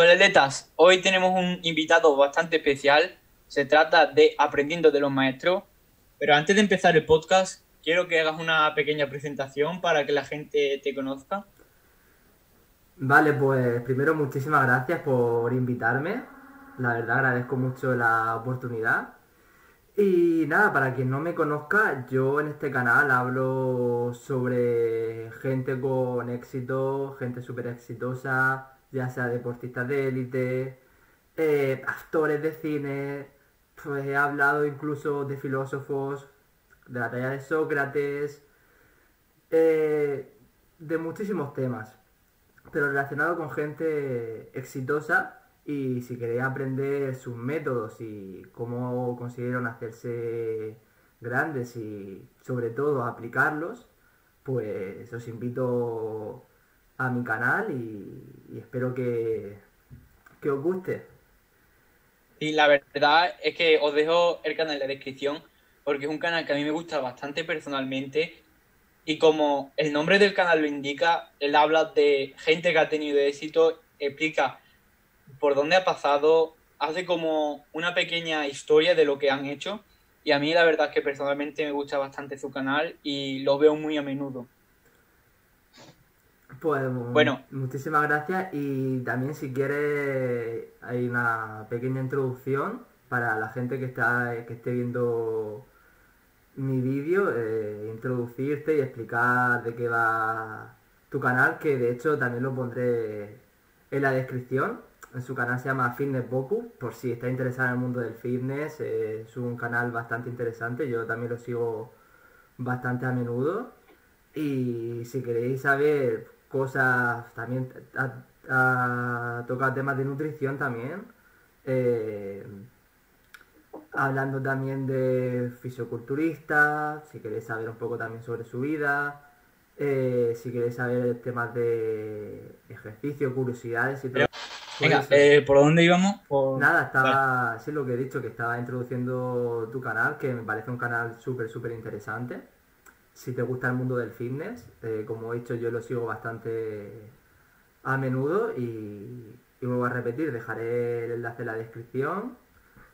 Hola atletas, hoy tenemos un invitado bastante especial. Se trata de Aprendiendo de los Maestros. Pero antes de empezar el podcast, quiero que hagas una pequeña presentación para que la gente te conozca. Vale, pues primero muchísimas gracias por invitarme. La verdad agradezco mucho la oportunidad. Y nada, para quien no me conozca, yo en este canal hablo sobre gente con éxito, gente súper exitosa, ya sea deportistas de élite, eh, actores de cine, pues he hablado incluso de filósofos, de la talla de Sócrates, eh, de muchísimos temas, pero relacionado con gente exitosa y si queréis aprender sus métodos y cómo consiguieron hacerse grandes y sobre todo aplicarlos, pues os invito a mi canal y, espero que, que os guste. Y la verdad es que os dejo el canal en la descripción porque es un canal que a mí me gusta bastante personalmente y como el nombre del canal lo indica, él habla de gente que ha tenido éxito, explica por dónde ha pasado, hace como una pequeña historia de lo que han hecho y a mí la verdad es que personalmente me gusta bastante su canal y lo veo muy a menudo. Pues bueno, muchísimas gracias y también si quieres hay una pequeña introducción para la gente que está que esté viendo mi vídeo, eh, introducirte y explicar de qué va tu canal, que de hecho también lo pondré en la descripción. En su canal se llama Fitness Boku, por si está interesado en el mundo del fitness, eh, es un canal bastante interesante, yo también lo sigo bastante a menudo. Y si queréis saber cosas, también a, toca temas de nutrición también. Eh, hablando también de fisioculturista, si queréis saber un poco también sobre su vida, eh, si queréis saber temas de ejercicio, curiosidades y todo. Venga, eh, ¿por dónde íbamos? Nada, estaba, sí, lo que he dicho, que estaba introduciendo tu canal, que me parece un canal súper, súper interesante si te gusta el mundo del fitness, eh, como he dicho yo lo sigo bastante a menudo y, y, vuelvo a repetir, dejaré el enlace en la descripción.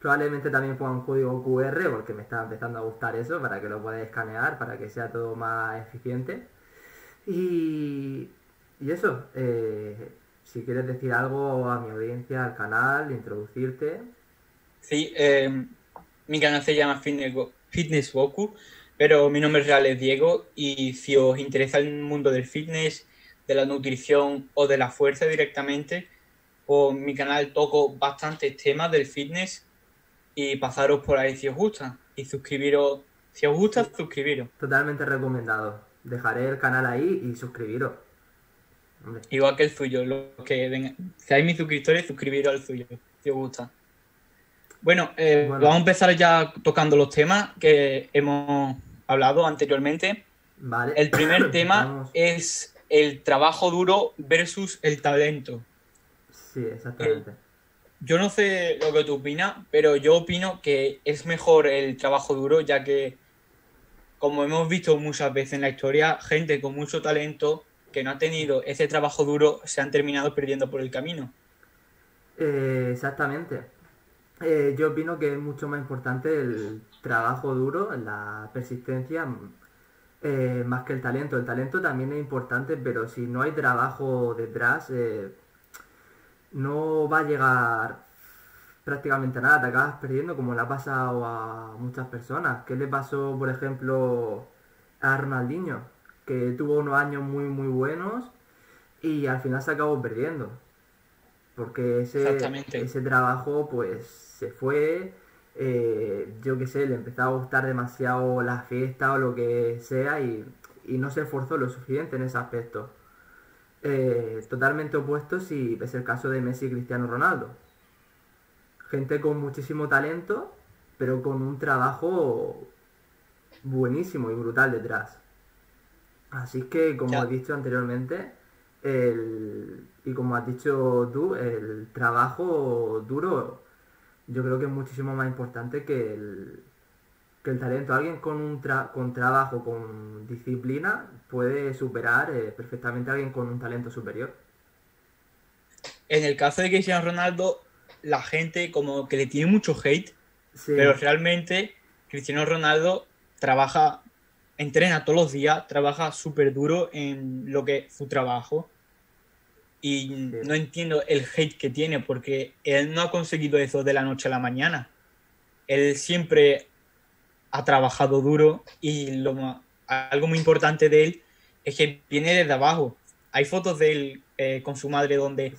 Probablemente también ponga un código QR porque me está empezando a gustar eso para que lo podáis escanear, para que sea todo más eficiente. Y, y eso, eh, si quieres decir algo a mi audiencia, al canal, introducirte. Sí, eh, mi canal se llama Fitness Goku pero mi nombre real es Diego y si os interesa el mundo del fitness, de la nutrición o de la fuerza directamente, por mi canal toco bastantes temas del fitness y pasaros por ahí si os gusta y suscribiros. Si os gusta, suscribiros. Totalmente recomendado. Dejaré el canal ahí y suscribiros. Igual que el suyo. Lo que venga. Si hay mis suscriptores, suscribiros al suyo, si os gusta. Bueno, eh, vamos a empezar ya tocando los temas que hemos hablado anteriormente. Vale. El primer tema es el trabajo duro versus el talento. Sí, exactamente. Eh, yo no sé lo que tú opinas, pero yo opino que es mejor el trabajo duro, ya que, como hemos visto muchas veces en la historia, gente con mucho talento que no ha tenido ese trabajo duro se han terminado perdiendo por el camino. Eh, exactamente. Eh, yo opino que es mucho más importante el trabajo duro, la persistencia, eh, más que el talento. El talento también es importante, pero si no hay trabajo detrás, eh, no va a llegar prácticamente nada, te acabas perdiendo como le ha pasado a muchas personas. ¿Qué le pasó, por ejemplo, a Ronaldinho? Que tuvo unos años muy, muy buenos y al final se acabó perdiendo. Porque ese, ese trabajo, pues se fue, eh, yo qué sé, le empezó a gustar demasiado la fiesta o lo que sea y, no se esforzó lo suficiente en ese aspecto. Eh, totalmente opuesto si es el caso de Messi y Cristiano Ronaldo. Gente con muchísimo talento, pero con un trabajo buenísimo y brutal detrás. Así que, como has dicho anteriormente, y como has dicho tú, el trabajo duro yo creo que es muchísimo más importante que el, que el talento. Alguien con un con trabajo, con disciplina, puede superar eh, perfectamente a alguien con un talento superior. en el caso de Cristiano Ronaldo, la gente como que le tiene mucho hate, pero realmente Cristiano Ronaldo trabaja, entrena todos los días, trabaja súper duro en lo que es su trabajo. Y no entiendo el hate que tiene, porque él no ha conseguido eso de la noche a la mañana. Él siempre ha trabajado duro y lo, algo muy importante de él es que viene desde abajo. Hay fotos de él eh, con su madre donde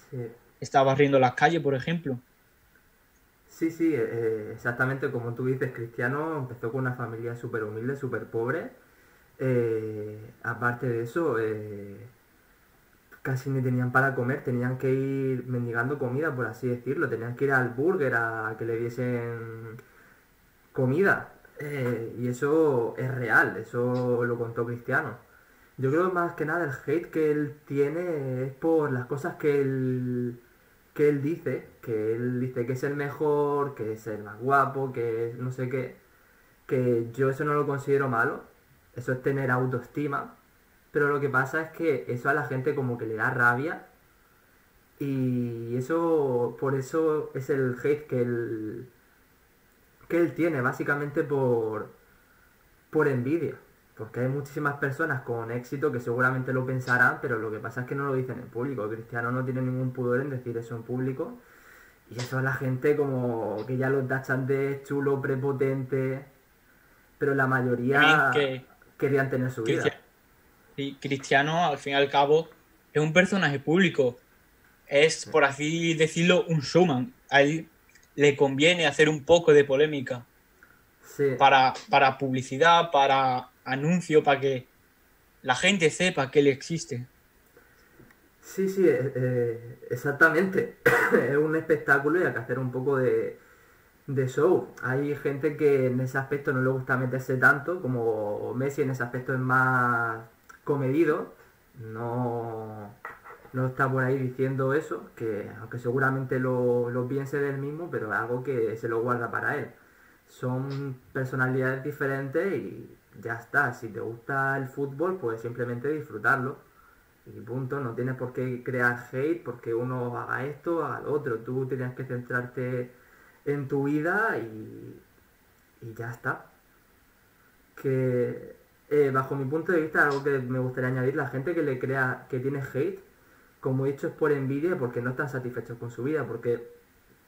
estaba barriendo las calles, por ejemplo. Sí, sí, eh, exactamente como tú dices, Cristiano empezó con una familia súper humilde, súper pobre. Eh, aparte de eso, casi ni tenían para comer, tenían que ir mendigando comida, por así decirlo, tenían que ir al burger a que le diesen comida. y eso es real, eso lo contó Cristiano. Yo creo más que nada el hate que él tiene es por las cosas que él, que él dice, que él dice que es el mejor, que es el más guapo, que es no sé qué, que yo eso no lo considero malo, eso es tener autoestima, pero lo que pasa es que eso a la gente como que le da rabia y eso, por eso es el hate que él, que él tiene, básicamente por, por envidia. Porque hay muchísimas personas con éxito que seguramente lo pensarán, pero lo que pasa es que no lo dicen en público. Cristiano no tiene ningún pudor en decir eso en público. Y eso a la gente como que ya lo tachan de chulo, prepotente. Pero la mayoría querían tener su vida. Y Cristiano, al fin y al cabo, es un personaje público. Es, por así decirlo, un showman. A él le conviene hacer un poco de polémica. Para, para publicidad, para anuncio para que la gente sepa que él existe. Sí, sí, eh, eh, exactamente. es un espectáculo y hay que hacer un poco de, de show. Hay gente que en ese aspecto no le gusta meterse tanto, como Messi en ese aspecto es más comedido. No, no está por ahí diciendo eso, que aunque seguramente lo, lo piense del mismo, pero es algo que se lo guarda para él. Son personalidades diferentes y ya está. Si te gusta el fútbol, pues simplemente disfrutarlo. Y punto, no tienes por qué crear hate porque uno haga esto, haga lo otro. Tú tienes que centrarte en tu vida y, y ya está. Que eh, bajo mi punto de vista, algo que me gustaría añadir, la gente que le crea que tiene hate, como he dicho, es por envidia porque no están satisfechos con su vida. Porque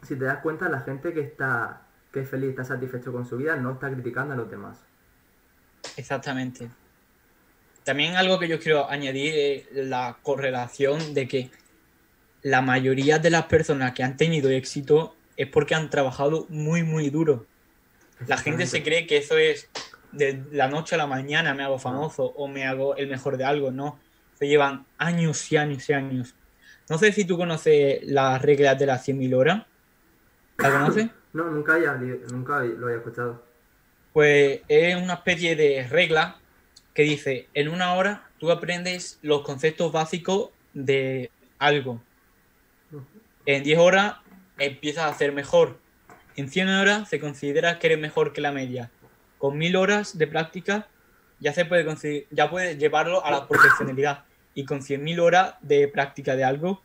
si te das cuenta, la gente que está que es feliz, está satisfecho con su vida, no está criticando a los demás. Exactamente. También algo que yo quiero añadir es la correlación de que la mayoría de las personas que han tenido éxito es porque han trabajado muy, muy duro. La gente se cree que eso es de la noche a la mañana me hago famoso o me hago el mejor de algo, no. Se llevan años y años y años. No sé si tú conoces las reglas de las 100.000 horas. ¿La conoces? No, nunca, nunca lo había escuchado pues es una especie de regla que dice, en una hora tú aprendes los conceptos básicos de algo. En 10 horas empiezas a hacer mejor. En 100 horas se considera que eres mejor que la media. Con 1000 horas de práctica ya se puede ya puedes llevarlo a la profesionalidad. Y con 100.000 horas de práctica de algo,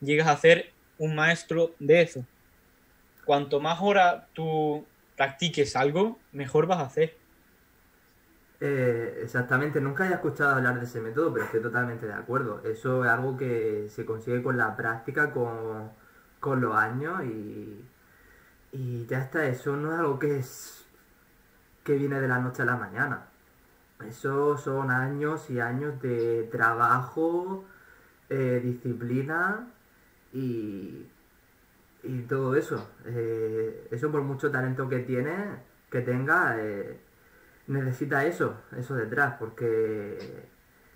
llegas a ser un maestro de eso. Cuanto más horas tú practiques algo, mejor vas a hacer. Eh, exactamente, nunca he escuchado hablar de ese método, pero estoy totalmente de acuerdo. Eso es algo que se consigue con la práctica, con, los años y, y ya está. Eso no es algo que es que viene de la noche a la mañana. Eso son años y años de trabajo, eh, disciplina y, y todo eso. Eh, eso por mucho talento que tiene, que tenga, eh, necesita eso, eso detrás, porque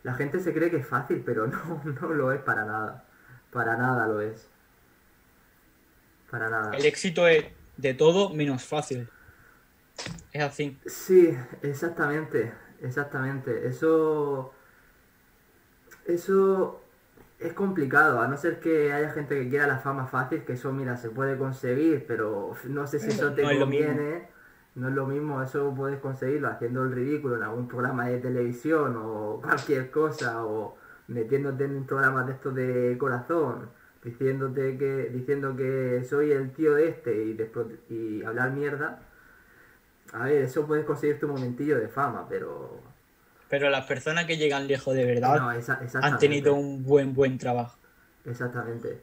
la gente se cree que es fácil, pero no, no lo es para nada. Para nada lo es. Para nada. El éxito es de todo menos fácil. Es así. Sí, exactamente. Exactamente. Eso. Eso es complicado, a no ser que haya gente que quiera la fama fácil, que eso, mira, se puede conseguir, pero no sé si eso te conviene. No es lo mismo, eso puedes conseguirlo haciendo el ridículo en algún programa de televisión o cualquier cosa, o metiéndote en programas de estos de corazón. diciéndote que, diciendo que soy el tío de este y, y hablar mierda. A ver, eso puedes conseguir tu momentillo de fama, pero Pero las personas que llegan lejos de verdad no, esa- han tenido un buen, buen trabajo. Exactamente.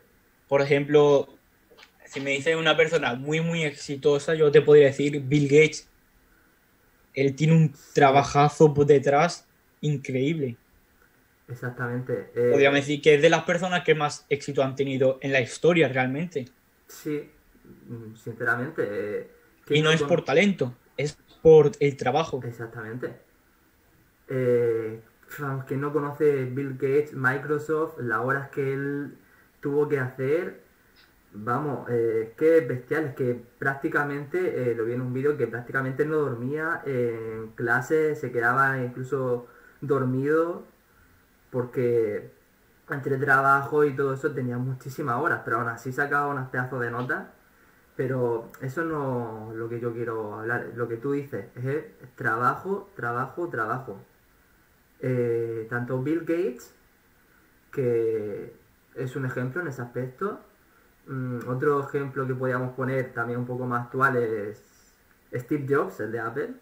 Por ejemplo, si me dices una persona muy, muy exitosa, yo te podría decir Bill Gates. Él tiene un trabajazo por detrás increíble. Exactamente. Eh, Podríamos decir que es de las personas que más éxito han tenido en la historia realmente. Sí, mm, sinceramente. eh, Y ¿quién no es por talento, por el trabajo. Exactamente. Eh, quien no conoce Bill Gates, Microsoft, las horas que él tuvo que hacer, vamos, eh, es bestial, es que prácticamente, eh, lo vi en un vídeo, que prácticamente no dormía en clase, se quedaba incluso dormido porque entre trabajo y todo eso tenía muchísimas horas, pero aún así sacaba unos pedazos de notas. Pero eso no es lo que yo quiero hablar. Lo que tú dices es trabajo, trabajo, trabajo. Eh, tanto Bill Gates, que es un ejemplo en ese aspecto. Mm, otro ejemplo que podríamos poner también un poco más actual es Steve Jobs, el de Apple,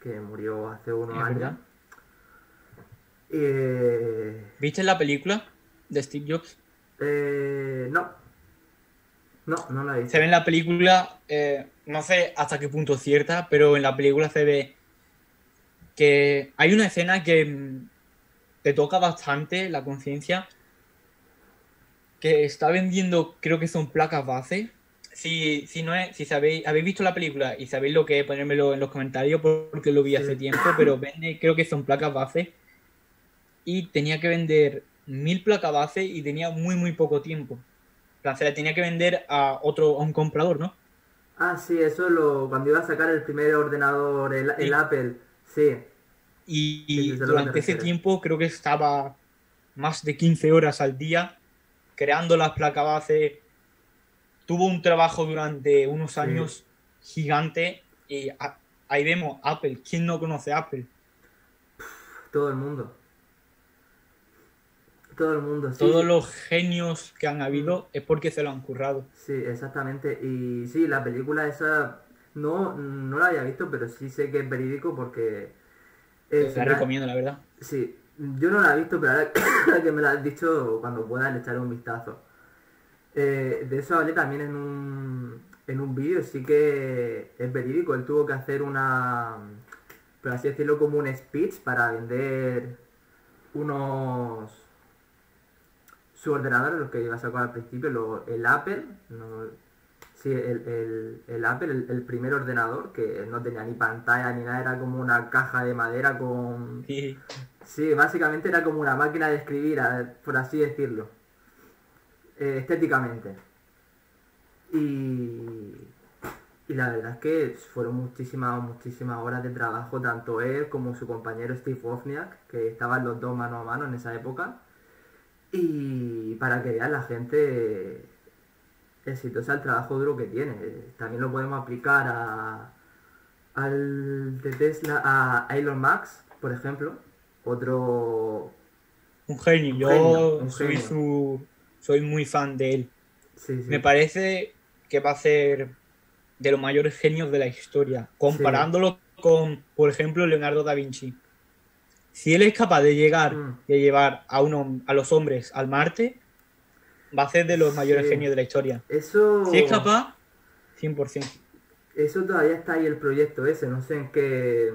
que murió hace unos años. Eh, ¿Viste la película de Steve Jobs? eh, no. No, no la he visto. Se ve en la película, eh, no sé hasta qué punto cierta, pero en la película se ve que hay una escena que mm, te toca bastante la conciencia, que está vendiendo, creo que son placas base. Si, si no es, si sabéis, habéis visto la película y sabéis lo que es, ponérmelo en los comentarios porque lo vi Sí. hace tiempo, pero vende, creo que son placas base. Y tenía que vender mil placas base y tenía muy, muy poco tiempo. Plan, se la tenía que vender a otro, a un comprador, ¿no? Ah, sí, eso lo, cuando iba a sacar el primer ordenador, el, el Sí. Apple, sí. Y, durante ese tiempo creo que estaba más de 15 horas al día creando las placas base. Tuvo un trabajo durante unos Sí. años gigante y a- ahí vemos Apple. ¿Quién no conoce Apple? Todo el mundo. Todo el mundo, sí. Todos los genios que han Mm. habido es porque se lo han currado. Sí, exactamente. Y sí, la película esa no, no la había visto, pero sí sé que es verídico porque... el La final- recomiendo, la verdad. Sí, yo no la he visto, pero ahora que me la has dicho, cuando pueda le echaré un vistazo. Eh, de eso hablé también en un, en un vídeo, sí que es verídico. Él tuvo que hacer una, por así decirlo, como un speech para vender unos su ordenador, los que iba a sacar al principio, lo- el Apple, no- sí, el, el- el Apple, el, el primer ordenador, que no tenía ni pantalla ni nada, era como una caja de madera con Sí. Sí, básicamente era como una máquina de escribir, por así decirlo. Eh, estéticamente. Y, y la verdad es que fueron muchísimas, muchísimas horas de trabajo, tanto él como su compañero Steve Wozniak, que estaban los dos mano a mano en esa época. Y para que vean la gente exitosa el trabajo duro que tiene. También lo podemos aplicar a, al de Tesla, a Elon Musk, por ejemplo. Otro... Un genio. Un Yo genio, soy genio. su. Soy muy fan de él. Sí, sí. Me parece que va a ser de los mayores genios de la historia, comparándolo con, por ejemplo, Leonardo da Vinci. Si él es capaz de llegar Mm. y de llevar a, uno, a los hombres al Marte, va a ser de los mayores Sí. genios de la historia. Eso... Si es capaz, 100%. Eso todavía está ahí el proyecto ese, no sé en qué,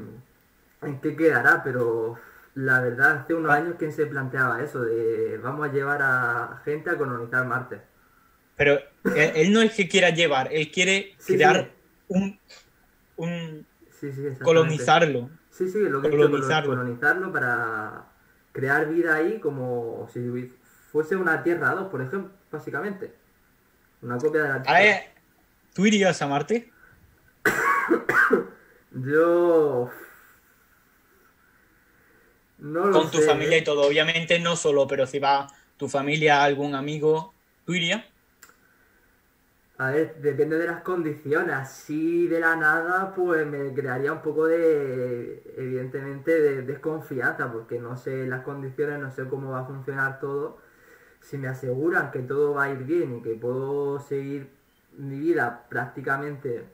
en qué quedará, pero la verdad, hace unos años quien se planteaba eso, de vamos a llevar a gente a colonizar Marte. Pero él, él no es que quiera llevar, él quiere Sí, crear sí. un, un colonizarlo. Sí, sí, lo que colonizarlo. colonizarlo para crear vida ahí como si fuese una Tierra 2, por ejemplo, básicamente. Una copia de la A Tierra. ver, ¿tú irías a Marte? Yo... No lo Con tu sé, familia ¿eh? y todo, obviamente no solo, pero si va tu familia, algún amigo, ¿tú irías? A ver, depende de las condiciones. Así de la nada, pues me crearía un poco de, evidentemente, de desconfianza, porque no sé las condiciones, no sé cómo va a funcionar todo. si me aseguran que todo va a ir bien y que puedo seguir mi vida prácticamente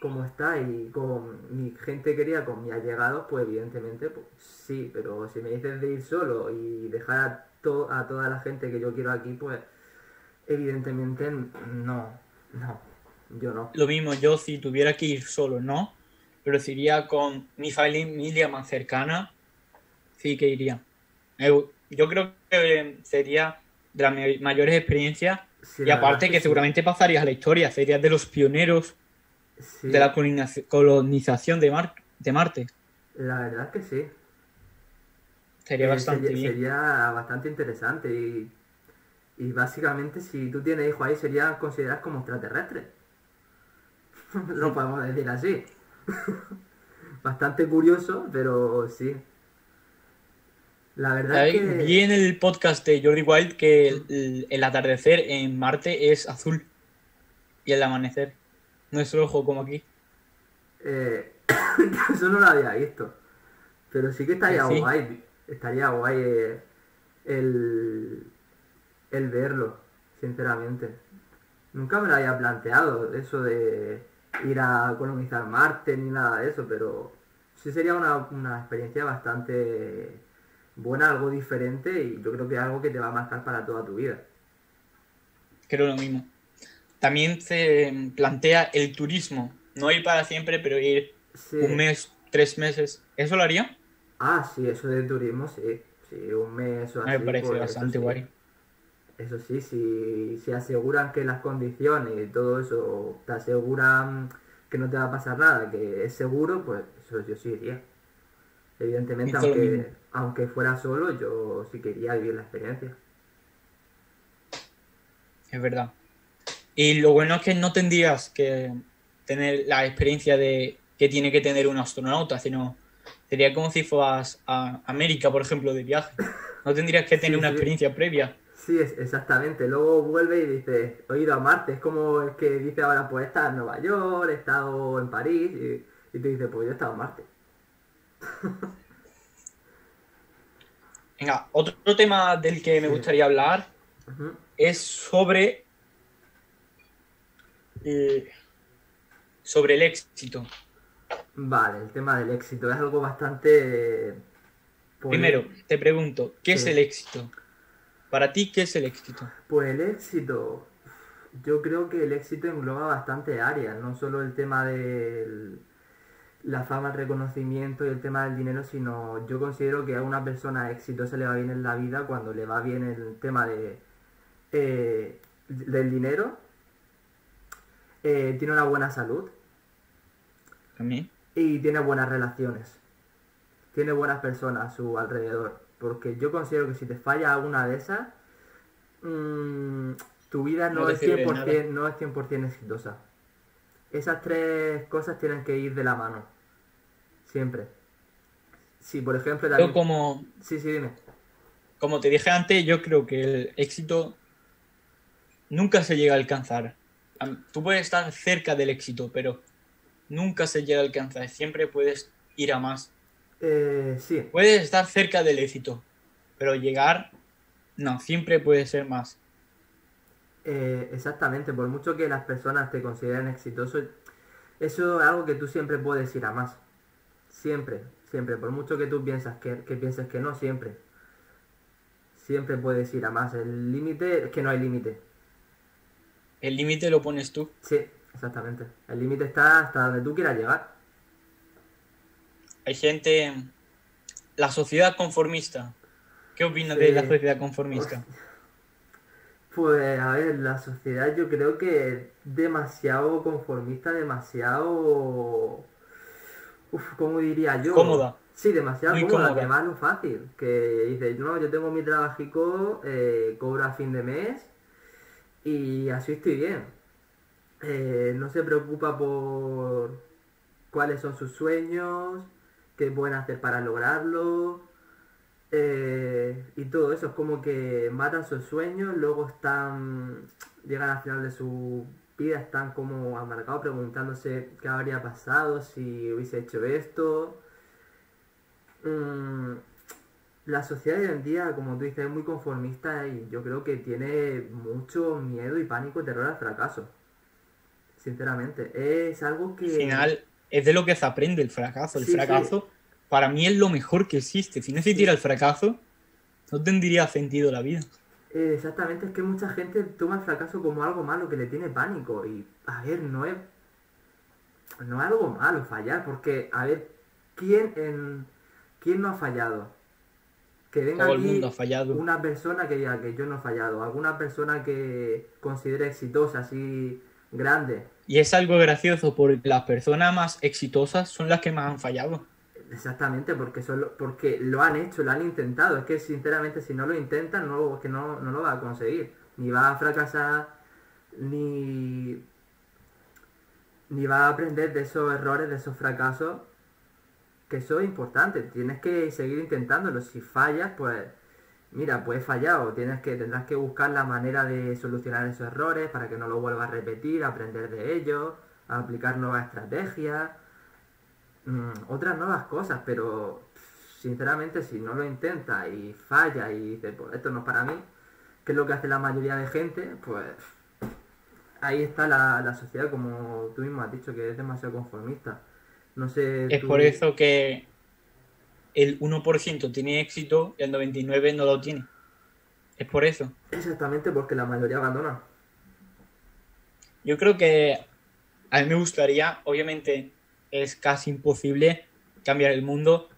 como está y con mi gente querida, con mis allegados, pues evidentemente pues, sí, pero si me dices de ir solo y dejar a, a toda la gente que yo quiero aquí, pues evidentemente no, no, yo no. Lo mismo, yo si tuviera que ir solo, no, pero si iría con mi familia más cercana, sí que iría. Yo creo que sería de las mayores experiencias y aparte que, seguramente pasarías a la historia, serías de los pioneros de la colonización de, Mar de Marte. La verdad que sí. Sería eh, bastante sería, bastante interesante y, y, básicamente si tú tienes hijos ahí serían considerados como extraterrestres. Lo podemos decir así. bastante curioso, pero sí. La verdad es que... Vi en el podcast de Jordi Wild que el, atardecer en Marte es azul y el amanecer no es rojo como aquí. Eh, eso no lo había visto. Pero sí que estaría guay. Estaría guay eh, el, el verlo, sinceramente. Nunca me lo había planteado, eso de ir a colonizar Marte ni nada de eso, pero sí sería una, una experiencia bastante buena, algo diferente y yo creo que es algo que te va a marcar para toda tu vida. Creo lo mismo. También se plantea el turismo, no ir para siempre, pero ir un mes, tres meses. ¿Eso lo haría? Ah, sí, eso del turismo, sí. Sí, un mes o así. Me parece pues, bastante guay. Eso sí, si, si aseguran que las condiciones y todo eso te aseguran que no te va a pasar nada, que es seguro, pues eso yo sí iría. Evidentemente, aunque, aunque fuera solo, yo sí quería vivir la experiencia. Es verdad. Y lo bueno es que no tendrías que tener la experiencia de que tiene que tener un astronauta, sino sería como si fueras a América, por ejemplo, de viaje. No tendrías que tener una experiencia previa. Sí, exactamente. Luego vuelve y dice, he ido a Marte. Es como el que dice ahora, pues he estado en Nueva York, he estado en París. Y, y te dice, pues yo he estado en Marte. Venga, otro tema del que me gustaría hablar es sobre. Eh, sobre el éxito. Vale, el tema del éxito es algo bastante. Primero, te pregunto, ¿qué es el éxito? Para ti, ¿qué es el éxito? Pues el éxito. Yo creo que el éxito engloba bastante áreas, no solo el tema del la fama, el reconocimiento y el tema del dinero, sino yo considero que a una persona exitosa le va bien en la vida cuando le va bien el tema de eh, del dinero, eh, tiene una buena salud ¿También? y tiene buenas relaciones, tiene buenas personas a su alrededor, porque yo considero que si te falla alguna de esas, mm, tu vida no, es 100%, no es 100% exitosa. Esas tres cosas tienen que ir de la mano. Siempre. Si, por ejemplo, también... como... Sí, sí, dime. Como te dije antes, yo creo que el éxito nunca se llega a alcanzar. Tú puedes estar cerca del éxito, pero nunca se llega a alcanzar. Siempre puedes ir a más. Eh, sí. Puedes estar cerca del éxito, pero llegar, no, siempre puede ser más. Eh, exactamente, por mucho que las personas te consideren exitoso, eso es algo que tú siempre puedes ir a más. Siempre, siempre. Por mucho que tú piensas que, que pienses que no, siempre. Siempre puedes ir a más. El límite es que no hay límite. El límite lo pones tú. Sí, exactamente. El límite está hasta donde tú quieras llegar. Hay gente. La sociedad conformista. ¿Qué opinas de la sociedad conformista? Pues a ver, la sociedad yo creo que es demasiado conformista, demasiado... Uf, ¿cómo diría yo? Cómoda. Sí, demasiado cómoda, que más lo fácil. Que dice, no, yo tengo mi trabajico, eh, cobro a fin de mes y así estoy bien. Eh, no se preocupa por cuáles son sus sueños, qué pueden hacer para lograrlo. Eh, y todo eso es como que matan sus sueños, luego están, llegan al final de su vida, están como amargados preguntándose qué habría pasado si hubiese hecho esto. Mm, la sociedad de hoy en día, como tú dices, es muy conformista y yo creo que tiene mucho miedo y pánico y terror al fracaso. Sinceramente, es algo que... Al final, es de lo que se aprende el fracaso. El fracaso, para mí, es lo mejor que existe. Si no existiera el fracaso, no tendría sentido la vida. Eh, exactamente, es que mucha gente toma el fracaso como algo malo que le tiene pánico. Y, a ver, no es. No es algo malo fallar, porque, a ver, ¿quién, en, ¿quién no ha fallado? Que venga Todo el mundo ha fallado. una persona que diga que yo no he fallado, alguna persona que considere exitosa, así grande. Y es algo gracioso porque las personas más exitosas son las que más han fallado. Exactamente, porque solo, porque lo han hecho, lo han intentado. Es que sinceramente si no lo intentan, no, es que no, no lo va a conseguir. Ni va a fracasar, ni, ni va a aprender de esos errores, de esos fracasos. Que eso es importante. Tienes que seguir intentándolo. Si fallas, pues mira, pues he fallado. Tienes que, tendrás que buscar la manera de solucionar esos errores para que no lo vuelvas a repetir, aprender de ellos, aplicar nuevas estrategias Mm, otras nuevas cosas, pero sinceramente si no lo intenta y falla y dice, pues esto no es para mí, que es lo que hace la mayoría de gente, pues ahí está la, sociedad, como tú mismo has dicho, que es demasiado conformista. No sé. Es por eso que el 1% tiene éxito y el 99% no lo tiene. Es por eso. Exactamente, porque la mayoría abandona. Yo creo que a mí me gustaría, obviamente, es casi imposible cambiar el mundo,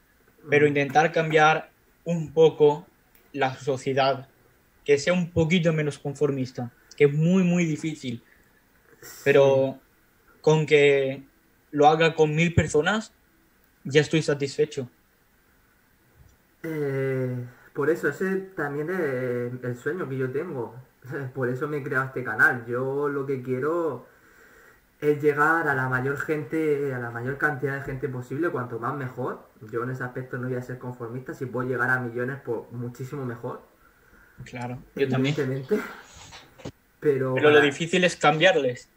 pero mm. intentar cambiar un poco la sociedad, que sea un poquito menos conformista, que es muy, muy difícil. Pero con que lo haga con mil personas, ya estoy satisfecho. Eh, por eso, ese también es el sueño que yo tengo. Por eso me he creado este canal. Yo lo que quiero es llegar a la mayor gente, a la mayor cantidad de gente posible, cuanto más mejor. Yo en ese aspecto no voy a ser conformista, si puedo llegar a millones, pues muchísimo mejor. Claro, yo también. Pero, pero lo difícil es cambiarles.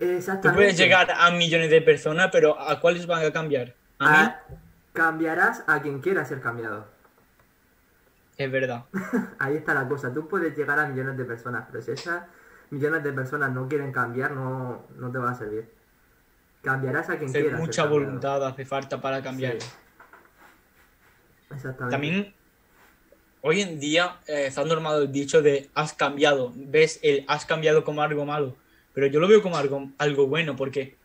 Exactamente. Tú puedes llegar a millones de personas, pero ¿a cuáles van a cambiar? ¿A, mí? Cambiarás a quien quiera ser cambiado. Es verdad. Ahí está la cosa. Tú puedes llegar a millones de personas, pero si esa millones de personas no quieren cambiar, no, no te va a servir. Cambiarás a quien quiera. Mucha voluntad hace falta para cambiar. Exactamente. También hoy en día eh, se ha normado el dicho de has cambiado. Ves el has cambiado como algo malo. Pero yo lo veo como algo, algo bueno porque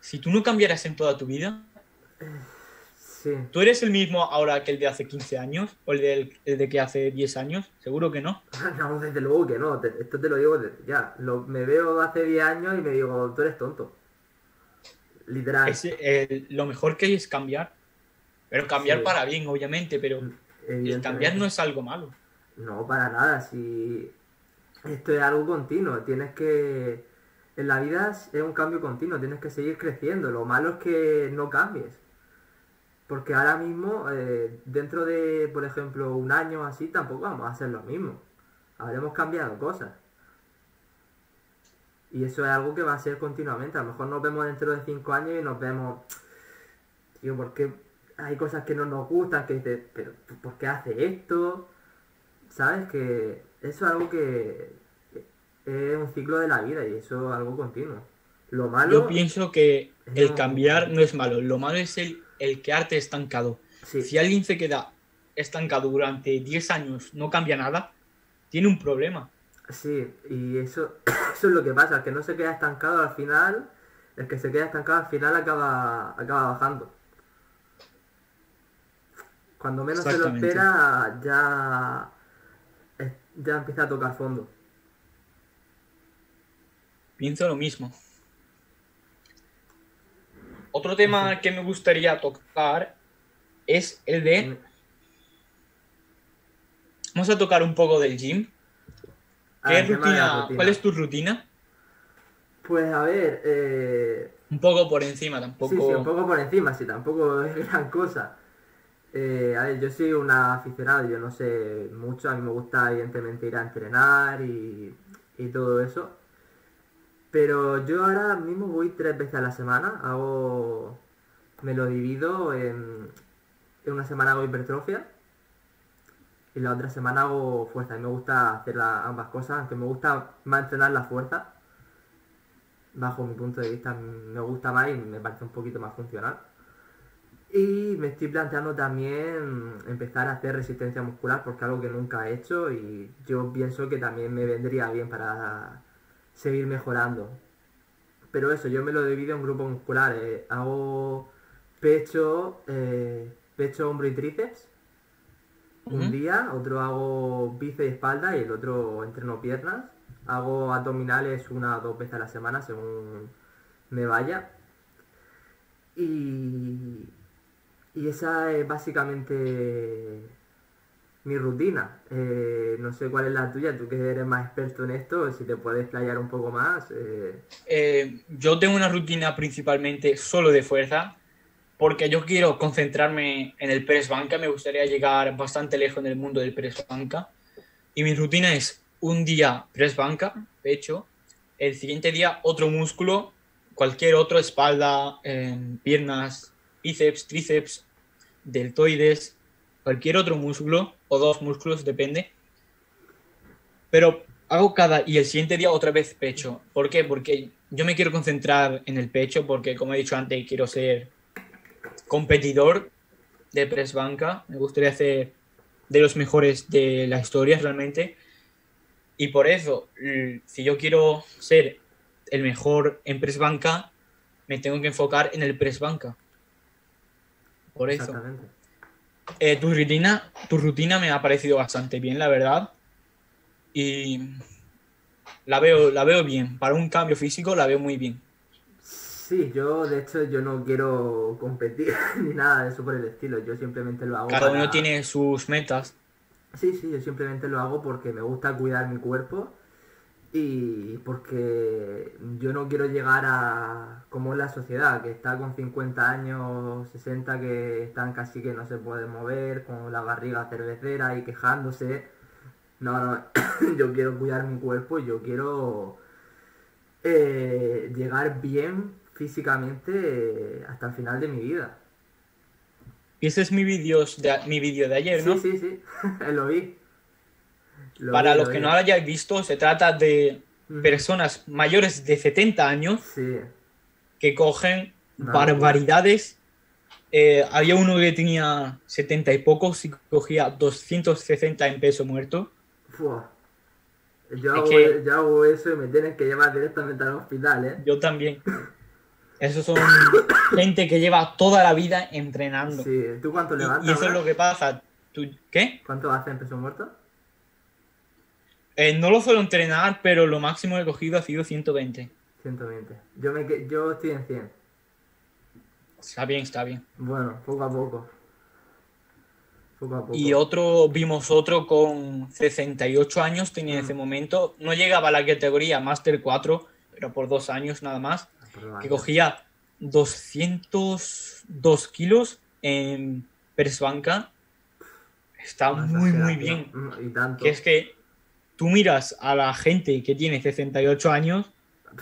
si tú no cambiaras en toda tu vida, eh, ¿Tú eres el mismo ahora que el de hace 15 años? ¿O el de, que hace 10 años? Seguro que no. no, desde luego que no. esto te lo digo ya. Lo, me veo hace 10 años y me digo, tú eres tonto. Literal. lo mejor que hay es cambiar. Pero cambiar para bien, obviamente, pero el cambiar no es algo malo. No, para nada. Si esto es algo continuo, tienes que... En la vida es un cambio continuo, tienes que seguir creciendo. Lo malo es que no cambies. Porque ahora mismo, eh, dentro de, por ejemplo, un año así, tampoco vamos a hacer lo mismo. Habremos cambiado cosas. Y eso es algo que va a ser continuamente. A lo mejor nos vemos dentro de cinco años y nos vemos, tío, porque hay cosas que no nos gustan, que dices, pero ¿por qué hace esto? ¿Sabes? Que eso es algo que es un ciclo de la vida y eso es algo continuo. Lo malo... Yo pienso que el cambiar no es malo, lo malo es el el quedarte estancado. Si alguien se queda estancado durante 10 años, no cambia nada, tiene un problema. Sí, y eso, eso es lo que pasa, que no se queda estancado al final, el que se queda estancado al final acaba, acaba bajando. Cuando menos se lo espera, ya, ya empieza a tocar fondo. Pienso lo mismo. Otro tema que me gustaría tocar es el de... Vamos a tocar un poco del gym. ¿Qué rutina, ¿Cuál es tu rutina? Pues a ver... Eh, un poco por encima, tampoco... Sí, sí, un poco por encima, sí, tampoco es gran cosa. Eh, a ver, yo soy un aficionado, yo no sé mucho, a mí me gusta evidentemente ir a entrenar y, y todo eso. Pero yo ahora mismo voy tres veces a la semana, hago. Me lo divido en. En una semana hago hipertrofia. y la otra semana hago fuerza. Y me gusta hacer ambas cosas, aunque me gusta más entrenar la fuerza. Bajo mi punto de vista me gusta más y me parece un poquito más funcional. Y me estoy planteando también empezar a hacer resistencia muscular porque es algo que nunca he hecho y yo pienso que también me vendría bien para seguir mejorando. Pero eso, yo me lo divido en grupos musculares. Hago pecho, eh, pecho, hombro y tríceps. Un día, otro hago bíceps y espalda y el otro entreno piernas. Hago abdominales una o dos veces a la semana según me vaya. Y, y esa es básicamente mi rutina. Eh, no sé cuál es la tuya, tú que eres más experto en esto, si te puedes playar un poco más. Eh. Eh, yo tengo una rutina principalmente solo de fuerza, porque yo quiero concentrarme en el press banca, me gustaría llegar bastante lejos en el mundo del press banca. Y mi rutina es un día press banca, pecho, el siguiente día otro músculo, cualquier otro, espalda, piernas, bíceps, tríceps, deltoides, cualquier otro músculo o dos músculos, depende. Pero hago cada y el siguiente día otra vez pecho. ¿Por qué? Porque yo me quiero concentrar en el pecho porque como he dicho antes quiero ser competidor de press banca. Me gustaría ser de los mejores de la historia realmente. Y por eso, si yo quiero ser el mejor en press banca, me tengo que enfocar en el press banca. Por eso. Eh, tu, rutina, tu rutina me ha parecido bastante bien, la verdad. Y la veo, la veo bien. Para un cambio físico la veo muy bien. Sí, yo de hecho yo no quiero competir ni nada de eso por el estilo. Yo simplemente lo hago. Cada uno tiene sus metas. Sí, sí, yo simplemente lo hago porque me gusta cuidar mi cuerpo y porque yo no quiero llegar a como es la sociedad, que está con 50 años, 60, que están casi que no se pueden mover, con la barriga cervecera y quejándose. No, no, yo quiero cuidar mi cuerpo, yo quiero eh, llegar bien físicamente hasta el final de mi vida. Y ese es mi vídeo de, mi vídeo de ayer, ¿no? Sí, sí, sí, lo vi. Para los que no lo hayáis visto, se trata de personas mayores de 70 años que cogen barbaridades. Eh, había uno que tenía 70 y pocos y cogía 260 en peso muerto. Yo hago, eso y me tienen que llevar directamente al hospital, ¿eh? Yo también. Esos son gente que lleva toda la vida entrenando. Sí, ¿tú cuánto levantas? Y, eso es lo que pasa. ¿Tú, ¿Qué? ¿Cuánto hace en peso muerto? Eh, no lo suelo entrenar, pero lo máximo que he cogido ha sido 120. 120. Yo, me, yo estoy en 100. Está bien, está bien. Bueno, poco a poco. Poco a poco. Y otro, vimos otro con 68 años, tenía en ese mm. momento. No llegaba a la categoría Master 4, pero por dos años nada más. Ah, que cogía 202 kilos en persbanca. Está muy, muy bien. Y tanto. Que es que tú miras a la gente que tiene 68 años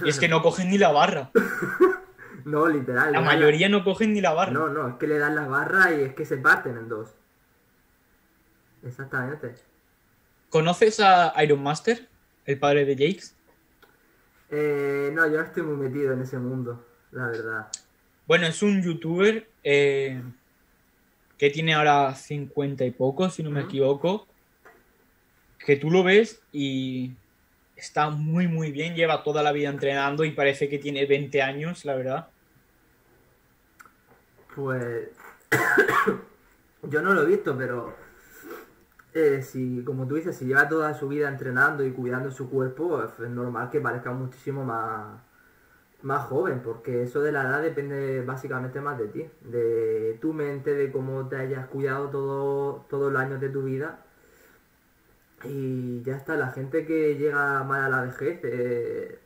y es que no cogen ni la barra. no, literal. La mayoría no cogen ni la barra. No, no, es que le dan la barra y es que se parten en dos. Exactamente. ¿Conoces a Iron Master, el padre de Jakes? Eh, no, yo no estoy muy metido en ese mundo, la verdad. Bueno, es un youtuber eh, que tiene ahora 50 y poco, si no me equivoco que tú lo ves y está muy, muy bien, lleva toda la vida entrenando y parece que tiene 20 años, la verdad. Pues yo no lo he visto, pero eh, si, como tú dices, si lleva toda su vida entrenando y cuidando su cuerpo, es normal que parezca muchísimo más, más joven, porque eso de la edad depende básicamente más de ti, de tu mente, de cómo te hayas cuidado todo, todos los años de tu vida y ya está, la gente que llega mal a la vejez, eh,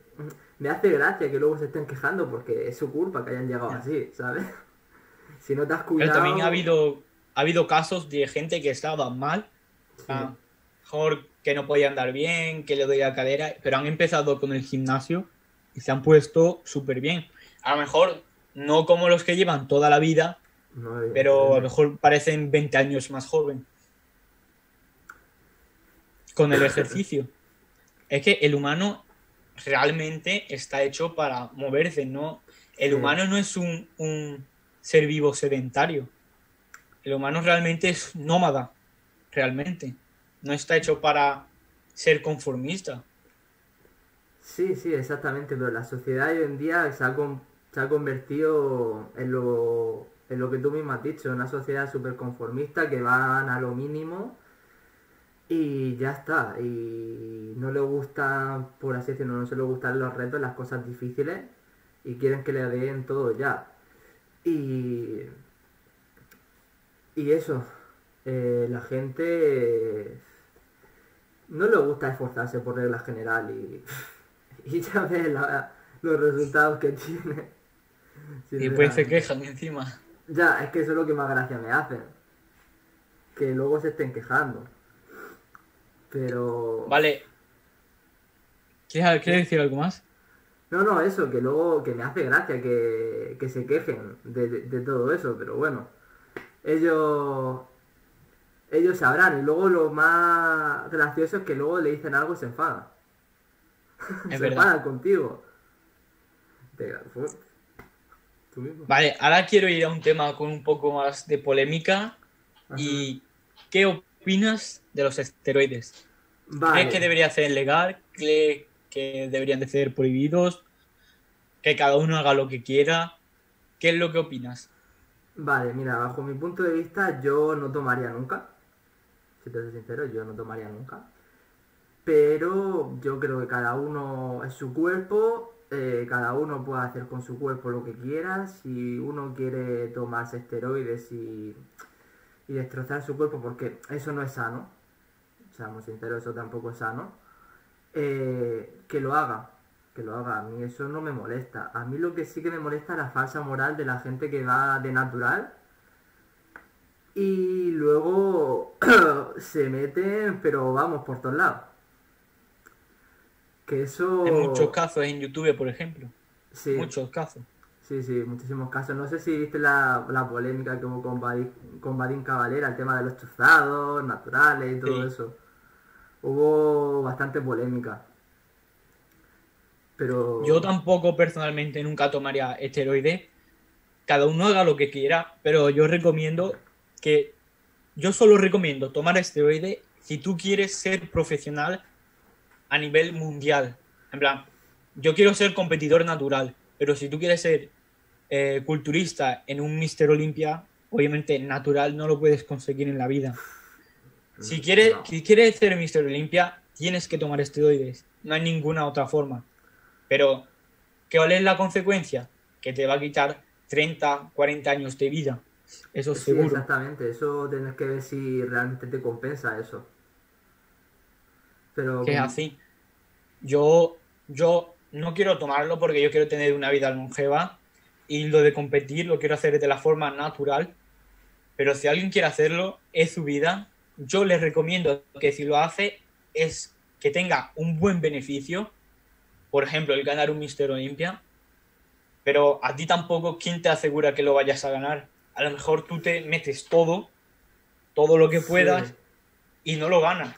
me hace gracia que luego se estén quejando porque es su culpa que hayan llegado así, ¿sabes? si no te has cuidado... Pero también ha habido, ha habido casos de gente que estaba mal, mejor que no podía andar bien, que le doy cadera, pero han empezado con el gimnasio y se han puesto súper bien. A lo mejor no como los que llevan toda la vida, pero a lo mejor parecen 20 años más jóvenes. Con el ejercicio. es que el humano realmente está hecho para moverse, ¿no? El humano no es un, un ser vivo sedentario. El humano realmente es nómada, realmente. No está hecho para ser conformista. Sí, sí, exactamente, pero la sociedad hoy en día se ha, con- se ha convertido en lo, en lo que tú mismo has dicho, una sociedad súper conformista que van a lo mínimo y ya está. Y no le gustan, por así decirlo, no se le gustan los retos, las cosas difíciles y quieren que le den todo ya. Y, y eso, eh, la gente no le gusta esforzarse por regla general y, y ya ves la- los resultados que tiene. Y pues se quejan encima. Ya, es que eso es lo que más gracia me hace. Que luego se estén quejando. Pero... Vale. ¿Quieres, quieres decir algo más? No, no, eso, que luego que me hace gracia que, que se quejen de, de- de todo eso, pero bueno, ellos ellos sabrán y luego lo más gracioso es que luego le dicen algo y se enfadan. Es se verdad. enfadan contigo. Tú mismo. Vale, ahora quiero ir a un tema con un poco más de polémica. ¿Y qué opinas de los esteroides? Vale. ¿Crees que debería ser legal? ¿Crees que deberían de ser prohibidos? ¿Que cada uno haga lo que quiera? ¿Qué es lo que opinas? Vale, mira, bajo mi punto de vista yo no tomaría nunca. Si te soy sincero, yo no tomaría nunca. Pero yo creo que cada uno es su cuerpo, eh, cada uno puede hacer con su cuerpo lo que quiera. Si uno quiere tomarse esteroides y, y destrozar su cuerpo, porque eso no es sano, seamos sinceros, eso tampoco es sano, eh, que lo haga, que lo haga. A mí eso no me molesta. A mí lo que sí que me molesta es la falsa moral de la gente que va de natural y luego se meten, pero vamos, por todos lados. Que eso... En muchos casos, en YouTube, por ejemplo. Sí, Muchos casos. sí, sí, muchísimos casos. No sé si viste la, la polémica que hubo con Badín, con Badín Cavalera, el tema de los chuzados, naturales y todo Sí. eso. Hubo bastante polémica. Pero... Yo tampoco personalmente nunca tomaría esteroides. Cada uno haga lo que quiera, pero yo recomiendo que yo solo recomiendo tomar esteroides si tú quieres ser profesional a nivel mundial. En plan, yo quiero ser competidor natural, pero si tú quieres ser eh, culturista en un Mister Olympia, obviamente natural no lo puedes conseguir en la vida. Si quieres, No. si quieres ser Mister Olympia, tienes que tomar esteroides. No hay ninguna otra forma. Pero, ¿qué cuál es la consecuencia? Que te va a quitar 30, 40 años de vida. Eso Sí, seguro. exactamente. Eso tienes que ver si realmente te compensa eso. Pero... que es así. Yo, yo no quiero tomarlo porque yo quiero tener una vida longeva y lo de competir lo quiero hacer de la forma natural. Pero si alguien quiere hacerlo, es su vida. Yo les recomiendo que si lo hace es que tenga un buen beneficio. Por ejemplo, el ganar un Mister Olympia. Pero a ti tampoco, ¿quién te asegura que lo vayas a ganar? A lo mejor tú te metes todo, todo lo que Sí. puedas y no lo ganas.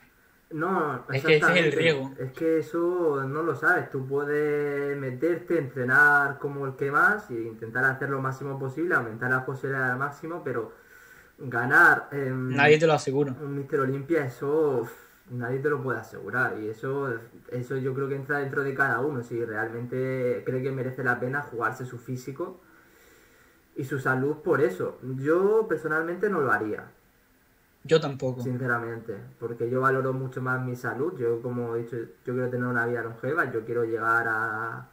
No, Es que ese es el riesgo. Es que eso no lo sabes. Tú puedes meterte, entrenar como el que más e intentar hacer lo máximo posible, aumentar las posibilidades al máximo, pero ganar en Nadie te lo asegura. un Mister Olympia, eso nadie te lo puede asegurar. Y eso, eso yo creo que entra dentro de cada uno. Si realmente cree que merece la pena jugarse su físico y su salud por eso. Yo personalmente no lo haría. Yo tampoco. Sinceramente, porque yo valoro mucho más mi salud. Yo, como he dicho, yo quiero tener una vida longeva. Yo quiero llegar a,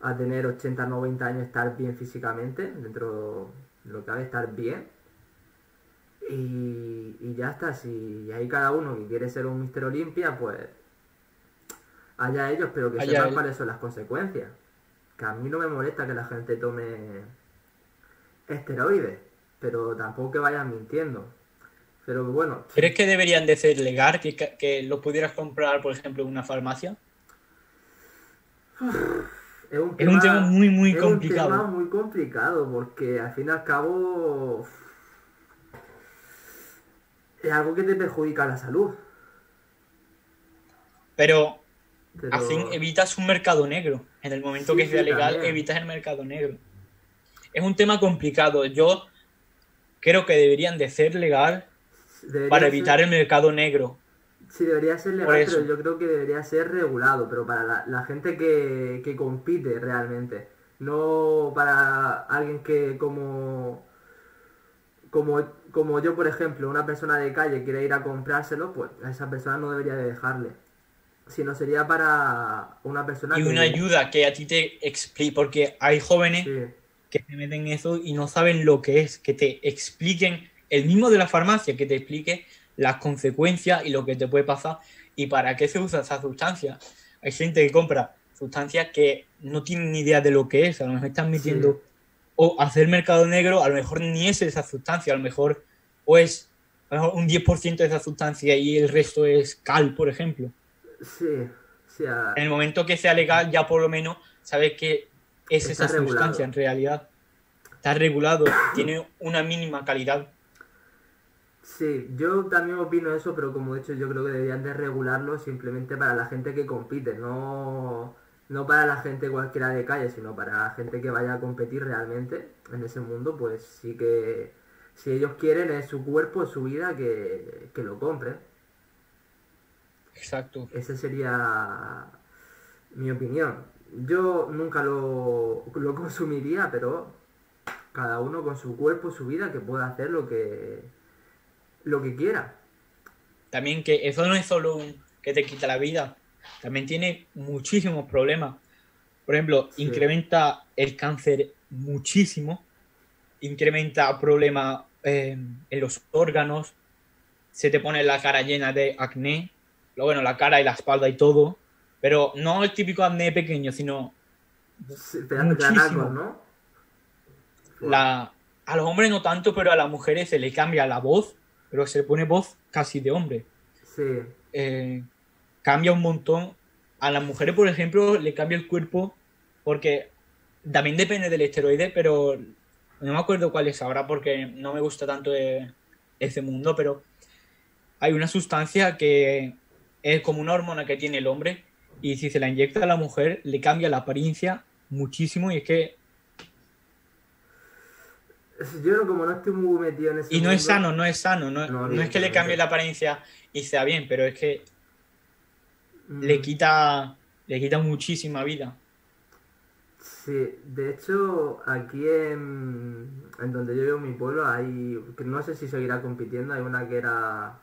a tener 80, 90 años, estar bien físicamente, dentro de lo que cabe, estar bien. Y, y ya está. Si hay cada uno que quiere ser un Mister Olimpia, pues allá ellos, pero que Allá sepan él. cuáles son las consecuencias. Que a mí no me molesta que la gente tome esteroides, pero tampoco que vayan mintiendo. Pero bueno, ¿Crees que deberían de ser legal? Que, que lo pudieras comprar, por ejemplo, en una farmacia. es un Es un tema muy, muy es complicado. un tema muy complicado porque al fin y al cabo es algo que te perjudica la salud. Pero, Pero- así evitas un mercado negro. En el momento Sí, que sea sí, legal, también. evitas el mercado negro. Es un tema complicado. Yo creo que deberían de ser legal Debería para ser- evitar el mercado negro. Sí, debería ser legal, pero yo creo que debería ser regulado, pero para la, la gente que, que compite realmente. No para alguien que como, como, como yo, por ejemplo, una persona de calle quiere ir a comprárselo, pues a esa persona no debería de dejarle. Sino sería para una persona Y que... una ayuda que a ti te explique, porque hay jóvenes Sí, que se meten en eso y no saben lo que es, que te expliquen, el mismo de la farmacia, que te explique las consecuencias y lo que te puede pasar y para qué se usa esa sustancia. Hay gente que compra sustancias que no tienen ni idea de lo que es, a lo mejor están metiendo Sí. O hacer mercado negro, a lo mejor ni es esa sustancia, a lo mejor o es a lo mejor un 10% de esa sustancia y el resto es cal, por ejemplo. sí, sí, a- En el momento que sea legal, ya por lo menos sabes que es Está esa regulado. sustancia en realidad. Está regulado, tiene una mínima calidad. Sí, yo también opino eso, pero como he dicho, yo creo que deberían de regularlo simplemente para la gente que compite, no, no para la gente cualquiera de calle, sino para la gente que vaya a competir realmente en ese mundo, pues sí que si ellos quieren es su cuerpo, su vida, que, que lo compren. Exacto. Esa sería mi opinión. Yo nunca lo, lo consumiría, pero cada uno con su cuerpo, su vida, que pueda hacer lo que, lo que quiera. También que eso no es solo un que te quita la vida, también tiene muchísimos problemas. Por ejemplo, Sí. incrementa el cáncer muchísimo, incrementa problemas eh, en los órganos, se te pone la cara llena de acné, lo bueno, la cara y la espalda y todo, pero no el típico acné pequeño, sino Sí, Muchísimo. ¿no? la, a los hombres no tanto, pero a las mujeres se le cambia la voz, pero se le pone voz casi de hombre. Sí, Eh, cambia un montón. A las mujeres, por ejemplo, le cambia el cuerpo porque también depende del esteroide, pero no me acuerdo cuál es ahora porque no me gusta tanto de ese mundo, pero hay una sustancia que es como una hormona que tiene el hombre y si se la inyecta a la mujer le cambia la apariencia muchísimo y es que yo no- como no estoy muy metido en ese y no es sano, no es sano, no, No, no es que le cambie la apariencia y sea bien, pero es que le quita le quita muchísima vida. Sí, de hecho, aquí en, en donde yo vivo, mi pueblo, hay, no sé si seguirá compitiendo, hay una que era,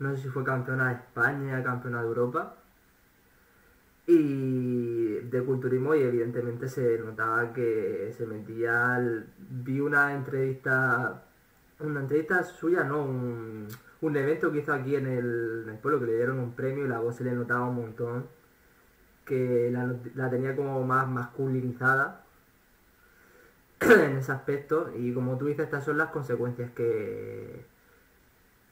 no sé si fue campeona de España, campeona de Europa, y de culturismo, y evidentemente se notaba que se metía, al- vi una entrevista, una entrevista suya, no, un, un evento que hizo aquí en el, en el pueblo, que le dieron un premio y la voz se le notaba un montón que la, la tenía como más masculinizada en ese aspecto y como tú dices estas son las consecuencias que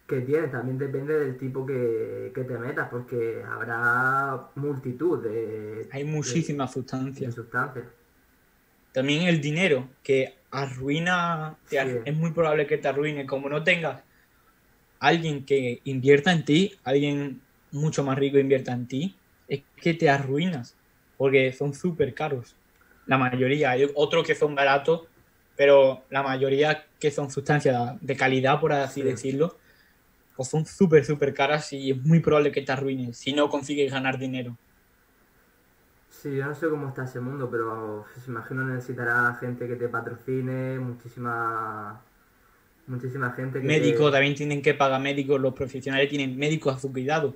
que tiene también depende del tipo que, que te metas porque habrá multitud de, Hay muchísimas de sustancias. sustancias También el dinero, que arruina, Sí. es muy probable que te arruine. Como no tengas alguien que invierta en ti, alguien mucho más rico invierta en ti, es que te arruinas, porque son súper caros. La mayoría, hay otros que son baratos, pero la mayoría que son sustancias de calidad, por así Sí. decirlo, pues son súper, súper caras y es muy probable que te arruines si no consigues ganar dinero. sí yo no sé cómo está ese mundo pero pues, imagino necesitará gente que te patrocine muchísima muchísima gente que médicos te- también tienen que pagar médicos, los profesionales tienen médicos a su cuidado,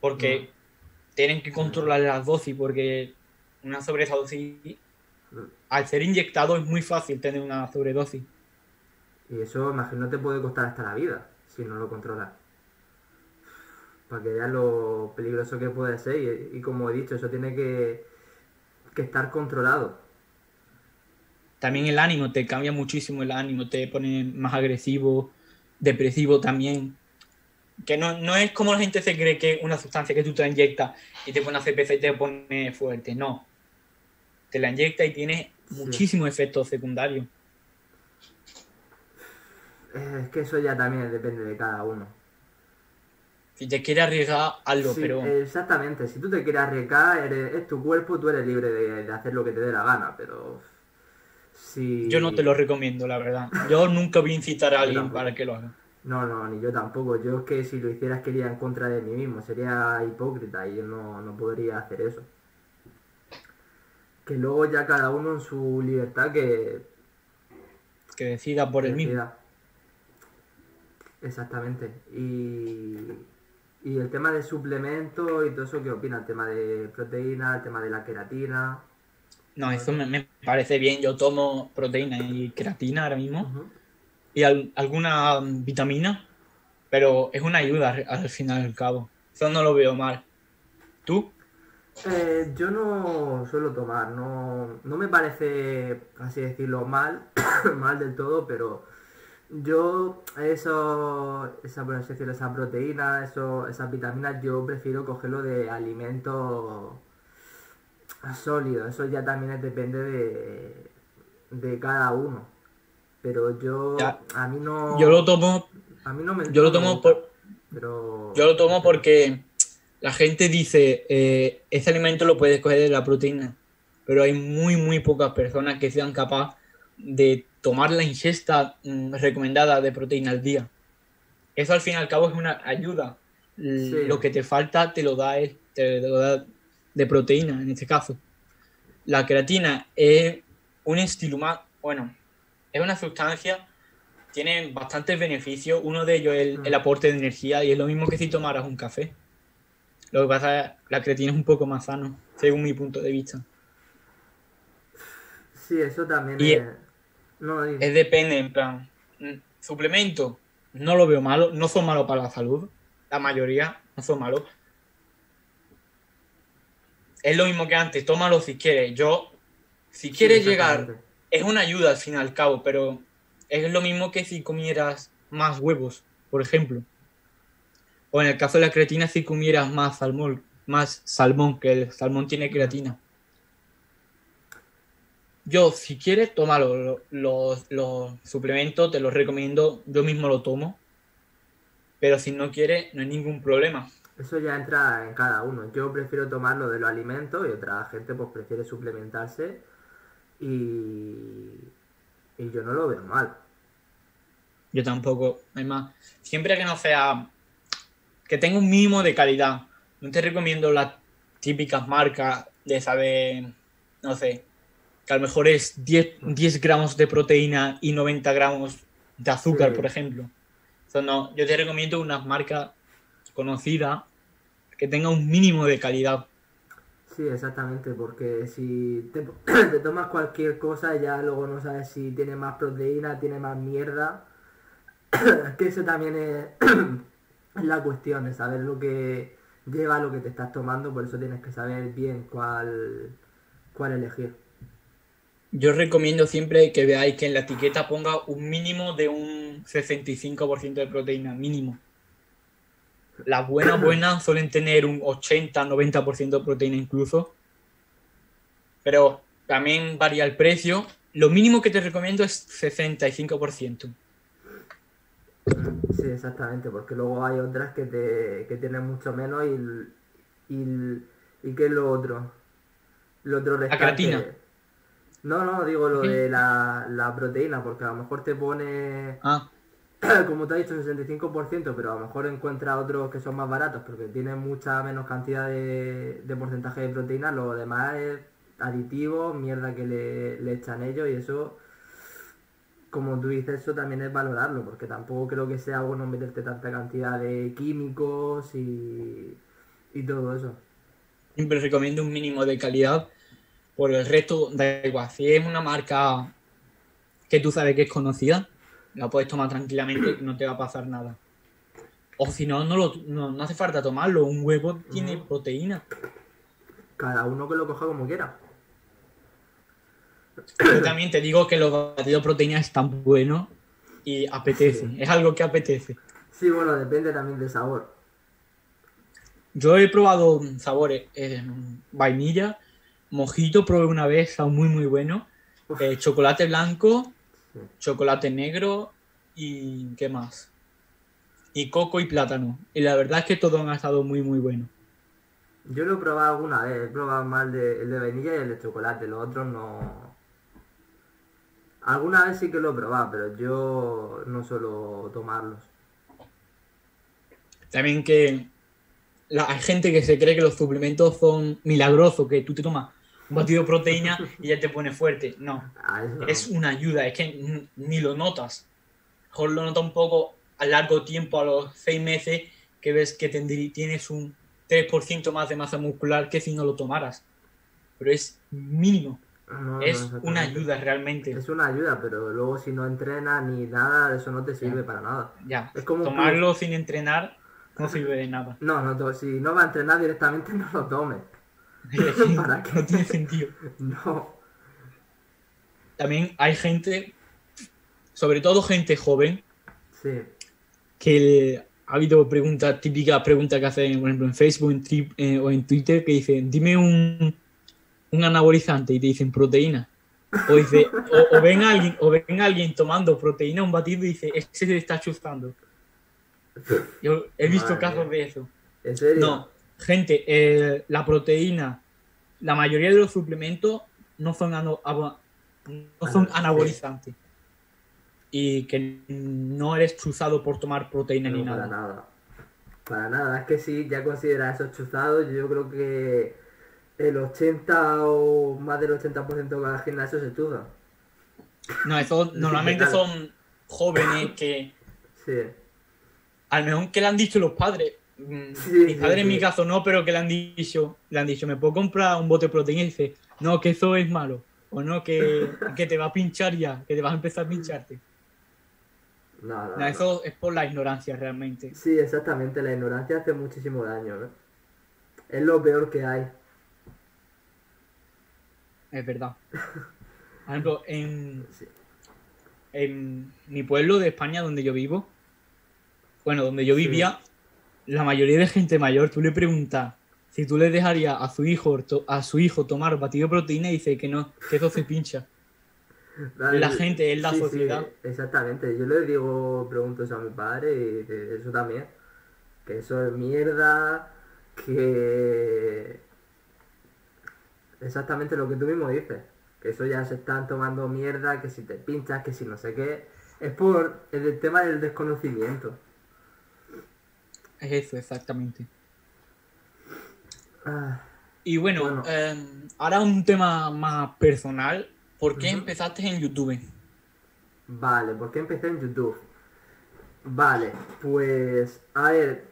porque tienen que controlar las dosis, porque una sobredosis, al ser inyectado es muy fácil tener una sobredosis. Y eso, imagino, te puede costar hasta la vida si no lo controlas. Para que veas lo peligroso que puede ser. Y, y como he dicho, eso tiene que, que estar controlado. También el ánimo, te cambia muchísimo el ánimo, te pone más agresivo, depresivo también. Que no, no es como la gente se cree que una sustancia que tú te inyectas y te pone a CPC y te pone fuerte, no. Te la inyecta y tiene Sí. muchísimos efectos secundarios. Es que eso ya también depende de cada uno. Si te quieres arriesgar, hazlo, Sí, pero Exactamente, si tú te quieres arriesgar, eres- es tu cuerpo, tú eres libre de, de hacer lo que te dé la gana, pero yo no te lo recomiendo, la verdad. Yo nunca voy a incitar a alguien para que lo haga. No, no, ni yo tampoco. Yo es que si lo hicieras quería en contra de mí mismo, sería hipócrita y yo no, no podría hacer eso. Que luego ya cada uno en su libertad que Que decida por el mismo. decida. Exactamente. Y, y el tema de suplementos y todo eso, ¿qué opina? El tema de proteína, el tema de la queratina. No, eso me, me parece bien. Yo tomo proteína y creatina ahora mismo. Y al- alguna mm, vitamina, pero es una ayuda al, al final y al cabo. Eso no lo veo mal. ¿Tú? Eh, yo no suelo tomar, no, no me parece, así decirlo, mal, mal del todo, pero yo eso, esa, por así decirlo, esa proteína, eso, esas vitaminas, yo prefiero cogerlo de alimentos sólidos, eso ya también depende de, de cada uno. Pero yo, Ya. a mí no, Yo lo tomo, a mí no me, yo lo me tomo por, pero, yo lo tomo porque la gente dice, eh, ese alimento lo puedes coger de la proteína, pero hay muy, muy pocas personas que sean capaces de tomar la ingesta mm, recomendada de proteína al día. Eso al fin y al cabo es una ayuda. Sí. Lo que te falta te lo da, te lo da de proteína en este caso. La creatina es un estilo más, bueno, es una sustancia, tiene bastantes beneficios. Uno de ellos es el, el aporte de energía y es lo mismo que si tomaras un café. Lo que pasa es que la creatina es un poco más sano, según mi punto de vista. sí, eso también Y- es, no, di- Es depende, en plan, mm, suplemento, no lo veo malo, no son malos para la salud, la mayoría no son malos. Es lo mismo que antes, tómalo si quieres. Yo, si sí, quieres llegar, es una ayuda al fin y al cabo, pero es lo mismo que si comieras más huevos, por ejemplo. O en el caso de la creatina, si comieras más salmón, más salmón, que el salmón tiene creatina. Yo, si quieres, tómalo. lo- Los, los suplementos te los recomiendo, yo mismo lo tomo. Pero si no quieres, no hay ningún problema. Eso ya entra en cada uno. Yo prefiero tomarlo de los alimentos y otra gente pues prefiere suplementarse y, y yo no lo veo mal. Yo tampoco. Además, siempre que no sea. que tenga un mínimo de calidad. No te recomiendo las típicas marcas de saber. no sé. que a lo mejor es 10, 10 gramos de proteína y 90 gramos de azúcar, Sí. por ejemplo. No. Yo te recomiendo unas marcas conocidas que tenga un mínimo de calidad. Sí, exactamente, porque si te, te tomas cualquier cosa ya luego no sabes si tiene más proteína, tiene más mierda. que eso también es es la cuestión, de saber lo que lleva lo que te estás tomando, por eso tienes que saber bien cuál, cuál elegir. Yo recomiendo siempre que veáis que en la etiqueta ponga un mínimo de un 65% de proteína, mínimo. Las buenas, buenas suelen tener un 80-90% de proteína incluso. Pero también varía el precio. Lo mínimo que te recomiendo es 65%. Sí, exactamente, porque luego hay otras que, te, que tienen mucho menos y, y, y ¿qué es lo otro? Lo otro restante. creatina. No, no, digo lo de la, la proteína, porque a lo mejor te pone, Ah, como te he dicho, 65%, pero a lo mejor encuentra otros que son más baratos, porque tienen mucha menos cantidad de, porcentaje de proteína, lo demás es aditivo, mierda que le, le echan ellos y eso como tú dices, eso también es valorarlo, porque tampoco creo que sea bueno meterte tanta cantidad de químicos y, y todo eso. siempre recomiendo un mínimo de calidad. Por el resto, da igual. Si es una marca que tú sabes que es conocida, la puedes tomar tranquilamente y no te va a pasar nada. O si no, no, lo- no, no hace falta tomarlo. Un huevo tiene proteína. Cada uno que lo coja como quiera. Yo también te digo que los batidos de proteína están buenos y apetece. Sí. Es algo que apetece. Sí, bueno, depende también del sabor. Yo he probado sabores eh, vainilla, mojito, probé una vez, está muy muy bueno. Eh, chocolate blanco. Chocolate negro y ¿qué más? y coco y plátano. Y la verdad es que todos han estado muy, muy buenos. Yo lo he probado alguna vez, he probado más el de, el de vainilla y el de chocolate, los otros no... Alguna vez sí que lo he probado, pero yo no suelo tomarlos. También que la- hay gente que se cree que los suplementos son milagrosos, que tú te tomas un batido de proteína y ya te pone fuerte. No, Ah, no. es una ayuda, es que ni lo notas. Mejor lo nota un poco a largo tiempo, a los seis meses, que ves que tienes un 3% más de masa muscular que si no lo tomaras. Pero es mínimo, No, no, es una ayuda realmente. Es una ayuda, pero luego si no entrenas ni nada, eso no te sirve para nada. Ya, Es como tomarlo sin entrenar no sirve de nada. No, no, si no va a entrenar directamente no lo tomes. ¿Para qué? no tiene sentido. No. También hay gente, sobre todo gente joven, Sí. que ha habido preguntas, típicas preguntas que hacen, por ejemplo, en Facebook en tri- eh, o en Twitter, que dicen, dime un, un anabolizante y te dicen proteína. O, dice, o, o ven a alguien, o ven a alguien tomando proteína, un batido, y dice, ese se está chuzando. Yo he visto Madre casos de eso. ¿En serio? No, gente, eh, la proteína, la mayoría de los suplementos no son, ano- abo- no son Ah, anabolizantes. Y que no eres chuzado por tomar proteína No, ni para nada. nada. Para nada. Es que si ya considera esos chuzados, yo creo que el 80 o más del 80% de cada gimnasio se chuza. No, eso normalmente son jóvenes que, Sí. al mejor que le han dicho los padres. Mm, mis sí, padres en mi caso no, pero que le han dicho, le han dicho, me puedo comprar un bote de proteína y dice, no, que eso es malo. O no, que, que te va a pinchar ya, que te vas a empezar a pincharte. No, no, No, no. eso es por la ignorancia realmente. Sí, exactamente. La ignorancia hace muchísimo daño. ¿eh? Es lo peor que hay. Es verdad. Por ejemplo, en, Sí. en mi pueblo de España, donde yo vivo, bueno, donde yo Sí. La mayoría de gente mayor, tú le preguntas si tú le dejarías a su hijo a su hijo tomar batido de proteína y dice que no, que eso se pincha. La gente, es la Sí, sí, sociedad. exactamente. Yo le digo, pregunto eso a mi padre y de eso también. Que eso es mierda, que... Exactamente lo que tú mismo dices. Que eso ya se están tomando mierda, que si te pinchas, que si no sé qué. Es por el tema del desconocimiento. Es eso, exactamente. Ah, Y bueno, Bueno. eh, ahora un tema más personal. ¿Por qué empezaste en YouTube? Vale, ¿por qué empecé en YouTube? Vale, pues a ver,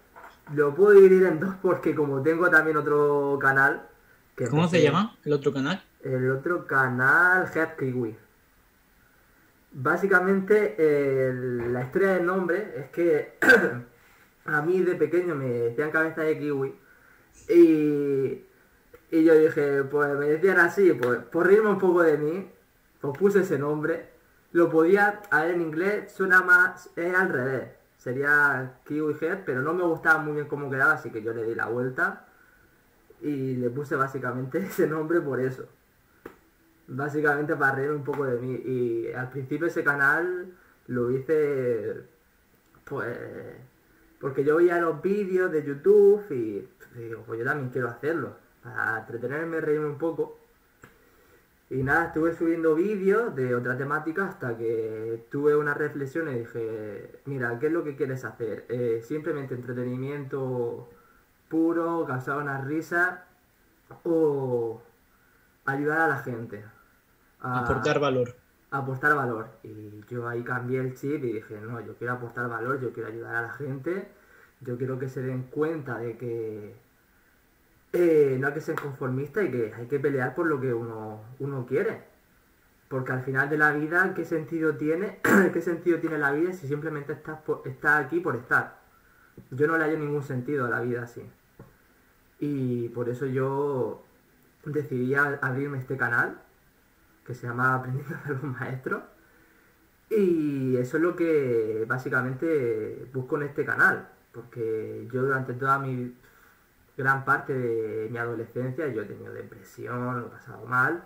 lo puedo dividir en dos porque como tengo también otro canal. Que ¿Cómo se llama el otro canal? El otro canal, Head Kiwi. Básicamente, la historia del nombre es que a mí de pequeño me decían cabeza de kiwi y, y yo dije, pues me decían así, pues por reírme un poco de mí, pues puse ese nombre. Lo podía, a ver, en inglés suena más, es al revés, sería Kiwi Head, pero no me gustaba muy bien cómo quedaba, así que yo le di la vuelta y le puse básicamente ese nombre por eso. Básicamente para reír un poco de mí. Y al principio ese canal lo hice pues porque yo veía los vídeos de YouTube y, digo, pues yo también quiero hacerlo. Para entretenerme, reírme un poco. Y nada, estuve subiendo vídeos de otra temática hasta que tuve una reflexión y dije, mira, ¿qué es lo que quieres hacer? Eh, simplemente entretenimiento puro, causar una risa o ayudar a la gente. a- Aportar valor. Aportar valor. Y yo ahí cambié el chip y dije, no, yo quiero aportar valor, yo quiero ayudar a la gente, yo quiero que se den cuenta de que eh, no hay que ser conformista y que hay que pelear por lo que uno, uno quiere. Porque al final de la vida, ¿qué sentido tiene? ¿Qué sentido tiene la vida si simplemente estás, por- estás aquí por estar? Yo no le hallo ningún sentido a la vida así. Y por eso yo decidí abrirme este canal que se llama Aprendiendo de los Maestros. Y eso es lo que básicamente busco en este canal, porque yo durante toda mi gran parte de mi adolescencia yo he tenido depresión, lo he pasado mal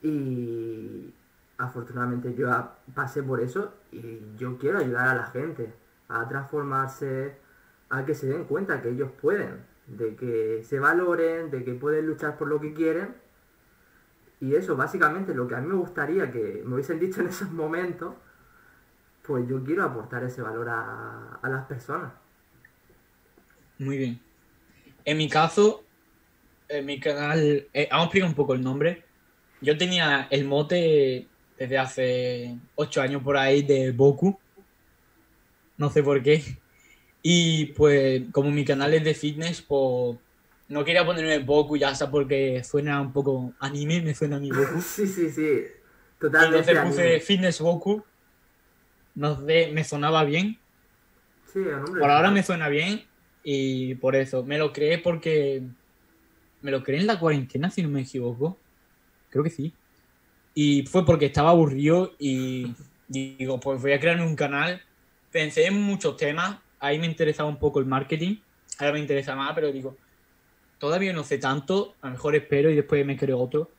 y afortunadamente yo pasé por eso y yo quiero ayudar a la gente. a transformarse, a que se den cuenta que ellos pueden, de que se valoren, de que pueden luchar por lo que quieren. Y eso, básicamente, lo que a mí me gustaría que me hubiesen dicho en esos momentos, pues yo quiero aportar ese valor a, a las personas. Muy bien. En mi caso, en mi canal, eh, vamos a explicar un poco el nombre. Yo tenía el mote desde hace 8 años por ahí de Boku. No sé por qué. Y pues como mi canal es de fitness, pues no quería ponerme Boku ya sea porque suena un poco anime, me suena a mi Boku. sí, sí, sí. Totalmente. Entonces puse Fitness Boku. No sé, me sonaba bien. Sí, el nombre Por ahora me suena bien y por eso me lo creé porque me lo creé en la cuarentena, si no me equivoco. Creo que sí. Y fue porque estaba aburrido y digo, pues voy a crearme un canal. Pensé en muchos temas. Ahí me interesaba un poco el marketing. Ahora me interesa más, pero digo, todavía no sé tanto. A lo mejor espero y después me creo otro.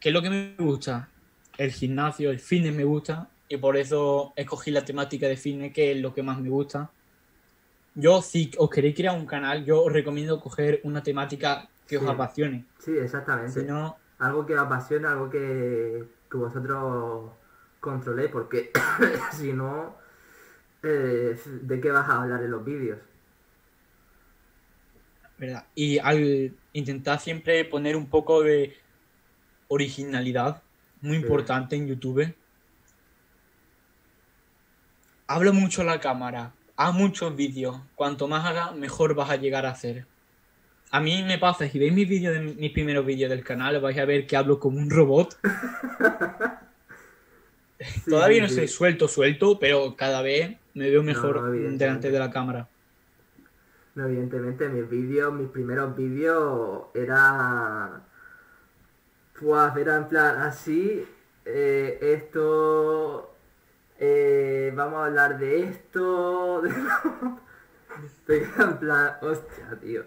¿Qué es lo que me gusta? El gimnasio, el fitness me gusta. Y por eso escogí la temática de fitness, que es lo que más me gusta. Yo, si os queréis crear un canal, yo os recomiendo coger una temática que os apasione. Sí, exactamente. Si no, Algo que os apasiona, algo que, que vosotros controléis, porque si no, eh, ¿de qué vas a hablar en los vídeos? ¿Verdad? Y al intentar siempre poner un poco de originalidad, muy Sí. importante en YouTube. Habla mucho a la cámara, haz muchos vídeos. Cuanto más hagas, mejor vas a llegar a hacer. A mí me pasa, si veis mis vídeos de mis primeros vídeos del canal, vais a ver que hablo como un robot. Todavía no soy suelto, suelto, pero cada vez me veo mejor no, delante de la cámara. No, evidentemente, mis vídeos, mis primeros vídeos, era. Pues era en plan así. eh, esto. eh, vamos a hablar de esto. Queda en plan, hostia, tío.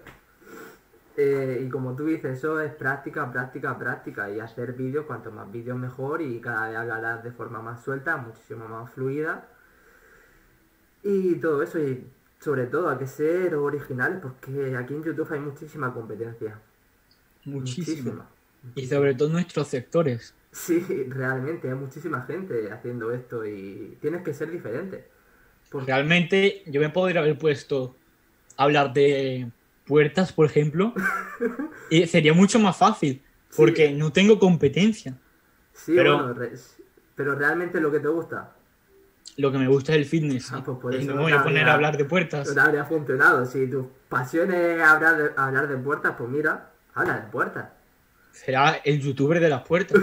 Eh, y como tú dices, eso es práctica, práctica, práctica. Y hacer vídeos, cuanto más vídeos mejor. Y cada vez hablarás de forma más suelta, muchísimo más fluida. Y todo eso, y sobre todo hay que ser originales porque aquí en YouTube hay muchísima competencia. Muchísimo. Y sobre todo en nuestros sectores. Sí, realmente, hay muchísima gente haciendo esto y tienes que ser diferente. Porque Realmente yo me podría haber puesto a hablar de puertas, por ejemplo, y sería mucho más fácil, porque no tengo competencia. sí, pero- bueno, re- pero realmente lo que te gusta Lo que me gusta es el fitness. Ah, pues por eso no me voy a poner a hablar de puertas. no te habría funcionado. Si tu pasión es hablar de, hablar de puertas, pues mira, habla de puertas. Será el youtuber de las puertas.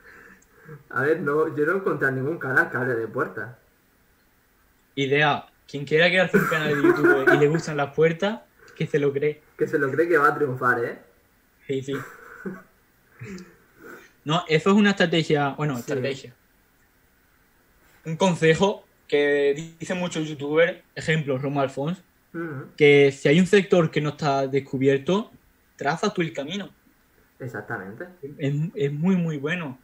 A ver, no, yo no he encontrado ningún canal que hable de puertas. Idea, quien quiera crearse un canal de YouTube y le gustan las puertas, que se lo cree. Que se lo cree que va a triunfar, ¿eh? Sí, sí. No, eso es una estrategia, bueno, Sí. estrategia. Un consejo que dicen muchos youtubers, ejemplo, Romo Alfons, que si hay un sector que no está descubierto, traza tú el camino. Exactamente. Es, es muy, muy bueno.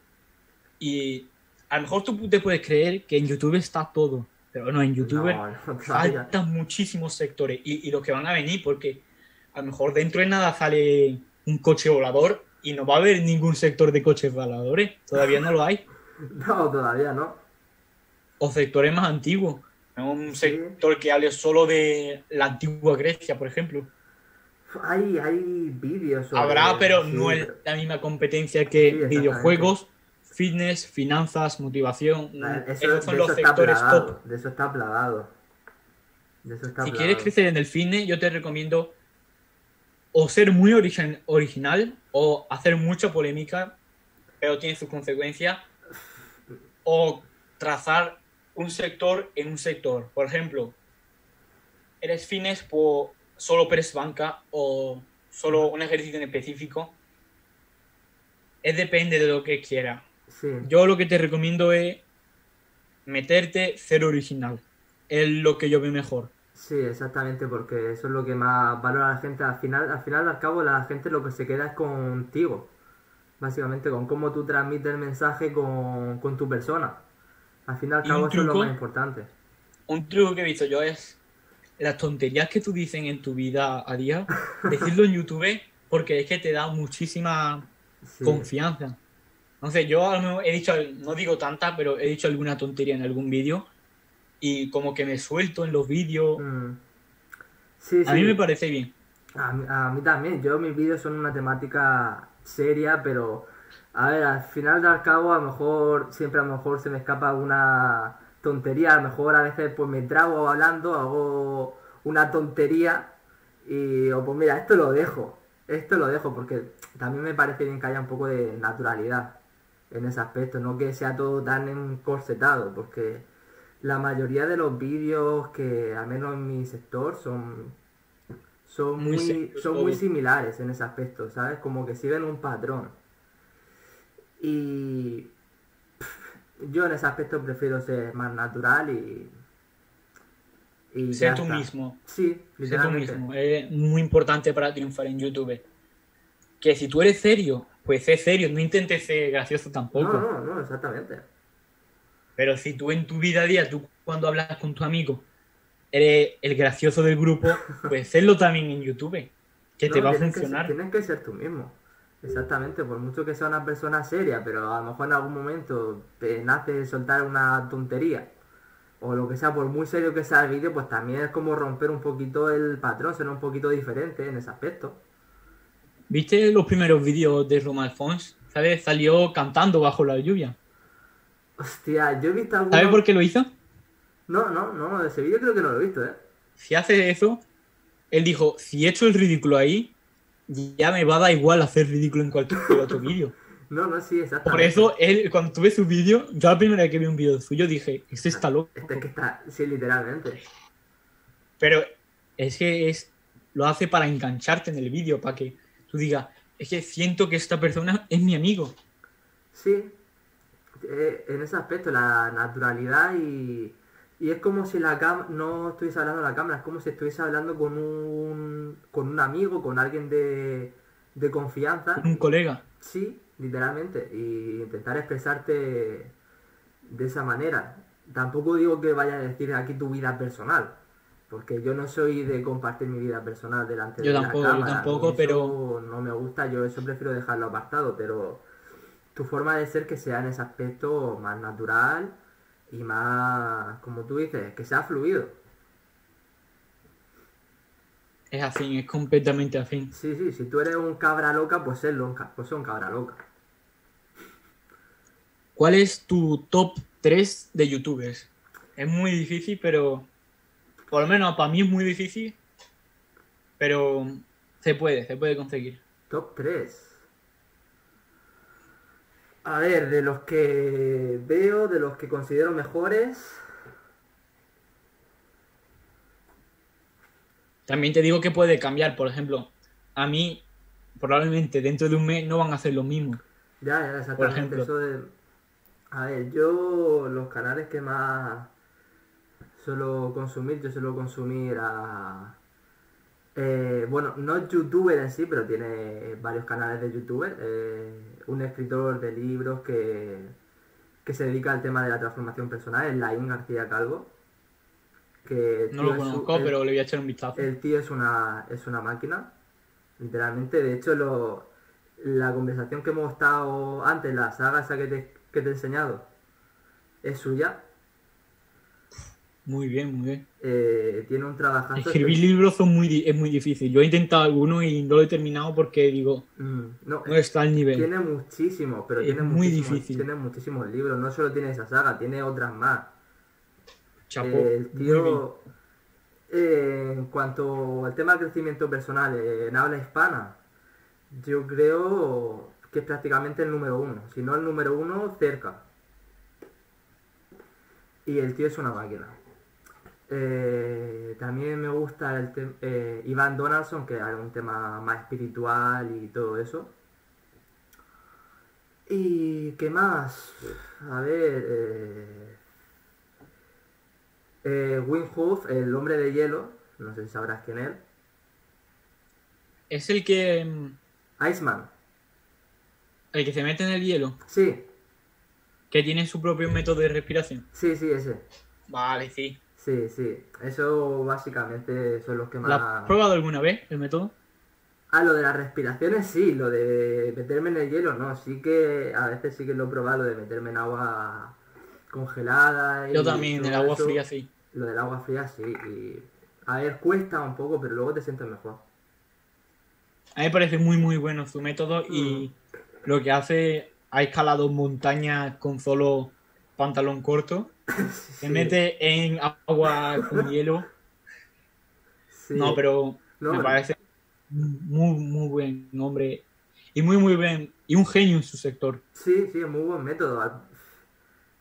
Y a lo mejor tú te puedes creer que en YouTube está todo, pero no, en YouTube No, no, faltan muchísimos sectores y, y los que van a venir, porque a lo mejor dentro de nada sale un coche volador y no va a haber ningún sector de coches voladores, todavía no lo hay. No, todavía no. O sectores más antiguos, un sector que hable solo de la antigua Grecia, por ejemplo. Hay, hay vídeos Habrá, pero sí, no es la misma competencia que Sí, videojuegos, fitness, finanzas, motivación. Ah, Eso, Esos son los eso sectores plagado. top. De eso está plagado. De eso está Si plagado. quieres crecer en el fitness, yo te recomiendo o ser muy origi- original o hacer mucha polémica, pero tiene sus consecuencias, o trazar un sector en un sector. Por ejemplo, eres fitness por solo press banca o solo un ejercicio en específico. Es depende de lo que quieras. Sí, Yo lo que te recomiendo es meterte ser original. Es lo que yo veo mejor. sí, exactamente, porque eso es lo que más valora la gente. Al final, al final, al cabo, la gente lo que se queda es contigo. Básicamente, con cómo tú transmites el mensaje con, con tu persona. Al fin y al Y cabo, un eso es lo truco- más importante. un truco que he visto yo es las tonterías que tú dices en tu vida a día, decirlo en YouTube, porque es que te da muchísima Sí. confianza. Entonces, yo a lo mejor he dicho, no digo tanta, pero he dicho alguna tontería en algún vídeo y como que me suelto en los vídeos. Mm. Sí, A mí me parece bien. A mí, a mí también, yo mis vídeos son una temática seria, pero a ver, al final de al cabo a lo mejor, siempre a lo mejor se me escapa una tontería, a lo mejor a veces pues me trago hablando, hago una tontería y o pues mira, esto lo dejo, esto lo dejo porque también me parece bien que haya un poco de naturalidad en ese aspecto, no que sea todo tan encorsetado, porque la mayoría de los vídeos que al menos en mi sector son son Muy muy, son muy similares en ese aspecto, ¿sabes? Como que siguen un patrón. Y pff, yo en ese aspecto prefiero ser más natural y... y ya tú está. mismo. Sí, Sé tú mismo. Es muy importante para triunfar en YouTube. Que si tú eres serio, pues sé serio, no intentes ser gracioso tampoco. No, no, no, exactamente. Pero si tú en tu vida a día, tú cuando hablas con tu amigo, eres el gracioso del grupo, pues serlo también en YouTube. Que te va a tienes que ser- funcionar. tienes que ser tú mismo. Exactamente, por mucho que sea una persona seria, pero a lo mejor en algún momento te nace soltar una tontería. O lo que sea, por muy serio que sea el vídeo, pues también es como romper un poquito el patrón, ser un poquito diferente en ese aspecto. ¿Viste los primeros vídeos de Roma Alfons? ¿Sabes? Salió cantando bajo la lluvia. Hostia, yo he visto algunos... ¿Sabes por qué lo hizo? No, no, no, ese vídeo creo que no lo he visto, ¿eh? Si hace eso, él dijo, si he hecho el ridículo ahí, ya me va a dar igual hacer ridículo en cualquier otro vídeo. No, no, sí, exactamente. Por eso, él, cuando tuve su vídeo, yo la primera vez que vi un vídeo suyo dije, este está loco. Este es que está, sí, literalmente. Pero es que es, lo hace para engancharte en el vídeo, para que tú digas, es que siento que esta persona es mi amigo. Sí, eh, en ese aspecto, la naturalidad y, y es como si la cam no estuviese hablando a la cámara, es como si estuviese hablando con un, con un amigo, con alguien de, de confianza. Un colega. Sí, literalmente, y intentar expresarte de esa manera. Tampoco digo que vaya a decir aquí tu vida personal, porque yo no soy de compartir mi vida personal delante Yo de tampoco, la yo cámara. tampoco, Eso pero- no me gusta, yo eso prefiero dejarlo apartado, pero tu forma de ser que sea en ese aspecto más natural y más, como tú dices, que sea fluido. Es así, es completamente así. Sí, sí, si tú eres un cabra loca, pues serlo, un pues un cabra loca. ¿Cuál es tu top 3 de youtubers? Es muy difícil, pero por lo menos para mí es muy difícil, pero se puede, se puede conseguir. Top 3. A ver, de los que veo, de los que considero mejores. También te digo que puede cambiar, por ejemplo, a mí probablemente dentro de un mes no van a hacer lo mismo. Ya, ya, exactamente. ejemplo. Eso de... A ver, yo los canales que más suelo consumir, yo suelo consumir a... eh, bueno, no youtuber en sí, pero tiene varios canales de youtuber. eh, un escritor de libros que, que se dedica al tema de la transformación personal, es Laín García Calvo. Que No lo su- conozco, el- pero le voy a echar un vistazo. el tío es una, es una máquina, literalmente. De hecho, lo, la conversación que hemos estado antes, la saga esa que te, que te he enseñado, es suya. Muy bien, muy bien. Eh, tiene un trabajazo. Escribir libros son muy, es muy difícil. Yo he intentado alguno y no lo he terminado porque digo, Mm, no, no está al nivel. tiene muchísimos, pero Es tiene muy muchísimos, difícil. tiene muchísimos libros. No solo tiene esa saga, tiene otras más. Chapó. Eh, el tío, eh, en cuanto al tema del crecimiento personal eh, en habla hispana, yo creo que es prácticamente el número uno. Si no el número uno, cerca. Y el tío es una máquina. Eh, también me gusta el eh, Iván Donaldson, que es un tema más espiritual y todo eso. ¿Y qué más? A ver... Eh, eh, Wim Hof, el hombre de hielo, no sé si sabrás quién es. Es el que, mm, Iceman, el que se mete en el hielo, sí, que tiene su propio método de respiración. sí, sí, ese. Vale, sí. Sí, Sí. Eso básicamente son los que más... ¿Lo has probado alguna vez el método? Ah, lo de las respiraciones sí, lo de meterme en el hielo no, sí que a veces sí que lo he probado, lo de meterme en agua congelada. Y Yo también, todo el agua eso. fría sí. Lo del agua fría sí, y a ver, cuesta un poco, pero luego te sientes mejor. A mí me parece muy muy bueno su método y Mm. lo que hace, ha escalado montañas con solo pantalón corto, se mete en agua con hielo. sí. No, pero No, me parece muy muy buen hombre y muy muy bien y un genio en su sector. Sí, sí, es muy buen método.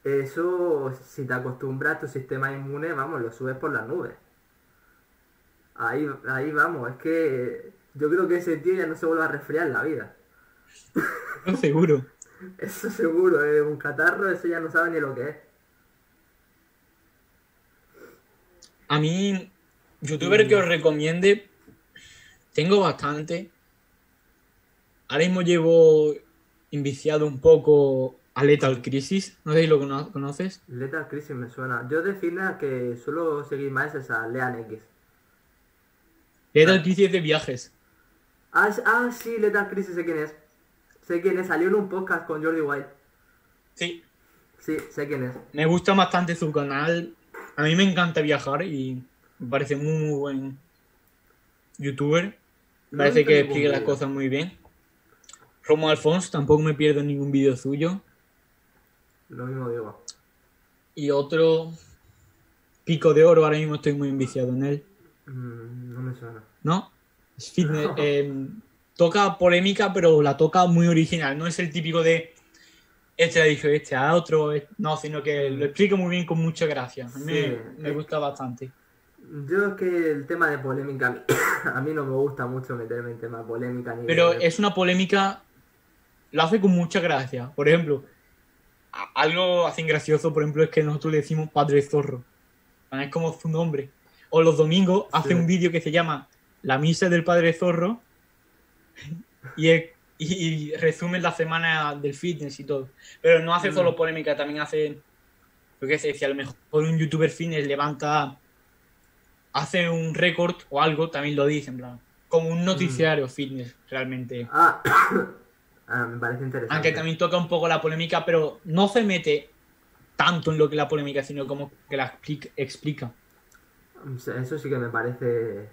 Eso, si te acostumbras a tu sistema inmune, vamos, lo subes por las nubes. Ahí, ahí vamos, es que yo creo que ese tío ya no se vuelve a resfriar en la vida. Estoy seguro. Eso seguro, es un catarro, eso ya no sabe ni lo que es. A mí, youtuber que os recomiende, tengo bastante. Ahora mismo llevo inviciado un poco a Lethal Crisis. No sé si lo cono- conoces. Lethal Crisis me suena. Yo de fitness que suelo seguir más es a Lean X. Lethal Crisis de viajes. Ah, ah, sí, Lethal Crisis sé quién es. Sé quién es, salió en un podcast con Jordi White. Sí. Sí, sé quién es. Me gusta bastante su canal. A mí me encanta viajar y me parece muy, muy buen youtuber. Me parece que explica las cosas muy bien. Romo Alfons, tampoco me pierdo ningún vídeo suyo. Lo mismo digo. Y otro, Pico de Oro, ahora mismo estoy muy enviciado en él. Mm, no me suena. ¿No? Es fitness. eh, toca polémica, pero la toca muy original. No es el típico de este le dijo este a otro. No, sino que lo explica muy bien con mucha gracia. A mí me, Sí. me gusta bastante. Yo es que el tema de polémica a mí, a mí no me gusta mucho meterme en temas de polémica ni Pero de- es una polémica. Lo hace con mucha gracia. Por ejemplo, algo así gracioso, por ejemplo, es que nosotros le decimos Padre Zorro. Es como su nombre. O los domingos hace Sí. un vídeo que se llama La misa del Padre Zorro. Y, es- y, y resume la semana del fitness y todo. Pero no hace Mm. solo polémica, también hace. Yo qué sé, si a lo mejor un youtuber fitness levanta. Hace un récord o algo, también lo dice, en plan. Como un noticiario fitness, realmente. Ah, ah, me parece interesante. Aunque también toca un poco la polémica, pero no se mete tanto en lo que es la polémica, sino como que la expli- explica. Eso sí que me parece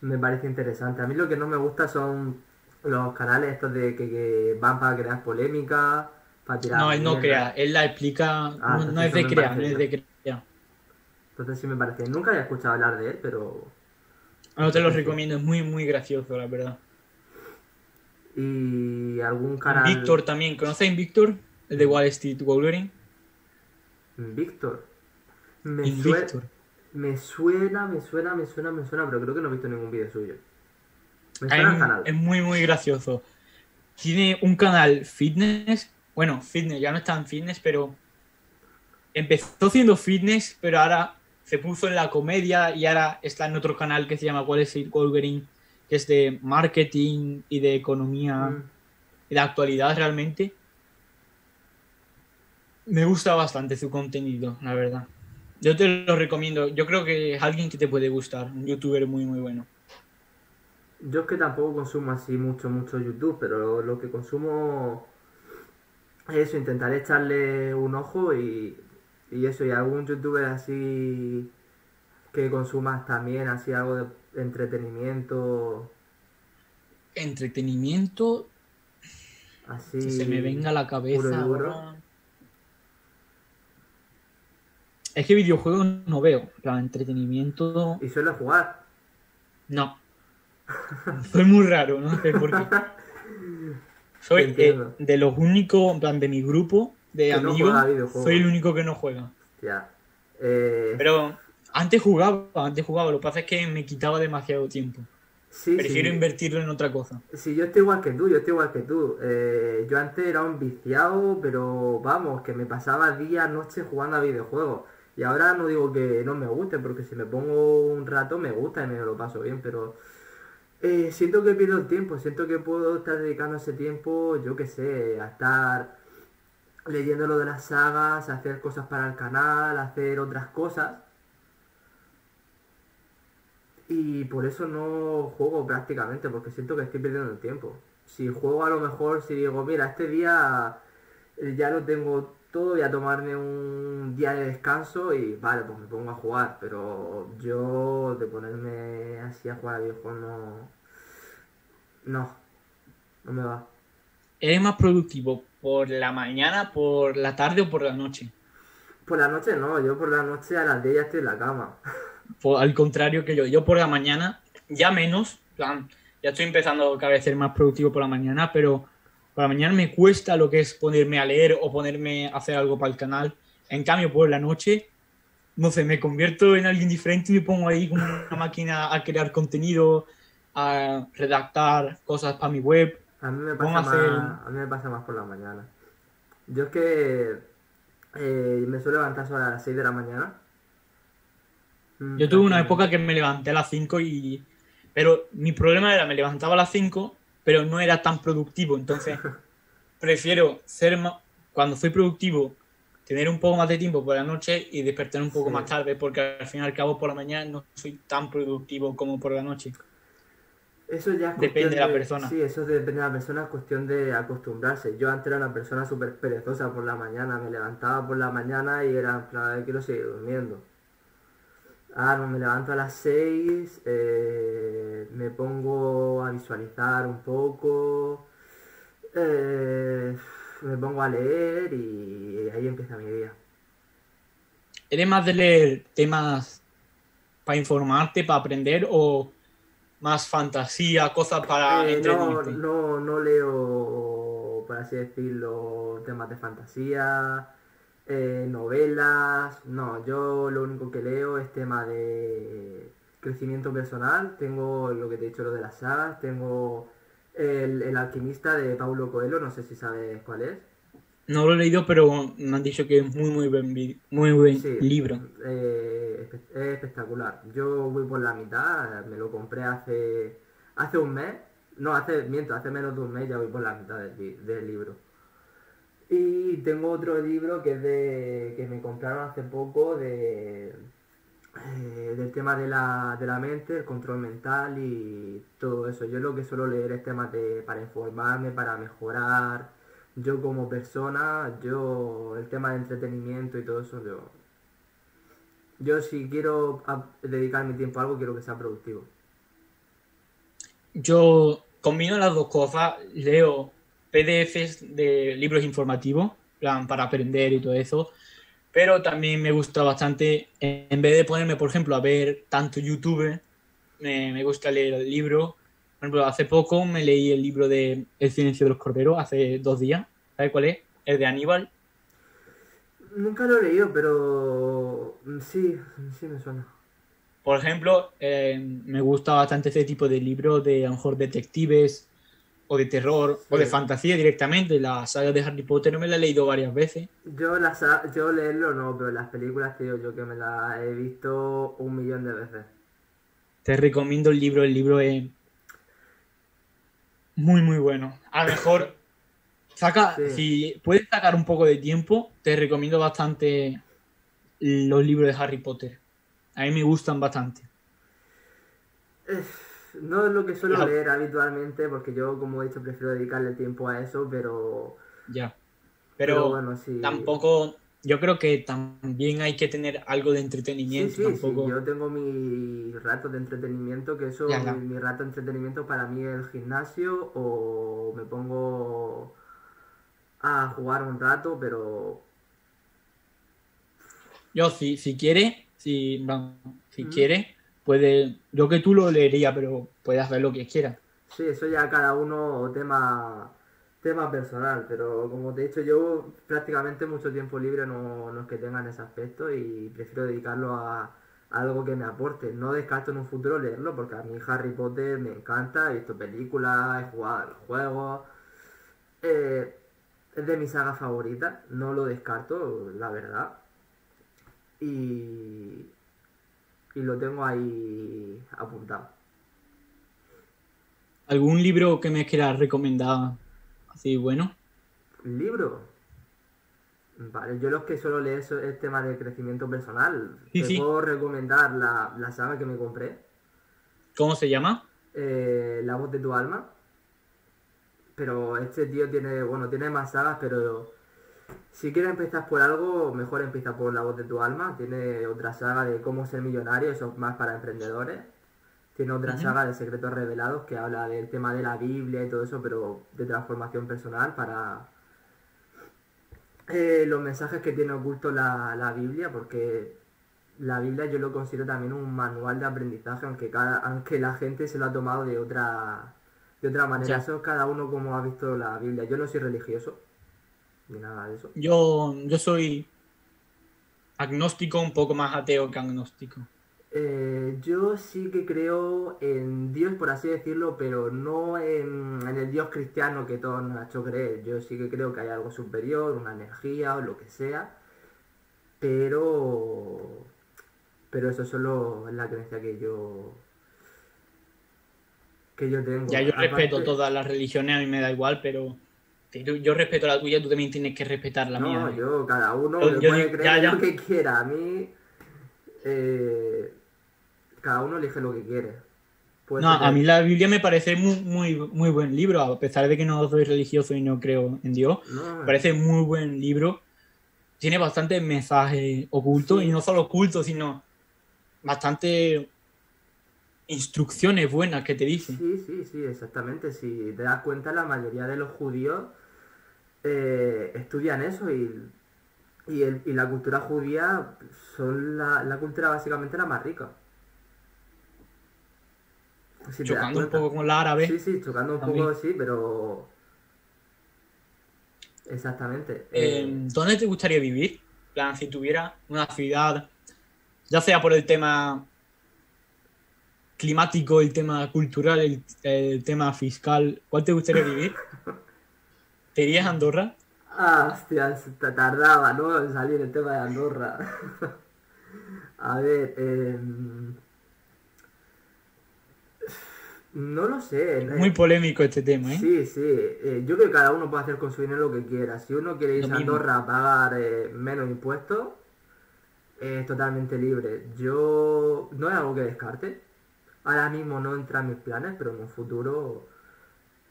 me parece interesante. A mí lo que no me gusta son los canales estos de que, que van para crear polémica, para tirar No, él no crea, él la explica, no, entonces no es de crear, no es de crear. Entonces sí me parece. Nunca había escuchado hablar de él, pero No te lo recomiendo, es muy, muy gracioso, la verdad. y algún canal Víctor también, ¿conoces a Víctor? El de Wall Street Wolverine. Víctor. Me, sue- Invictor. me suena, me suena, me suena, me suena, pero creo que no he visto ningún vídeo suyo. Es, el es muy, muy gracioso. Tiene un canal fitness. Bueno, fitness, ya no está en fitness, pero empezó haciendo fitness, pero ahora se puso en la comedia y ahora está en otro canal que se llama Wall Street Wolverine, que es de marketing y de economía Mm. y de actualidad realmente. Me gusta bastante su contenido, la verdad. Yo te lo recomiendo. Yo creo que es alguien que te puede gustar. Un youtuber muy, muy bueno. Yo es que tampoco consumo así mucho, mucho YouTube, pero lo, que consumo es eso, intentaré echarle un ojo y, y eso, y algún youtuber así que consumas también, así algo de entretenimiento, Entretenimiento, así. que se me venga a la cabeza ahora. Es que videojuegos no veo. Claro, entretenimiento. Y suele jugar. No. Soy muy raro, no sé por qué. Soy eh, de los únicos, en plan, de mi grupo de Que no amigos, videojuegos. soy el único que no juega. Ya. Eh, Pero antes jugaba, antes jugaba. Lo que pasa es que me quitaba demasiado tiempo. sí, Prefiero sí. invertirlo en otra cosa. Sí, yo estoy igual que tú, yo estoy igual que tú. Eh, yo antes era un viciado, pero vamos, que me pasaba días, noches jugando a videojuegos. Y ahora no digo que no me guste, porque si me pongo un rato me gusta y me lo paso bien, pero eh, siento que pierdo el tiempo, siento que puedo estar dedicando ese tiempo, yo qué sé, a estar leyendo lo de las sagas, a hacer cosas para el canal, a hacer otras cosas. Y por eso no juego prácticamente, porque siento que estoy perdiendo el tiempo. Si juego a lo mejor, si digo, mira, este día ya lo tengo todo, voy a tomarme un día de descanso y vale, pues me pongo a jugar. Pero yo de ponerme así a jugar a videojuegos no... No, no me va. ¿Eres más productivo por la mañana, por la tarde o por la noche? Por la noche no, yo por la noche a las 10 ya estoy en la cama. Por- al contrario que yo, yo por la mañana, ya menos, en plan, ya estoy empezando cada vez a ser más productivo por la mañana, pero por la mañana me cuesta lo que es ponerme a leer o ponerme a hacer algo para el canal. En cambio, por la noche, no sé, me convierto en alguien diferente y me pongo ahí como una máquina a crear contenido, a redactar cosas para mi web. A mí me pasa, hacer- más, a mí me pasa más por la mañana. Yo es que eh, me suelo levantar solo a las 6 de la mañana. Mm, Yo tuve una época que me levanté a las 5 y... Pero mi problema era, me levantaba a las 5, pero no era tan productivo. Entonces, prefiero ser más... Cuando soy productivo, tener un poco más de tiempo por la noche y despertar un poco Sí. más tarde, porque al fin y al cabo por la mañana no soy tan productivo como por la noche. Eso ya es Depende de la persona. Sí, eso depende de la persona, es cuestión de acostumbrarse. Yo antes era una persona súper perezosa por la mañana, me levantaba por la mañana y era en plan, quiero seguir durmiendo. Ah, no, me levanto a las 6, eh, me pongo a visualizar un poco, eh, me pongo a leer y ahí empieza mi día. ¿Eres más de leer temas para informarte, para aprender o más fantasía, cosas para Eh, no, no, no leo, por así decirlo, temas de fantasía, eh, novelas. No, yo lo único que leo es tema de crecimiento personal. Tengo lo que te he dicho, lo de las sagas. Tengo el, el alquimista de Paulo Coelho, no sé si sabes cuál es. No lo he leído, pero me han dicho que es muy, muy buen, muy buen Sí, libro. eh, es espectacular. Yo voy por la mitad, me lo compré hace, hace un mes. No, hace, miento, hace menos de un mes ya voy por la mitad del libro. Y tengo otro libro que es de que me compraron hace poco de eh, del tema de la, de la mente, el control mental y todo eso. Yo lo que suelo leer es temas de, para informarme, para mejorar. Yo como persona, yo el tema de entretenimiento y todo eso, yo, yo si quiero dedicar mi tiempo a algo, quiero que sea productivo. Yo combino las dos cosas, leo PDFs de libros informativos, plan, para aprender y todo eso, pero también me gusta bastante, en vez de ponerme, por ejemplo, a ver tanto YouTube, me, me gusta leer el libro. Por ejemplo, hace poco me leí el libro de El silencio de los corderos, hace dos días. ¿Sabes cuál es? El de Aníbal. Nunca lo he leído, pero sí, sí me suena. Por ejemplo, eh, me gusta bastante ese tipo de libros de a lo mejor detectives o de terror o de Sí. fantasía directamente. La saga de Harry Potter me la he leído varias veces. Yo, ha- yo leerlo no, pero las películas, tío, yo que me las he visto un millón de veces. Te recomiendo el libro, el libro es muy muy bueno. A lo mejor saca, Sí. si puedes sacar un poco de tiempo, te recomiendo bastante los libros de Harry Potter. A mí me gustan bastante. No es lo que suelo leer habitualmente, porque yo, como he dicho, prefiero dedicarle tiempo a eso, pero, Ya. pero Pero bueno, sí. tampoco, yo creo que también hay que tener algo de entretenimiento. sí, sí, tampoco... yo tengo mi rato de entretenimiento, que eso, Ya, ya. Mi, mi rato de entretenimiento para mí es el gimnasio o me pongo a jugar un rato, pero Yo, si, si quiere, si, van- si quiere, puede, yo que tú lo leería, pero puedes hacer lo que quieras. sí, eso ya cada uno tema, tema personal, pero como te he dicho, yo prácticamente mucho tiempo libre no, no es que tenga en ese aspecto y prefiero dedicarlo a, a algo que me aporte. No descarto en un futuro leerlo, porque a mí Harry Potter me encanta, he visto películas, he jugado al juego. Eh, es de mis sagas favoritas, no lo descarto, la verdad. Y, y lo tengo ahí apuntado. ¿Algún libro que me quieras recomendar así bueno? ¿Libro? Vale, yo los que suelo leer es tema de crecimiento personal. Sí, Te sí. puedo recomendar la, la saga que me compré. ¿Cómo se llama? Eh, la voz de tu alma. Pero este tío tiene, bueno, tiene más sagas, pero si quieres empezar por algo, mejor empieza por la voz de tu alma. Tiene otra saga de cómo ser millonario, eso es más para emprendedores. Tiene otra saga de secretos revelados que habla del tema de la Biblia y todo eso, pero de transformación personal para eh, los mensajes que tiene oculto la, la Biblia, porque la Biblia yo lo considero también un manual de aprendizaje, aunque cada, aunque la gente se lo ha tomado de otra de otra manera. Eso es cada uno como ha visto la Biblia. Yo no soy religioso, nada de eso. Yo, yo soy agnóstico, un poco más ateo que agnóstico. Eh, yo sí que creo en Dios, por así decirlo, pero no en, el Dios cristiano que todos nos ha hecho creer. Yo sí que creo que hay algo superior, una energía o lo que sea, pero pero eso solo es la creencia que yo que yo tengo. Ya yo respeto todas las religiones, a mí me da igual, pero yo respeto la tuya, tú también tienes que respetar la mía. No, yo, cada uno puede creer lo que quiera. A mí, eh, cada uno elige lo que quiere. no, a mí la Biblia me parece muy, muy, muy buen libro, a pesar de que no soy religioso y no creo en Dios. me parece muy buen libro. Tiene bastante mensaje oculto, y no solo oculto, sino bastante instrucciones buenas que te dicen. Sí, sí, sí, exactamente. Si te das cuenta, la mayoría de los judíos eh, estudian eso y, y, la cultura judía son la, cultura básicamente la más rica. chocando un poco con la árabe. Sí, sí, chocando un poco, sí, pero... Exactamente. Eh, ¿Dónde te gustaría vivir? plan, si tuviera una ciudad, ya sea por el tema climático, el tema cultural, el, tema fiscal, ¿cuál te gustaría vivir? ¿Te irías a Andorra? Ah, hostia, tardaba, ¿no? En salir el tema de Andorra. a ver, em, no lo sé. Muy polémico este tema, ¿eh? Sí, sí. Eh, yo creo que cada uno puede hacer con su dinero lo que quiera. Si uno quiere ir a Andorra a pagar eh, menos impuestos, es totalmente libre. Yo no es algo que descarte. Ahora mismo no entra en mis planes, pero en un futuro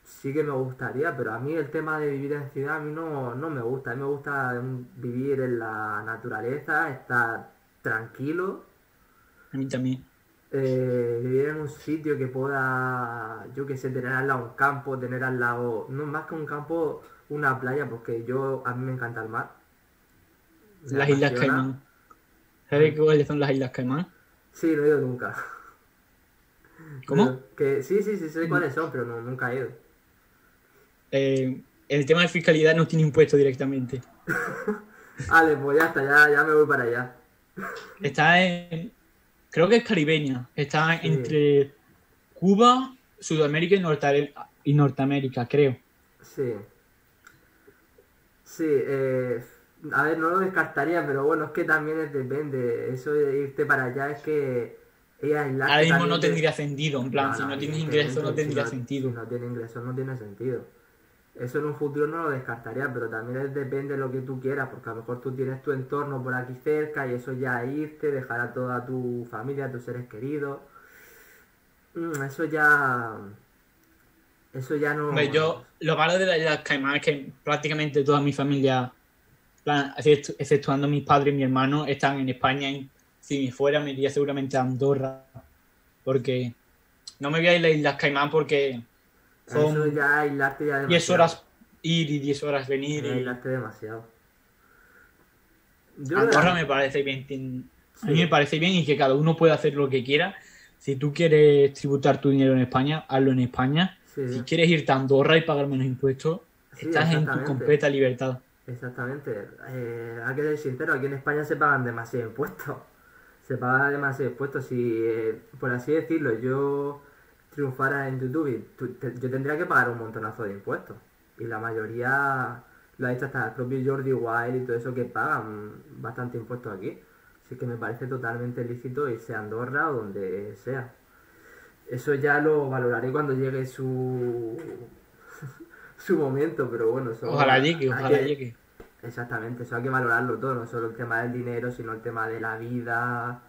sí que me gustaría. Pero a mí el tema de vivir en ciudad a mí no, me gusta. A mí me gusta vivir en la naturaleza, estar tranquilo. A mí también. Eh, vivir en un sitio que pueda, yo que sé, tener al lado un campo, tener al lado, no más que un campo, una playa, porque yo, a mí me encanta el mar. Las Islas Caimán. ¿Sabes cuáles son las Islas Caimán? Sí, no he ido nunca. ¿Cómo? que, sí, sí, sí, sé cuáles son, pero no, nunca he ido. Eh, el tema de fiscalidad no tiene impuesto directamente. vale, pues ya está, ya, ya me voy para allá. Está en. Creo que es caribeña. Está entre Cuba, Sudamérica y, y Norteamérica, creo. Sí. Sí, eh a ver, no lo descartaría, pero bueno, es que también depende. Eso de irte para allá es que Ahora mismo no tendría sentido, en plan, si no tienes ingresos no tendría sentido. Si no tienes ingresos no tiene sentido. Eso en un futuro no lo descartaría, pero también depende de lo que tú quieras, porque a lo mejor tú tienes tu entorno por aquí cerca y eso ya irte, dejar a toda tu familia, a tus seres queridos. Mm, eso ya... Eso ya no... yo, lo malo de la isla Caimán es que prácticamente toda mi familia exceptuando mis padres y mi hermano, están en España. Y si me fuera, me iría seguramente a Andorra. Porque no me voy a ir a las Caimán porque son ya aislarte ya 10 horas ir y 10 horas venir. Y... Aislarte demasiado. Andorra me parece bien. A mí me parece bien y que cada uno puede hacer lo que quiera. Si tú quieres tributar tu dinero en España, hazlo en España. Si quieres irte a Andorra y pagar menos impuestos, estás en tu completa libertad. Exactamente. Eh, hay que ser sincero, aquí en España se pagan demasiados impuestos. Se pagan demasiados impuestos. Si, eh, por así decirlo, yo triunfara en YouTube, yo tendría que pagar un montonazo de impuestos. Y la mayoría lo ha hecho hasta el propio Jordi Wild y todo eso que pagan bastante impuestos aquí. Así que me parece totalmente lícito irse a Andorra o donde sea. Eso ya lo valoraré cuando llegue su su momento, pero bueno, eso, ojalá llegue, ojalá llegue. Exactamente, eso hay que valorarlo todo, no solo el tema del dinero, sino el tema de la vida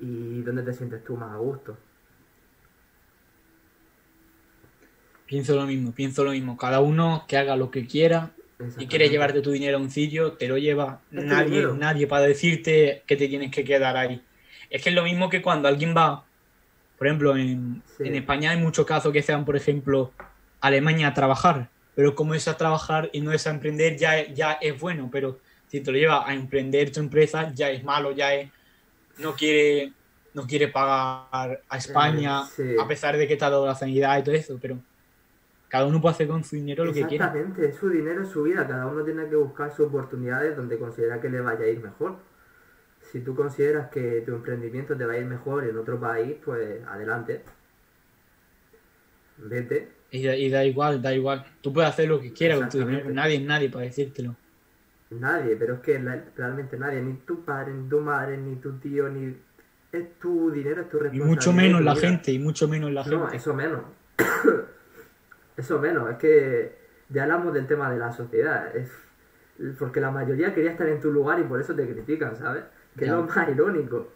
y dónde te sientes tú más a gusto. Pienso lo mismo, pienso lo mismo. Cada uno que haga lo que quiera y quieres llevarte tu dinero a un sitio, te lo lleva. Nadie, dinero. nadie para decirte que te tienes que quedar ahí. Es que es lo mismo que cuando alguien va, por ejemplo, en, Sí. en España hay muchos casos que sean, por ejemplo, a Alemania a trabajar, pero como es a trabajar y no es a emprender, ya, es- ya es bueno, pero si te lo lleva a emprender tu empresa, ya es malo, ya es, no quiere, no quiere pagar a España, sí. a pesar de que te ha dado la sanidad y todo eso, pero cada uno puede hacer con su dinero lo que quiera. Exactamente, es su dinero, es su vida. Cada uno tiene que buscar sus oportunidades donde considera que le vaya a ir mejor. Si tú consideras que tu emprendimiento te va a ir mejor en otro país, pues adelante. Vete. Y da, y da igual, da igual. Tú puedes hacer lo que quieras con tu dinero. Nadie es nadie para decírtelo. Nadie, pero es que realmente nadie, ni tu padre, ni tu madre, ni tu tío, ni... Es tu dinero, es tu Y responsabilidad. mucho menos la vida. gente, y mucho menos la No, gente. eso menos. eso menos. Es que ya hablamos del tema de la sociedad. Es porque la mayoría quería estar en tu lugar y por eso te critican, ¿sabes? Que es lo más irónico.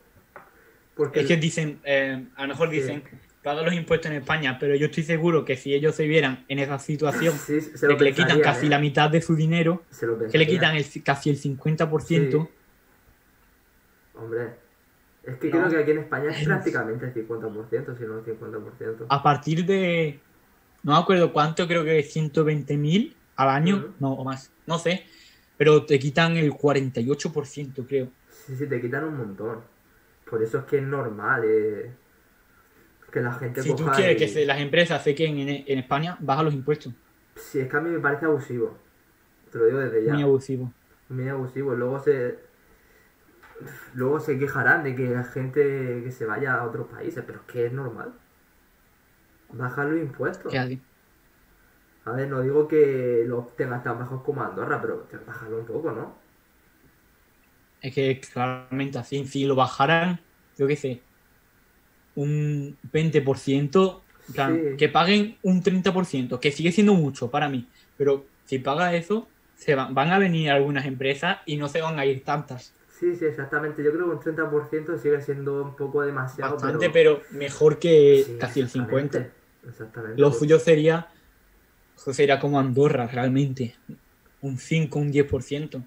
Porque Es que dicen, eh, a lo mejor Sí. dicen, paga los impuestos en España, pero yo estoy seguro que si ellos se vieran en esa situación, sí, se de lo que le quitan casi ¿eh? la mitad de su dinero, Se lo que le quitan el, casi el 50%, Sí. Hombre, es que No. creo que aquí en España es Es- prácticamente el 50%, si no el 50%. a partir de, no me acuerdo cuánto, creo que 120.000 al año, no, o más, no sé, pero te quitan el 48%, creo. Sí, sí, te quitan un montón. Por eso es que es normal eh, que la gente Si tú coja quieres y- que se- las empresas se queden en, en España, baja los impuestos. Sí, es que a mí me parece abusivo. Te lo digo desde ya. Muy abusivo. Muy abusivo. Luego se. Luego se quejarán de que la gente que se vaya a otros países, pero es que es normal. Bajar los impuestos. A ver, no digo que los tengas tan bajos como Andorra, pero bajarlo un poco, ¿no? Es que claramente así, si lo bajaran, yo qué sé, un 20%, en plan, Sí. que paguen un 30%, que sigue siendo mucho para mí, pero si paga eso, se van, van a venir algunas empresas y no se van a ir tantas. Sí, sí, exactamente. Yo creo que un 30% sigue siendo un poco demasiado. Bastante, pero, mejor que Sí, casi el 50%. Exactamente. Lo suyo sería, sería como Andorra, realmente, un 5, un 10%.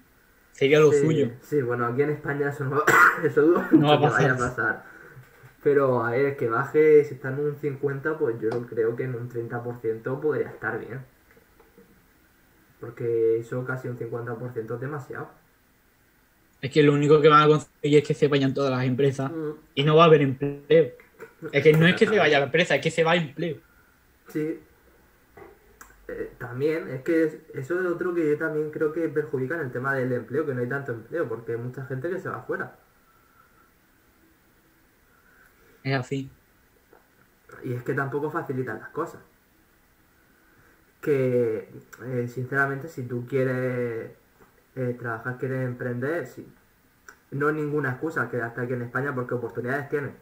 Sería lo Sí, suyo. Sí, bueno, aquí en España eso no eso dudo No va a que vaya a pasar. pasar. Pero a ver, que baje, si está en un 50, pues yo creo que en un 30% podría estar bien. Porque eso casi un 50% es demasiado. Es que lo único que van a conseguir es que se vayan todas las empresas Mm, y no va a haber empleo. Es que no es que se vaya la empresa, es que se va empleo. Sí. Eh, también, es que es- eso es otro que yo también creo que perjudica en el tema del empleo, que no hay tanto empleo, porque hay mucha gente que se va afuera. Es así. Y es que tampoco facilitan las cosas. Que, eh, sinceramente, si tú quieres eh, trabajar, quieres emprender, sí. no es ninguna excusa que hasta aquí en España, porque oportunidades tienes.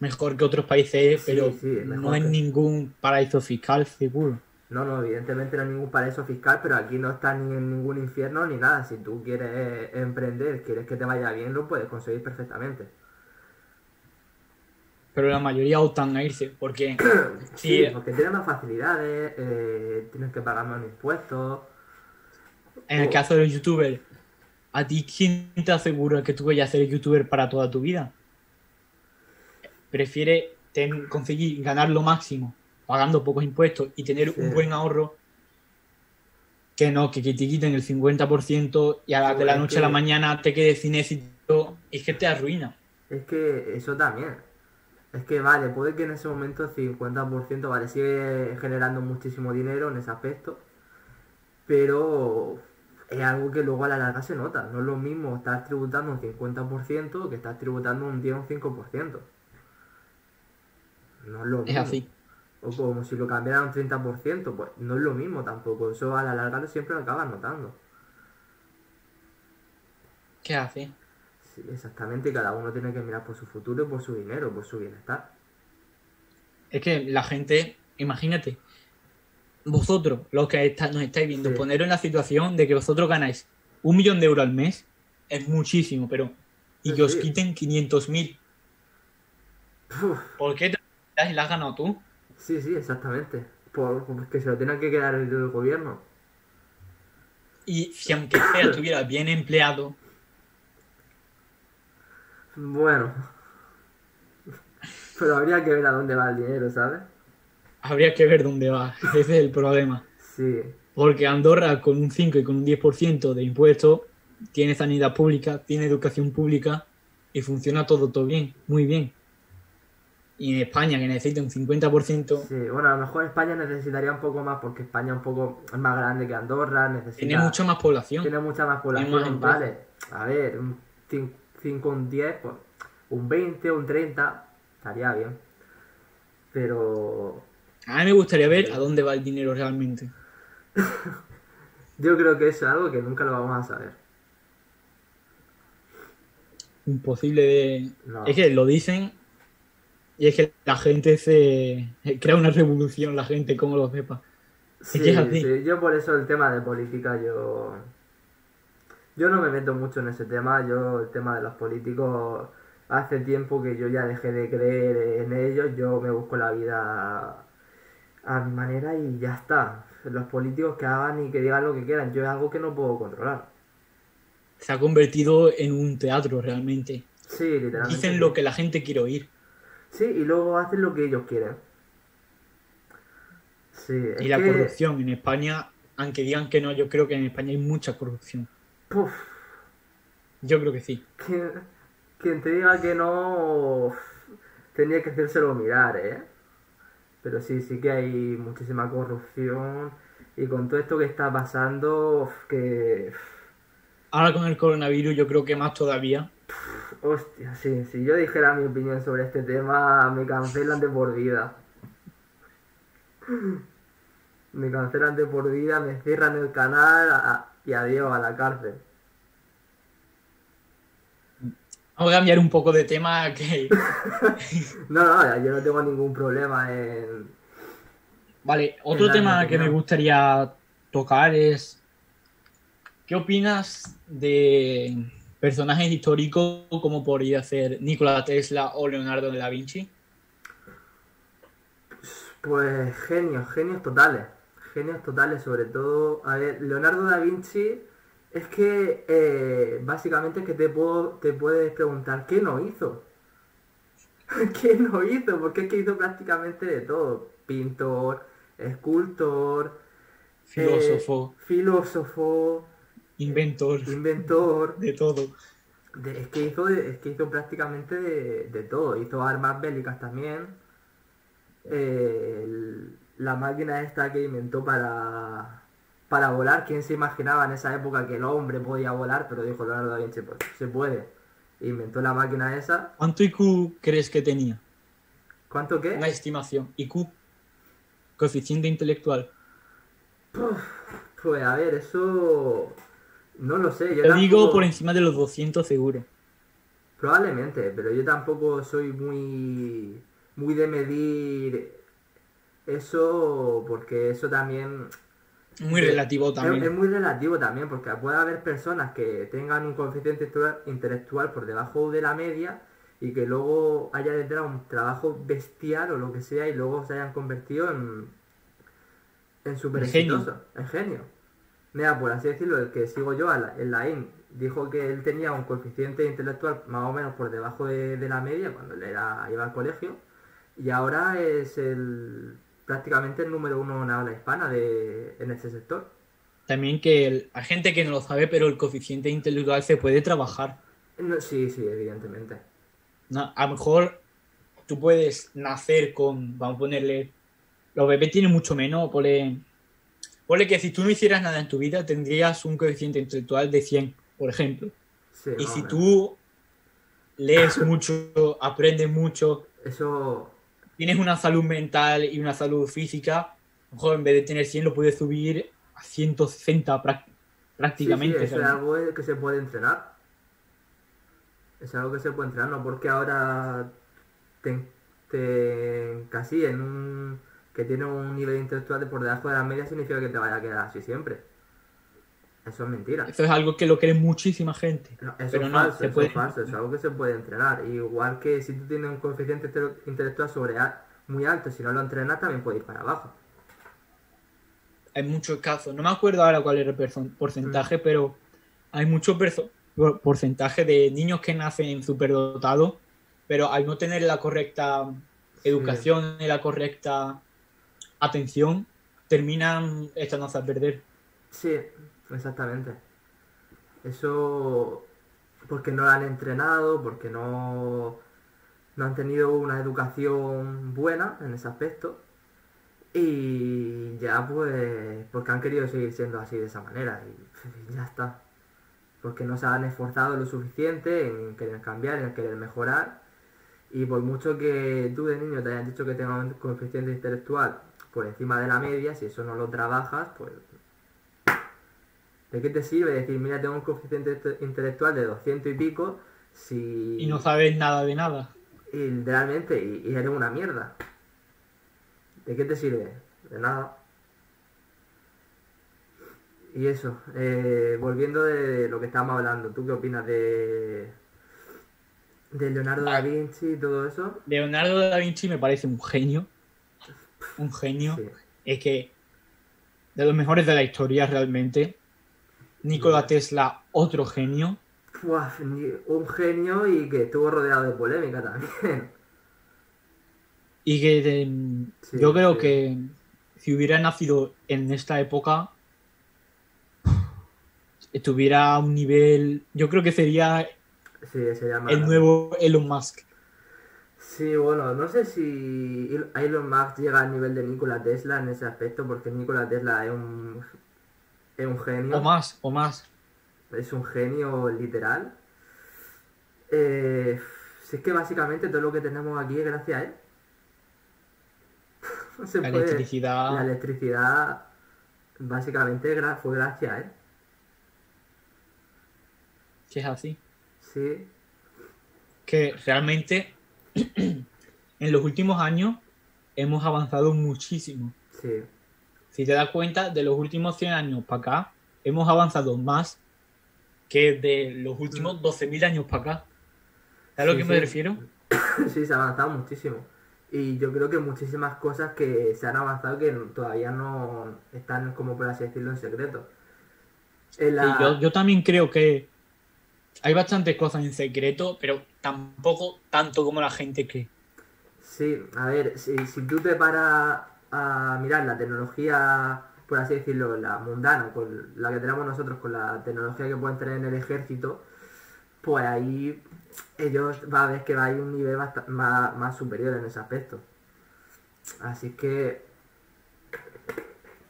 Mejor que otros países, Sí, pero sí, no es que- ningún paraíso fiscal seguro. No, no, evidentemente no hay ningún paraíso fiscal, pero aquí no está ni en ningún infierno ni nada. Si tú quieres eh, emprender, quieres que te vaya bien, lo puedes conseguir perfectamente. Pero la mayoría optan a irse porque Sí, sí, porque tienes más facilidades, eh, tienes que pagar menos impuestos. en el caso de los youtubers, ¿a ti quién te asegura que tú vayas a ser youtuber para toda tu vida? Prefiere ten- conseguir ganar lo máximo pagando pocos impuestos y tener Sí. un buen ahorro que no, que, que te quiten el 50% y a la, de la noche a la mañana te quedes sin éxito y es que te arruina. Es que eso también. Es que vale, puede que en ese momento el 50%, vale, sigue generando muchísimo dinero en ese aspecto, pero es algo que luego a la larga se nota. No es lo mismo estar tributando un 50% que estar tributando un 10 o un 5%. No es lo Es mismo. así. O como si lo cambiaran un 30%, pues no es lo mismo tampoco. Eso a la larga siempre lo acabas notando. ¿Qué hace? Sí, exactamente, cada uno tiene que mirar por su futuro por su dinero, por su bienestar. Es que la gente, imagínate, vosotros, los que está- nos estáis viendo, Sí. poneros en la situación de que vosotros ganáis un millón de euros al mes, es muchísimo, pero. Y Sí, que os quiten 500.000. Uf, ¿Por qué te las has ganado tú? Sí, sí, exactamente. por, porque se lo tiene que quedar el gobierno. Y si aunque sea estuviera bien empleado, Bueno. Pero habría que ver a dónde va el dinero, ¿sabes? habría que ver dónde va. Ese es el problema. Sí. Porque Andorra con un 5 y con un 10% de impuestos tiene sanidad pública, tiene educación pública y funciona todo, todo bien, muy bien. Y en España, que necesita un 50%, Sí, bueno, a lo mejor España necesitaría un poco más porque España es un poco es más grande que Andorra, necesita... tiene mucha más población. tiene mucha más población, vale. A ver, un 5, un 10, pues un 20, un 30, estaría bien. Pero A mí me gustaría ver a dónde va el dinero realmente. yo creo que eso es algo que nunca lo vamos a saber. Imposible de... No. Es que lo dicen y es que la gente se... Crea una revolución, la gente, como lo sepa. Sí, sí, yo por eso el tema de política, yo... Yo no me meto mucho en ese tema, yo el tema de los políticos, hace tiempo que yo ya dejé de creer en ellos, yo me busco la vida a mi manera y ya está. Los políticos que hagan y que digan lo que quieran, yo es algo que no puedo controlar. Se ha convertido en un teatro realmente. Sí, literalmente. Dicen lo que la gente quiere oír. Sí, y luego hacen lo que ellos quieren. Sí, Y la que- corrupción en España, aunque digan que no, yo creo que en España hay mucha corrupción. Puf, Yo creo que sí. Quien, quien te diga que no, tenía que hacérselo mirar, ¿eh? Pero sí, sí que hay muchísima corrupción y con todo esto que está pasando, que... Ahora con el coronavirus yo creo que más todavía. Hostia, sí, si yo dijera mi opinión sobre este tema, me cancelan de por vida. Me cancelan de por vida, me cierran el canal a- y adiós a la cárcel. Vamos a cambiar un poco de tema que... No, no, yo no tengo ningún problema en... Vale, otro En tema que me gustaría tocar es... ¿Qué opinas de personajes históricos como podría ser Nikola Tesla o Leonardo da Vinci? Pues genios, genios totales. Genios totales, sobre todo. A ver, Leonardo da Vinci es que eh, básicamente es que te, puedo, te puedes preguntar, ¿qué no hizo? ¿Qué no hizo? Porque es que hizo prácticamente de todo. Pintor, escultor, Filósofo, eh, filósofo, inventor, inventor. de todo. De- es, que hizo, es que hizo prácticamente de, de todo. Hizo armas bélicas también. Eh, el- la máquina esta que inventó para, para volar. ¿Quién se imaginaba en esa época que el hombre podía volar? Pero dijo Leonardo da Vinci, pues se puede. Inventó la máquina esa. ¿Cuánto IQ crees que tenía? ¿Cuánto qué? Una estimación. IQ, coeficiente intelectual. Pues a ver, eso... No lo sé. Yo Te digo por encima de los 200 seguro. Probablemente, pero yo tampoco soy muy, muy de medir eso, porque eso también Muy relativo es, es también. muy relativo también, porque puede haber personas que tengan un coeficiente intelectual- por debajo de la media y que luego haya detrás un trabajo bestial o lo que sea y luego se hayan convertido en, en super exitosos, en genio. Mira, por así decirlo, el que sigo yo, la- el Laín, dijo que él tenía un coeficiente intelectual más o menos por debajo de, de la media cuando él era, iba al colegio y ahora es el prácticamente el número uno en habla hispana de, en este sector. También que el- hay gente que no lo sabe, pero el coeficiente intelectual se puede trabajar. No, sí, sí, evidentemente. No, a lo mejor tú puedes nacer con, vamos a ponerle, los bebés tienen mucho menos, ponle, ponle que si tú no hicieras nada en tu vida tendrías un coeficiente intelectual de 100, por ejemplo. Sí, Y si tú lees mucho, aprendes mucho, Eso, tienes una salud mental y una salud física, mejor en vez de tener 100 lo puedes subir a 160 prá- sí, sí, prácticamente. eso es algo que se puede entrenar. Es algo que se puede entrenar, no porque ahora te, te encasillen en un que tiene un nivel intelectual de por debajo de la media significa que te vaya a quedar así siempre. Eso es mentira. Eso es algo que lo cree muchísima gente. No, eso pero es no, falso, se eso puede- es falso, eso es algo que se puede entrenar. Igual que si tú tienes un coeficiente inte- intelectual sobre muy alto, si no lo entrenas también puede ir para abajo. hay muchos casos. No me acuerdo ahora cuál era el porcentaje, pero hay mucho porcentaje de niños que nacen superdotados, pero al no tener la correcta educación y la correcta atención, terminan echándose a perder. Sí, exactamente. Eso porque no han entrenado, porque no, no han tenido una educación buena en ese aspecto. Y ya pues, porque han querido seguir siendo así de esa manera. Y ya está. Porque no se han esforzado lo suficiente en querer cambiar, en querer mejorar. Y por mucho que tú de niño te hayan dicho que tengas un coeficiente intelectual por encima de la media, si eso no lo trabajas, pues ¿De qué te sirve decir, mira, tengo un coeficiente inte- intelectual de 200 y pico si... Y no sabes nada de nada. y literalmente, y, y eres una mierda. ¿De qué te sirve? De nada. Y eso, eh, volviendo de lo que estábamos hablando, ¿tú qué opinas de, de Leonardo da Ah. Vinci y todo eso? Leonardo da Vinci me parece un genio. Un genio. Sí. Es que de los mejores de la historia realmente. Nikola Tesla, otro genio. Buah, un genio y que estuvo rodeado de polémica también. Y que de- Sí, yo creo sí. que si hubiera nacido en esta época, estuviera a un nivel. Yo creo que sería Sí, el nuevo Elon Musk. Sí, bueno, no sé si Elon Musk llega al nivel de Nikola Tesla en ese aspecto, porque Nikola Tesla es un, es un genio, O más, o más. es un genio literal. Eh, si es que básicamente todo lo que tenemos aquí es gracias a él. No se La puede- electricidad. La electricidad básicamente fue gracias a él. Si es así. Sí, que realmente en los últimos años hemos avanzado muchísimo. sí, Si te das cuenta, de los últimos 100 años para acá, hemos avanzado más que de los últimos 12.000 años para acá. ¿Sabes a lo Sí, que me sí. refiero? sí, se ha avanzado muchísimo. Y yo creo que muchísimas cosas que se han avanzado que todavía no están, como por así decirlo, en secreto. En la- Y yo, yo también creo que hay bastantes cosas en secreto, pero tampoco tanto como la gente cree. Sí, a ver, si, tú te paras a mirar la tecnología, por así decirlo, la mundana, con la que tenemos nosotros, con la tecnología que pueden tener en el ejército, pues ahí ellos va a ver que va a ir un nivel más, superior en ese aspecto. Así que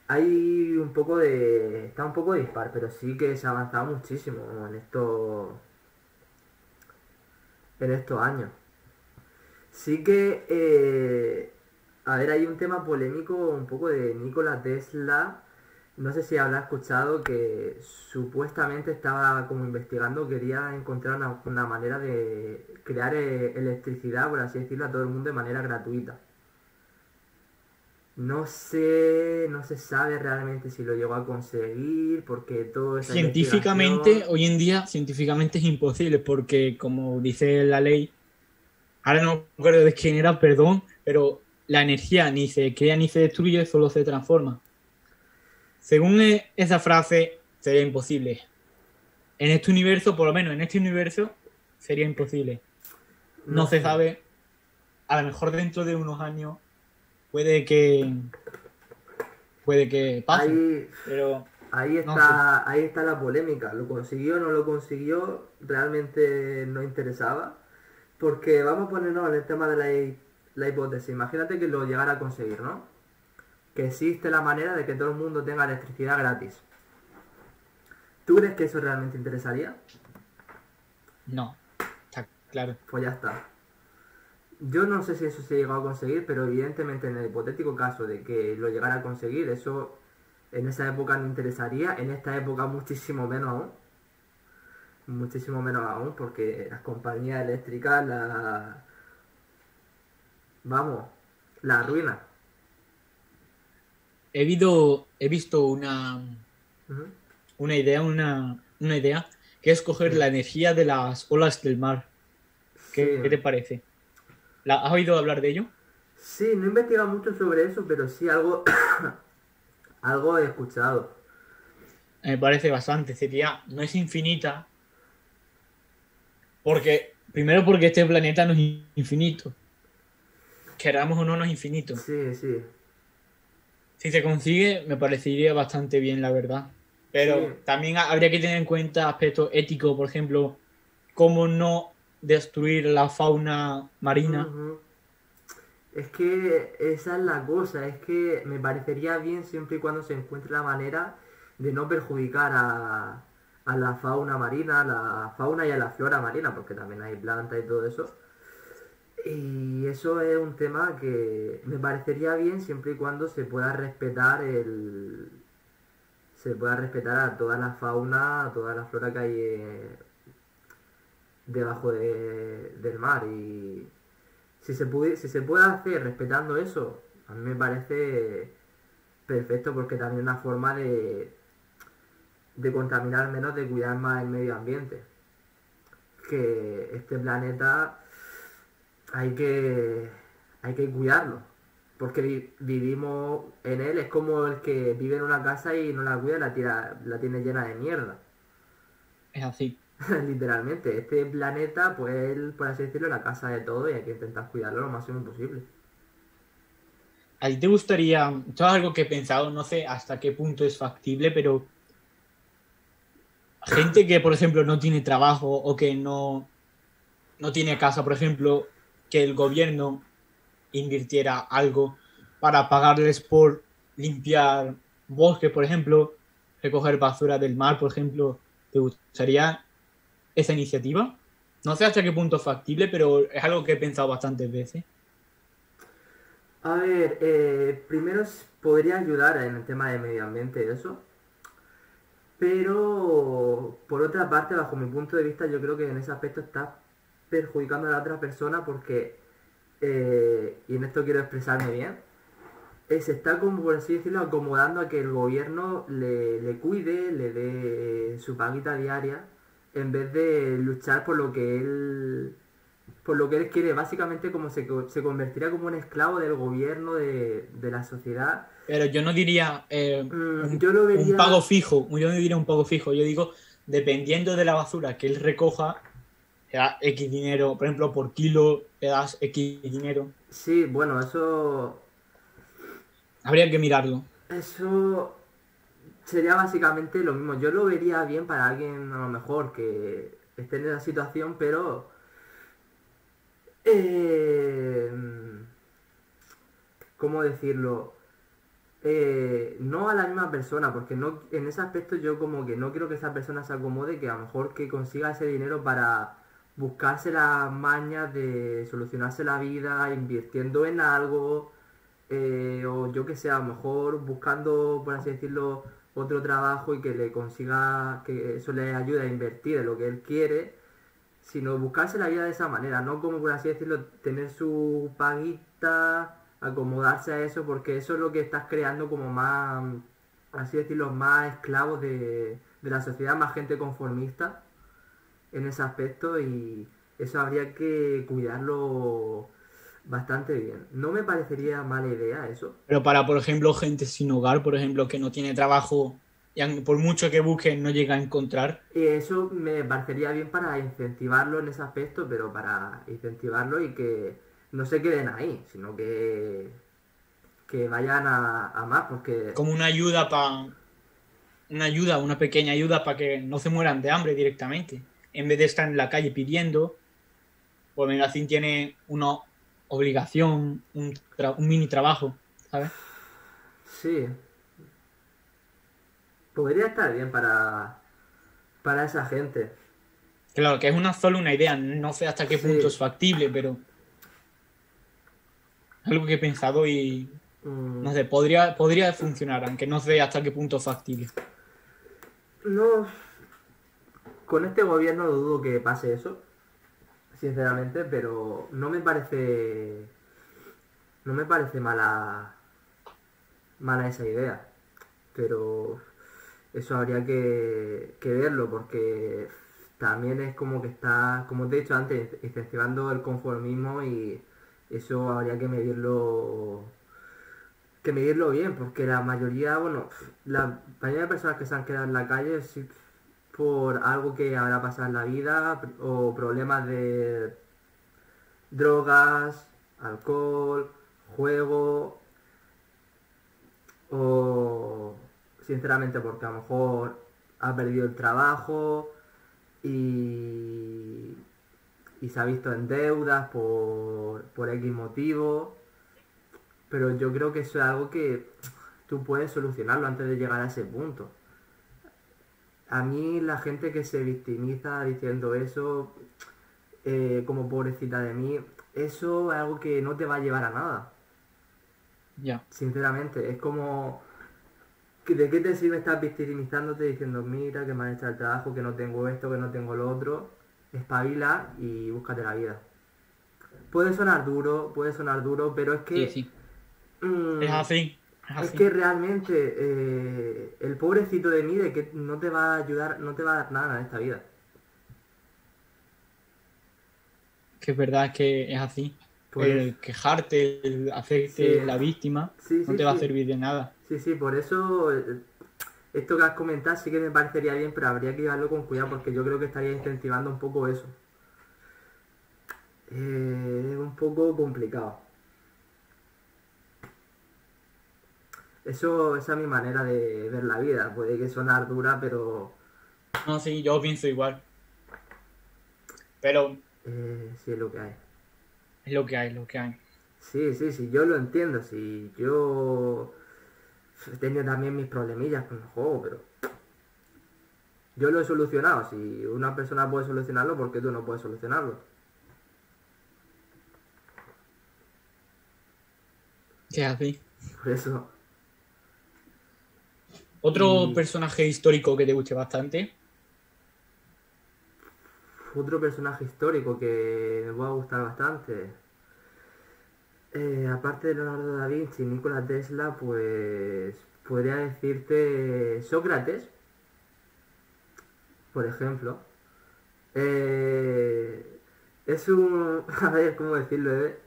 hay un poco de... está un poco dispar, pero sí que se ha avanzado muchísimo en estos... en estos años. Sí que, eh, a ver, hay un tema polémico un poco de Nikola Tesla. No sé si habrá escuchado que supuestamente estaba como investigando, quería encontrar una, manera de crear eh, electricidad, por así decirlo, a todo el mundo de manera gratuita. No sé, no se sabe realmente si lo llegó a conseguir, porque todo esa Científicamente, investigación- hoy en día, científicamente es imposible, porque como dice la ley, ahora no me acuerdo de quién era, perdón, pero la energía ni se crea ni se destruye, solo se transforma. Según e- esa frase, sería imposible. En este universo, por lo menos en este universo, sería imposible. No se sé. sabe. A lo mejor dentro de unos años puede que puede que pase, Ahí, pero Ahí No está, ahí está la polémica. ¿Lo consiguió o no lo consiguió? Realmente no interesaba. Porque vamos a ponernos en el tema de la, la hipótesis. Imagínate que lo llegara a conseguir, ¿no? Que existe la manera de que todo el mundo tenga electricidad gratis. ¿Tú crees que eso realmente interesaría? no. Está claro. Pues ya está. Yo no sé si eso se llegó a conseguir, pero evidentemente en el hipotético caso de que lo llegara a conseguir, eso en esa época no interesaría, en esta época muchísimo menos aún. Muchísimo menos aún, porque las compañías eléctricas la... Vamos, la arruinan. He visto, he visto una, una idea, una, una idea, que es coger la energía de las olas del mar. ¿Qué, Sí. qué te parece? ¿La, ¿Has oído hablar de ello? Sí, no he investigado mucho sobre eso, pero sí algo, Algo he escuchado. Me parece bastante. Sería, no es infinita. Porque, primero porque este planeta no es infinito. Queramos o no, no es infinito. Sí, sí. Si se consigue, me parecería bastante bien, la verdad. Pero Sí. también ha- habría que tener en cuenta aspectos éticos, por ejemplo, cómo no destruir la fauna marina. Es que esa es la cosa, es que me parecería bien siempre y cuando se encuentre la manera de no perjudicar a, a la fauna marina, a la fauna y a la flora marina, porque también hay plantas y todo eso. Y eso es un tema que me parecería bien siempre y cuando se pueda respetar el se pueda respetar a toda la fauna, a toda la flora que hay debajo de- del mar y si se puede, si se puede hacer respetando eso, a mí me parece perfecto porque también es una forma de de contaminar menos, de cuidar más el medio ambiente. Que este planeta hay que hay que cuidarlo porque vi- vivimos en él es como el que vive en una casa y no la cuida la tira la tiene llena de mierda Es así. literalmente este planeta pues por así decirlo la casa de todo y hay que intentar cuidarlo lo máximo posible. ¿A ti te gustaría, esto es algo que he pensado, no sé hasta qué punto es factible, pero gente que, por ejemplo, no tiene trabajo o que no, no tiene casa, por ejemplo, que el gobierno invirtiera algo para pagarles por limpiar bosques, por ejemplo, recoger basura del mar, por ejemplo, ¿te gustaría esa iniciativa? No sé hasta qué punto es factible, pero es algo que he pensado bastantes veces. A ver, eh, primero podría ayudar en el tema de medio ambiente y eso, pero por otra parte, bajo mi punto de vista, yo creo que en ese aspecto está perjudicando a la otra persona porque, eh, y en esto quiero expresarme bien, eh, se está como, por así decirlo, acomodando a que el gobierno le, le cuide, le dé su paguita diaria, en vez de luchar por lo que él por lo que él quiere, básicamente como se, se convertiría como un esclavo del gobierno, de, de la sociedad. Pero yo no diría eh, Mm, un, yo lo un vería... pago fijo, yo no diría un pago fijo, yo digo, dependiendo de la basura que él recoja, te da X dinero, por ejemplo, por kilo te das X dinero. Sí, bueno, eso... Habría que mirarlo. Eso sería básicamente lo mismo. Yo lo vería bien para alguien a lo mejor que esté en esa situación, pero... eh, ¿Cómo decirlo? Eh, no a la misma persona, porque no, en ese aspecto yo como que no quiero que esa persona se acomode, que a lo mejor que consiga ese dinero para buscarse las mañas de solucionarse la vida, invirtiendo en algo, eh, o yo que sé, a lo mejor buscando, por así decirlo, otro trabajo y que le consiga, que eso le ayude a invertir en lo que él quiere, sino buscarse la vida de esa manera, no como por así decirlo, tener su paguita, acomodarse a eso, porque eso es lo que estás creando como más, así decirlo, más esclavos de, de la sociedad, más gente conformista en ese aspecto y eso habría que cuidarlo bastante bien. No me parecería mala idea eso. Pero para, por ejemplo, gente sin hogar, por ejemplo, que no tiene trabajo, y por mucho que busque, no llega a encontrar. Y eso me parecería bien para incentivarlo en ese aspecto, pero para incentivarlo y que no se queden ahí, sino que, que vayan a, a más, porque Como una ayuda para. Una ayuda, una pequeña ayuda para que no se mueran de hambre directamente. En vez de estar en la calle pidiendo, pues Megacin tiene una obligación, un, tra- un mini trabajo, ¿sabes? sí, podría estar bien para, para esa gente. Claro, que es una solo una idea, no sé hasta qué Sí. punto es factible, pero algo que he pensado y Mm, no sé, podría, podría funcionar, aunque no sé hasta qué punto es factible. No, con este gobierno dudo que pase eso, sinceramente, pero no me parece, no me parece mala, mala esa idea, pero eso habría que, verlo porque también es como que está, como te he dicho antes, incentivando el conformismo y eso habría que medirlo que medirlo bien, porque la mayoría, bueno, la mayoría de personas que se han quedado en la calle es por algo que habrá pasado en la vida o problemas de drogas, alcohol, juego o sinceramente porque a lo mejor ha perdido el trabajo y, y se ha visto en deudas por, por X motivo. Pero yo creo que eso es algo que tú puedes solucionarlo antes de llegar a ese punto. A mí la gente que se victimiza diciendo eso, eh, como pobrecita de mí, eso es algo que no te va a llevar a nada. Ya. Sinceramente, es como... ¿De qué te sirve estar victimizándote diciendo, mira, que me han hecho el trabajo, que no tengo esto, que no tengo lo otro? Espabila y búscate la vida. Puede sonar duro, puede sonar duro, pero es que... Sí, sí. Mm, es así. Es, que realmente eh, el pobrecito de mí de que no te va a ayudar, no te va a dar nada en esta vida. Que es verdad que es así. Pues el quejarte, el hacerte la víctima, no te va a servir de nada. Sí, sí, por eso eh, esto que has comentado sí que me parecería bien, pero habría que llevarlo con cuidado porque yo creo que estaría incentivando un poco eso. Eh, es un poco complicado. Eso, esa es mi manera de ver la vida. Puede que sonar dura, pero... No, sí, yo pienso igual. Pero... Eh, sí, es lo que hay. Es lo que hay, lo que hay. Sí, sí, sí, yo lo entiendo. Sí, yo he tenido también mis problemillas con el juego, pero yo lo he solucionado. Si una persona puede solucionarlo, ¿por qué tú no puedes solucionarlo? ¿Qué así? Por eso. ¿Otro personaje histórico que te guste bastante? otro personaje histórico que me va a gustar bastante. Eh, aparte de Leonardo da Vinci y Nikola Tesla, pues podría decirte Sócrates, por ejemplo. Eh, es un... A ver, ¿cómo decirlo? Eh?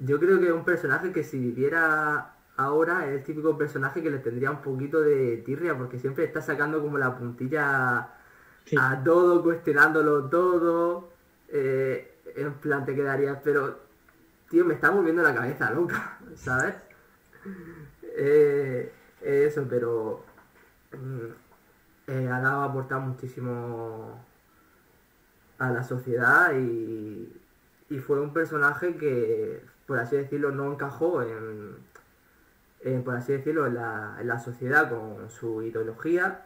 Yo creo que es un personaje que si viviera ahora es el típico personaje que le tendría un poquito de tirria porque siempre está sacando como la puntilla a todo, cuestionándolo todo. Eh, en plan te quedarías, pero, tío, me está moviendo la cabeza loca, ¿sabes? Eh, eso, pero mm, eh, ha dado a aportar muchísimo a la sociedad y, y, fue un personaje que, por así decirlo, no encajó en, por así decirlo, en la, la sociedad con su ideología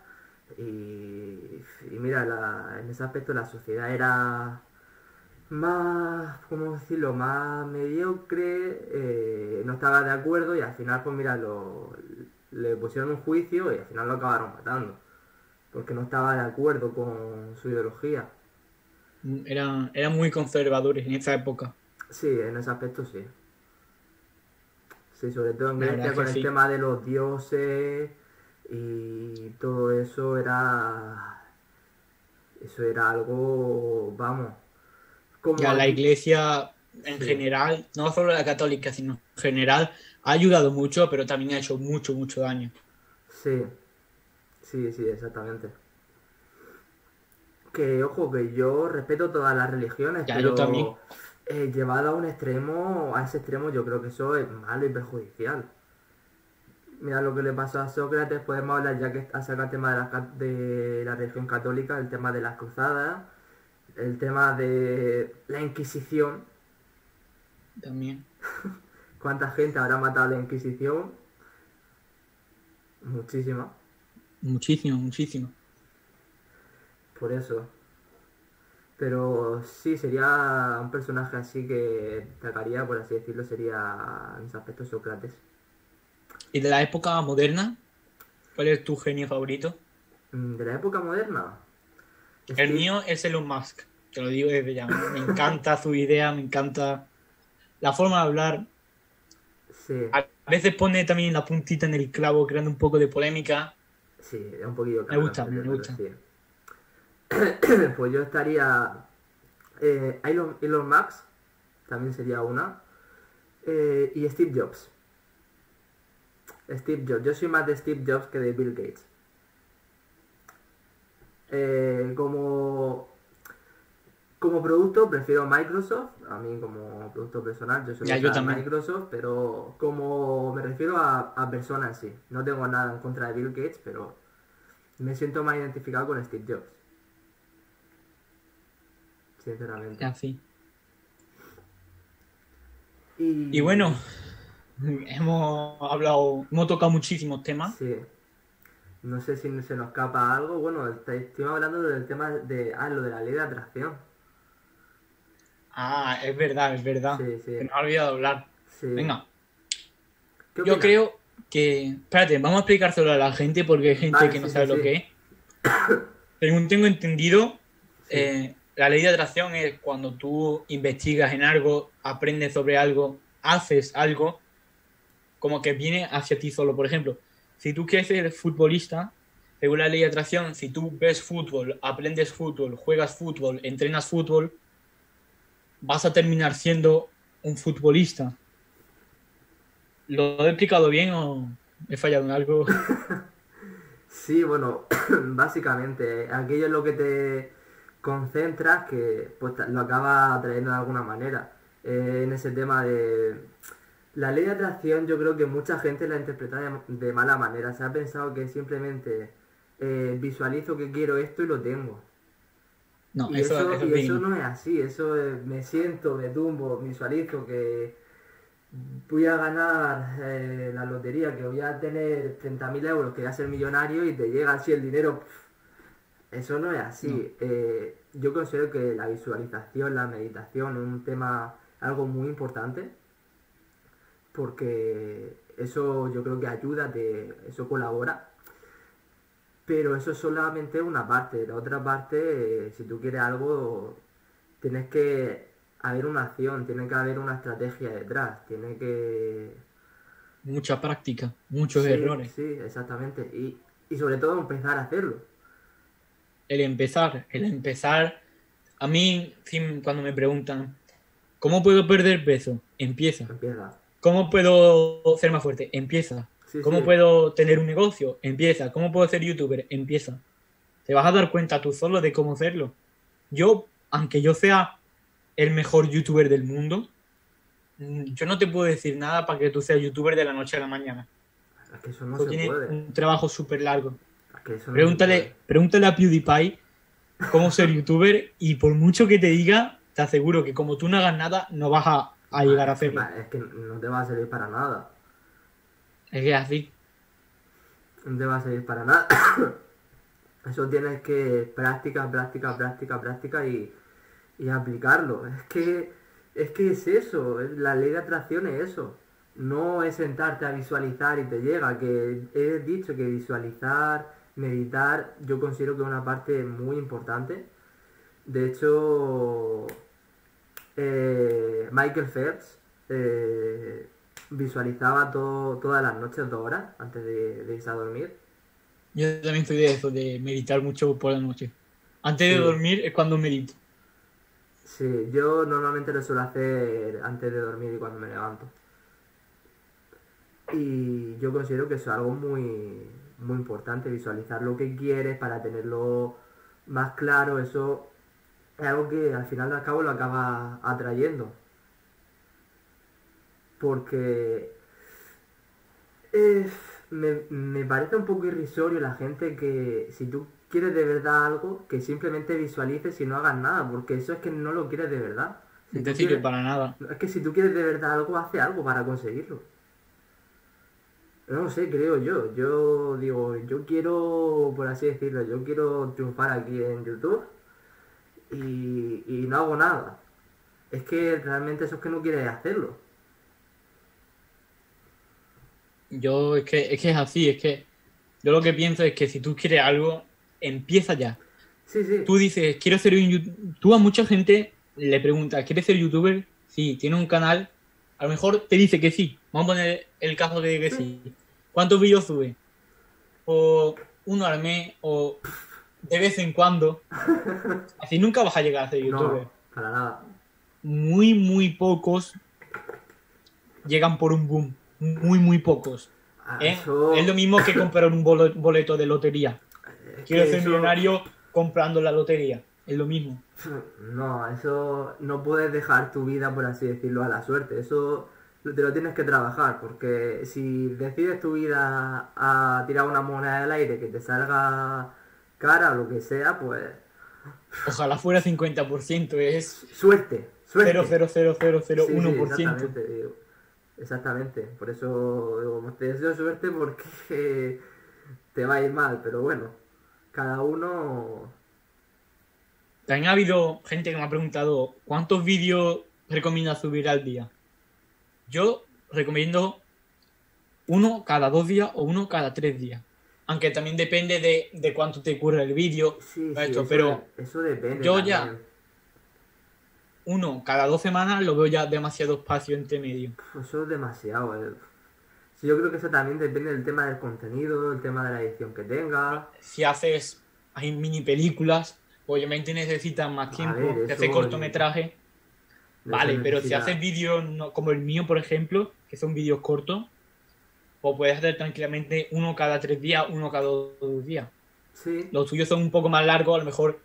y, mira, en ese aspecto la sociedad era más, ¿cómo decirlo?, más mediocre, eh, no estaba de acuerdo y al final, pues mira, lo, le pusieron un juicio y al final lo acabaron matando, porque no estaba de acuerdo con su ideología. Eran, eran muy conservadores en esa época. Sí, en ese aspecto sí. Sí, sobre todo en Grecia con el tema de los dioses y todo eso era eso era algo vamos como ya la iglesia en general no solo la católica sino en general ha ayudado mucho pero también ha hecho mucho mucho daño. Sí sí sí exactamente. Que ojo que yo respeto todas las religiones pero yo también. Eh, llevado a un extremo a ese extremo yo creo que eso es malo y perjudicial mira lo que le pasó a Sócrates, podemos hablar ya que ha sacado el tema de la, de la religión católica, el tema de las cruzadas, el tema de la Inquisición. También. ¿Cuánta gente habrá matado la Inquisición? Muchísima. Muchísimo, muchísimo. Por eso. Pero sí, sería un personaje así que destacaría, por así decirlo, sería en ese aspecto Sócrates. ¿Y de la época moderna? ¿Cuál es tu genio favorito? Mm, ¿De la época moderna? El mío es Elon Musk, te lo digo desde ya. Me encanta su idea, me encanta la forma de hablar. Sí. A veces pone también la puntita en el clavo, creando un poco de polémica. Sí, es un poquito Me gusta, me gusta. pues yo estaría. Eh, Elon, Elon Musk, también sería una. Eh, y Steve Jobs. Steve Jobs. Yo soy más de Steve Jobs que de Bill Gates. Eh, como, como producto prefiero Microsoft. A mí como producto personal yo soy Ya, de yo también. Microsoft, pero como me refiero a, a persona en sí. No tengo nada en contra de Bill Gates, pero me siento más identificado con Steve Jobs. Sinceramente. Así. Y, Y bueno, hemos hablado, hemos tocado muchísimos temas. Sí. No sé si se nos escapa algo. Bueno, est- estuvimos hablando del tema de. Ah, lo de la ley de atracción. Ah, es verdad, es verdad. Sí, sí. Se nos ha olvidado hablar. Sí. Venga, ¿Qué yo creo que. Espérate, vamos a explicárselo a la gente porque hay gente Vale, que no sabe lo que es. Según tengo entendido, Sí. eh, la ley de atracción es cuando tú investigas en algo, aprendes sobre algo, haces algo, como que viene hacia ti solo. Por ejemplo, si tú quieres ser futbolista, según la ley de atracción, si tú ves fútbol, aprendes fútbol, juegas fútbol, entrenas fútbol, vas a terminar siendo un futbolista. ¿Lo he explicado bien o he fallado en algo? Sí, bueno, básicamente, aquello es lo que te concentras que pues lo acaba atrayendo de alguna manera. Eh, en ese tema de la ley de atracción, yo creo que mucha gente la interpreta de, de mala manera. Se ha pensado que simplemente eh, visualizo que quiero esto y lo tengo. No, Y eso, eso, eso y es bien. eso no es así, eso es, me siento, me tumbo, visualizo que voy a ganar eh, la lotería, que voy a tener 30.000 euros, que voy a ser millonario y te llega así el dinero. Eso no es así. Eh, yo considero que la visualización, la meditación es un tema algo muy importante porque eso yo creo que ayuda, te- eso colabora. Pero eso es solamente una parte. La otra parte, eh, si tú quieres algo, tienes que haber una acción, tiene que haber una estrategia detrás, tiene que... Mucha práctica, muchos Sí, errores. Sí, exactamente. Y, y sobre todo empezar a hacerlo. El empezar, el empezar. A mí, cuando me preguntan, ¿cómo puedo perder peso? Empieza. Empieza. ¿Cómo puedo ser más fuerte? Empieza. Sí, ¿Cómo sí. puedo tener un negocio? Empieza. ¿Cómo puedo ser youtuber? Empieza. Te vas a dar cuenta tú solo de cómo hacerlo. Yo, aunque yo sea el mejor youtuber del mundo, mm, yo no te puedo decir nada para que tú seas youtuber de la noche a la mañana. Es que eso no Tú se tienes puede. un trabajo súper largo. Pregúntale, pregúntale a PewDiePie cómo ser youtuber y por mucho que te diga, te aseguro que como tú no hagas nada, no vas a, a llegar a hacerlo. Es que no te va a servir para nada. Es que así. No te va a servir para nada. Eso tienes que práctica, práctica, práctica, práctica y, y aplicarlo. Es que, es que es eso, es- la ley de atracción es eso. No es sentarte a visualizar y te llega, que he dicho que visualizar, meditar, yo considero que es una parte muy importante. De hecho, eh, Michael Phelps eh, visualizaba todo, todas las noches dos horas antes de, de irse a dormir. Yo también soy de eso, de meditar mucho por la noche. Antes de dormir es cuando medito. Sí, yo normalmente lo suelo hacer antes de dormir y cuando me levanto. Y yo considero que eso es algo muy, muy importante, visualizar lo que quieres para tenerlo más claro, eso es algo que al final al cabo lo acaba atrayendo. Porque eh, me, me parece un poco irrisorio la gente que si tú quieres de verdad algo, que simplemente visualices y no hagas nada, porque eso es que no lo quieres de verdad. Si No te sirve para nada. es que si tú quieres de verdad algo, hace algo para conseguirlo. No sé, creo yo. Yo digo, yo quiero, por así decirlo, yo quiero triunfar aquí en YouTube y, y no hago nada. Es que realmente eso es que no quieres hacerlo. Yo es que, es que es así, es que yo lo que pienso es que si tú quieres algo, empieza ya. Sí, sí. Tú dices, quiero ser un youtuber. Tú a mucha gente le preguntas, ¿quieres ser youtuber? Sí, tiene un canal. A lo mejor te dice que sí. Vamos a poner el caso de que sí. ¿Cuántos vídeos sube? O uno al mes, o de vez en cuando. Así nunca vas a llegar a ser youtuber. No, para nada. Muy, muy pocos llegan por un boom. Muy, muy pocos. Ah, ¿eh? eso- Es lo mismo que comprar un boleto de lotería. Quiero ser eso- millonario comprando la lotería. Es lo mismo. No, eso no puedes dejar tu vida, por así decirlo, a la suerte. Eso te lo tienes que trabajar, porque si decides tu vida a tirar una moneda del aire que te salga cara o lo que sea, pues Ojalá fuera 50%, es suerte, suerte. 0,00001%. Sí, exactamente, digo. Exactamente. Por eso digo, te deseo suerte porque te va a ir mal, pero bueno, cada uno También ha habido gente que me ha preguntado cuántos vídeos recomiendas subir al día. Yo recomiendo uno cada dos días o uno cada tres días. Aunque también depende de, de cuánto te ocurre el vídeo. Sí, Esto, sí, eso, pero eso depende. yo ya- también. Uno cada dos semanas lo veo ya demasiado espacio entre medio. Eso es demasiado. eh. Sí, yo creo que eso también depende del tema del contenido, el tema de la edición que tenga. Si haces hay mini películas, obviamente necesitas más tiempo. ver, si haces eso- cortometraje, Vale, pero si haces vídeos no- como el mío, por ejemplo, que son vídeos cortos, pues puedes hacer tranquilamente uno cada tres días, uno cada dos días. Sí, Los tuyos son un poco más largos, a lo mejor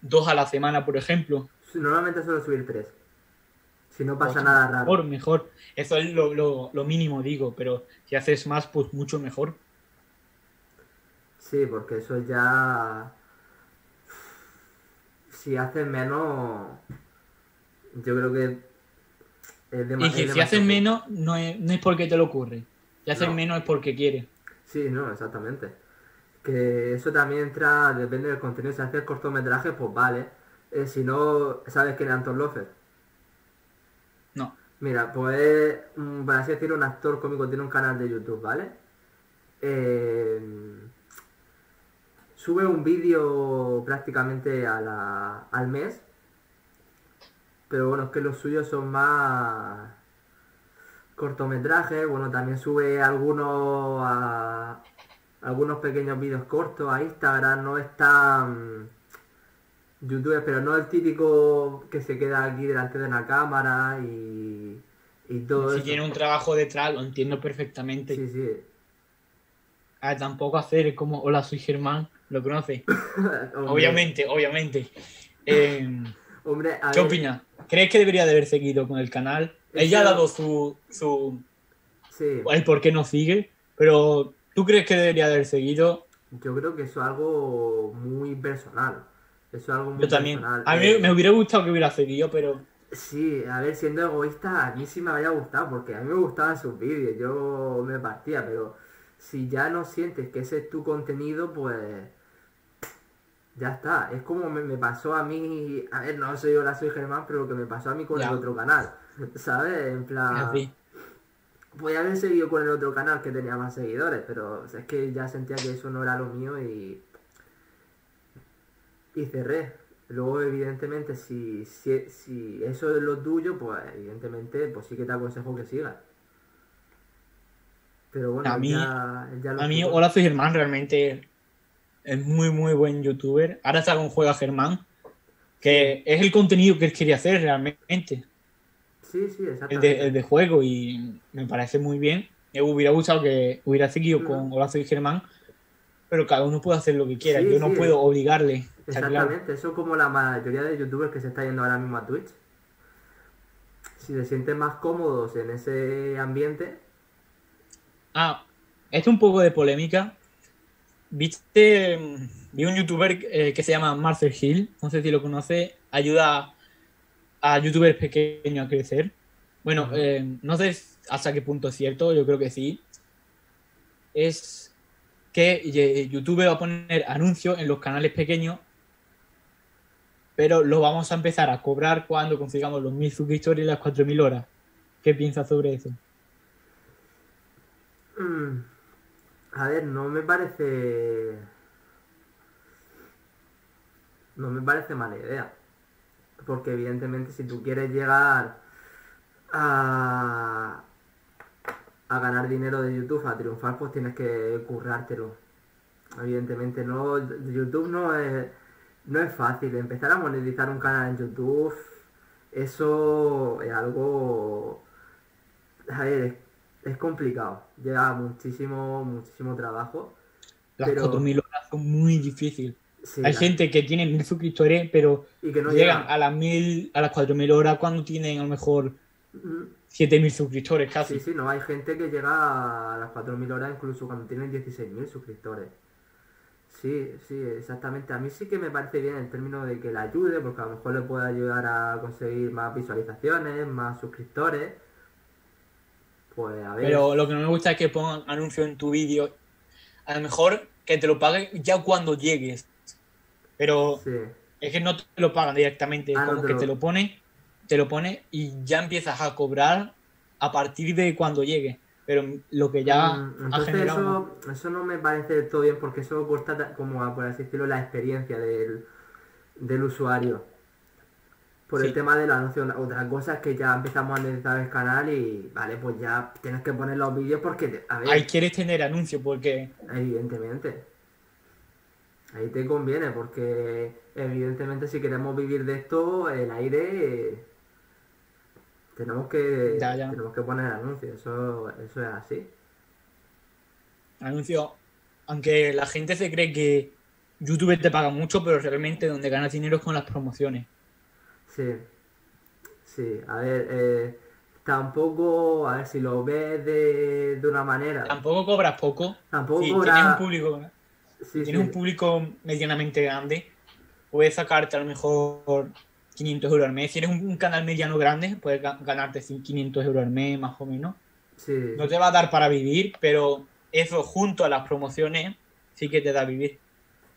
dos a la semana, por ejemplo. normalmente suelo subir tres. Si no pasa nada raro. Mejor, mejor. Eso es lo, lo- lo mínimo, digo, pero si haces más, pues mucho mejor. Sí, porque eso ya. Si haces menos. Yo creo que. Es dema- Y es que si demasiado haces menos, no es, no es porque te lo ocurre. Si haces No. menos es porque quieres. Sí, no, exactamente. Que eso también entra, depende del contenido. Si haces cortometraje, pues vale. Eh, si no, ¿sabes quién es Anton Lofer? No. Mira, pues, mm, por así decirlo, un actor cómico tiene un canal de YouTube, ¿vale? Eh, sube un vídeo prácticamente a la- al mes, pero bueno, es que los suyos son más cortometrajes, bueno, también sube algunos a- algunos pequeños vídeos cortos a Instagram, no es tan youtuber, pero no el típico que se queda aquí delante de una cámara y, y todo Si eso. tiene un trabajo detrás, lo entiendo perfectamente. Sí, sí. Ah, tampoco hacer como Hola, soy Germán, lo. Hombre, Obviamente, obviamente. Eh, Hombre, a ¿Qué opinas? ¿Crees que debería de haber seguido con el canal? Él ya ha dado su, su Sí, el por qué no sigue, pero ¿tú crees que debería de haber seguido? yo creo que eso es algo muy personal. Eso es algo muy Yo también. personal. A mí Eh, me hubiera gustado que hubiera seguido, pero Sí, a ver, siendo egoísta, a mí sí me había gustado, porque a mí me gustaban sus vídeos, yo me partía, pero si ya no sientes que ese es tu contenido, pues ya está. Es como me, me pasó a mí, a ver, no soy ahora soy Germán, pero lo que me pasó a mí con Ya. el otro canal, ¿sabes? En plan, podía haber seguido con el otro canal que tenía más seguidores, pero o sea, es que ya sentía que eso no era lo mío y, y cerré. Luego, evidentemente, si, si, si eso es lo tuyo, pues evidentemente, pues sí que te aconsejo que sigas. Pero bueno, A mí- ya, A mí. Hola, soy Germán realmente es muy, muy buen youtuber. Ahora está con Juega Germán, que es el contenido que él quería hacer realmente. Sí, sí, el exactamente. de, el de juego y me parece muy bien. Me hubiera gustado que hubiera seguido con Hola soy Germán, pero cada uno puede hacer lo que quiera. Sí, Yo no puedo obligarle. claro. Exactamente, eso como la mayoría de youtubers que se está yendo ahora mismo a Twitch. Si se sienten más cómodos en ese ambiente, Ah, esto es un poco de polémica. Viste, mm, vi un youtuber eh, que se llama Marcel Hill, no sé si lo conoce, ayuda a youtubers pequeños a crecer. Bueno, eh, no sé hasta qué punto es cierto, yo creo que sí. Es que eh, YouTube va a poner anuncios en los canales pequeños, pero lo vamos a empezar a cobrar cuando consigamos los 1000 suscriptores y las 4000 horas. ¿Qué piensas sobre eso? Mm, A ver, no me parece. No me parece mala idea. Porque evidentemente si tú quieres llegar a, a ganar dinero de YouTube, a triunfar, pues tienes que currártelo. Evidentemente no, YouTube no es, no es fácil. Empezar a monetizar un canal en YouTube, eso es algo... A ver, es complicado. Lleva muchísimo, muchísimo trabajo. Las pero- 4.000 horas son muy difíciles. Sí, Hay la- gente que tiene 1.000 suscriptores, pero y que no llegan llega. a las 1.000, a las 4.000 horas cuando tienen a lo mejor Mm, 7.000 suscriptores casi. Sí, sí, no, hay gente que llega a las 4.000 horas incluso cuando tienen 16.000 suscriptores. Sí, sí, exactamente. A mí sí que me parece bien el término de que le ayude, porque a lo mejor le puede ayudar a conseguir más visualizaciones, más suscriptores. Pues a ver. Pero lo que no me gusta es que pongan anuncios en tu vídeo. A lo mejor que te lo paguen ya cuando llegues. Pero Sí, es que no te lo pagan directamente. Ah, no como te que lo- te lo pone, te lo pone y ya empiezas a cobrar a partir de cuando llegue. Pero lo que ya Mm, ha generado. eso, eso no me parece del todo bien porque eso corta ta- como por así decirlo la experiencia del, del usuario. Por el tema del anuncio. Otra cosa es que ya empezamos a analizar el canal y vale, pues ya tienes que poner los vídeos porque, te- a ver, Ahí quieres tener anuncios porque evidentemente. Ahí te conviene porque evidentemente si queremos vivir de esto, el aire eh, tenemos que Ya, ya. tenemos que poner anuncios, eso, eso es así. anuncios. Aunque la gente se cree que YouTube te paga mucho, pero realmente donde ganas dinero es con las promociones. Sí, sí, a ver, eh, tampoco, a ver si lo ves de, de una manera. Tampoco cobras poco. Tampoco Si cobra- tienes un público, Sí, tienes sí, un público medianamente grande, puedes sacarte a lo mejor 500 euros al mes. Si eres un, un canal mediano grande, puedes ga- ganarte 500 euros al mes, más o menos. sí, No te va a dar para vivir, pero eso junto a las promociones sí que te da a vivir.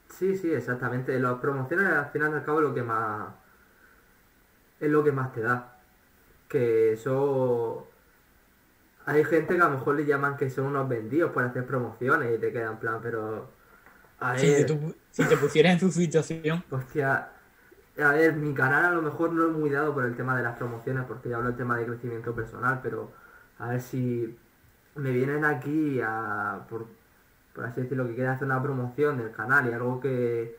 sí, sí, exactamente. Las promociones al final y al cabo es lo que más es lo que más te da. Que eso hay gente que a lo mejor le llaman que son unos vendidos por hacer promociones y te quedan plan, pero a Si, ver, tú- si te pusieras en su situación, Hostia, a ver, mi canal a lo mejor no es muy dado por el tema de las promociones, porque ya hablo del tema de crecimiento personal, pero a ver si me vienen aquí a, por, por así decirlo, que quieren hacer una promoción del canal y algo que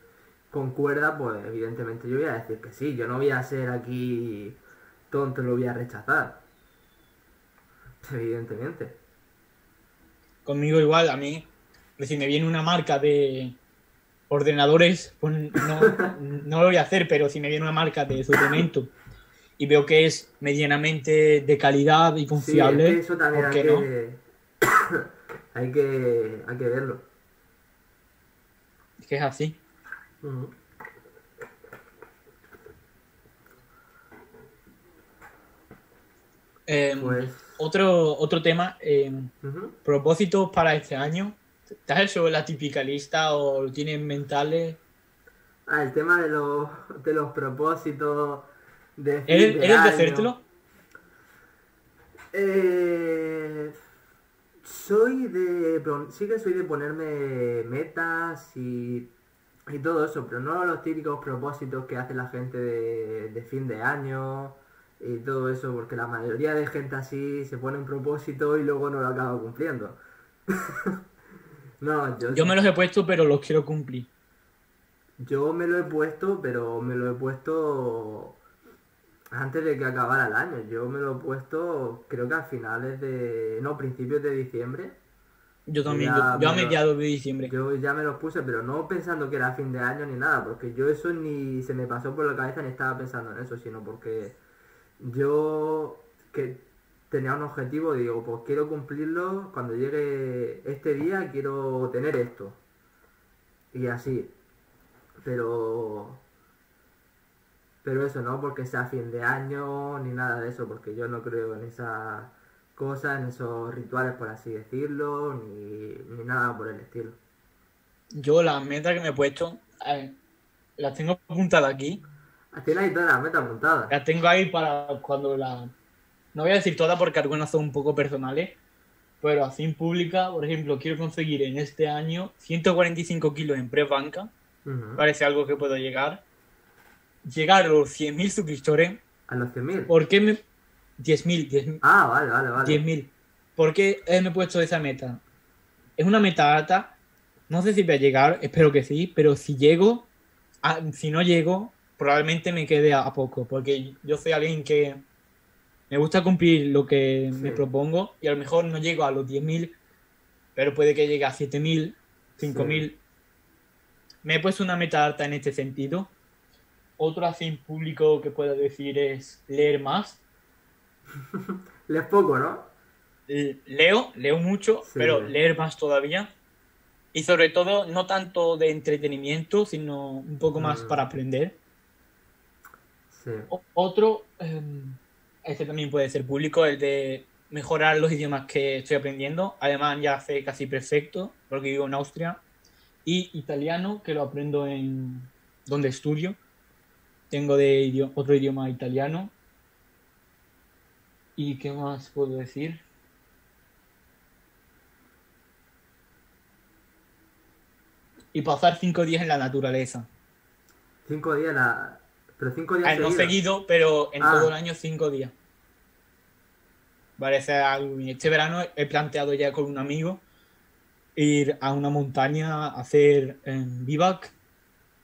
concuerda, pues evidentemente yo voy a decir que sí, yo no voy a ser aquí tonto, lo voy a rechazar. Evidentemente. conmigo igual, a mí, si me viene una marca de ordenadores, pues no, no lo voy a hacer, pero si me viene una marca de suplemento y veo que es medianamente de calidad y Sí, es confiable, que eso también ¿por hay no? que, hay que hay que verlo. Es que es así. Eh, Pues otro, otro tema, eh, ujú. propósitos para este año. ¿Te has hecho la típica lista o lo tienes mentales? Ah, el tema de los, de los propósitos de fin ¿Eres, de eres de hacértelo? Eh, soy de... Sí que soy de ponerme metas y, y todo eso, pero no los típicos propósitos que hace la gente de, de fin de año y todo eso, porque la mayoría de gente así se pone un propósito y luego no lo acaba cumpliendo. no, yo, Yo me los he puesto, pero los quiero cumplir. Yo me lo he puesto, pero me lo he puesto antes de que acabara el año. Yo me lo he puesto, creo que a finales de... No, principios de diciembre. Yo también, Ya, yo, yo a mediados de diciembre. Yo ya me los puse, pero no pensando que era fin de año ni nada, porque yo eso ni se me pasó por la cabeza ni estaba pensando en eso, sino porque yo que tenía un objetivo y digo, pues quiero cumplirlo, cuando llegue este día quiero tener esto. Y así. Pero... Pero eso no porque sea fin de año ni nada de eso, porque yo no creo en esas cosas, en esos rituales por así decirlo, ni, ni nada por el estilo. Yo las metas que me he puesto, las tengo apuntadas aquí. Tienes ahí todas las metas apuntadas. Las tengo ahí para cuando las... No voy a decir todas porque algunas son un poco personales, pero así en pública, por ejemplo, quiero conseguir en este año 145 kilos en press banca. Ujú. Parece algo que puedo llegar. Llegar a los 100.000 suscriptores. A los 100.000. ¿Por qué me... 10.000, 10.000. Ah, vale, vale, vale. 10.000. ¿Por qué me he puesto esa meta? Es una meta alta. No sé si voy a llegar, espero que sí, pero si llego, ah, si no llego, probablemente me quede a, a poco, porque yo soy alguien que me gusta cumplir lo que me Sí. propongo y a lo mejor no llego a los 10.000, pero puede que llegue a 7.000, 5.000. Me he puesto una meta alta en este sentido. Otro fin público que puedo decir es leer más. Lees poco, ¿no? Leo, leo mucho, Sí. pero leer más todavía. Y sobre todo, no tanto de entretenimiento, sino un poco más Mm. para aprender. Sí. Otro, eh, este también puede ser público, el de mejorar los idiomas que estoy aprendiendo. Alemán ya hace casi perfecto, porque vivo en Austria. Y italiano, que lo aprendo en donde estudio. Tengo de otro idioma italiano. ¿Y qué más puedo decir? Y pasar cinco días en la naturaleza. Cinco días la... Pero cinco días Ah, no seguido, pero en Ah. todo el año cinco días. Parece algo. Este verano he planteado ya con un amigo ir a una montaña a hacer bivac,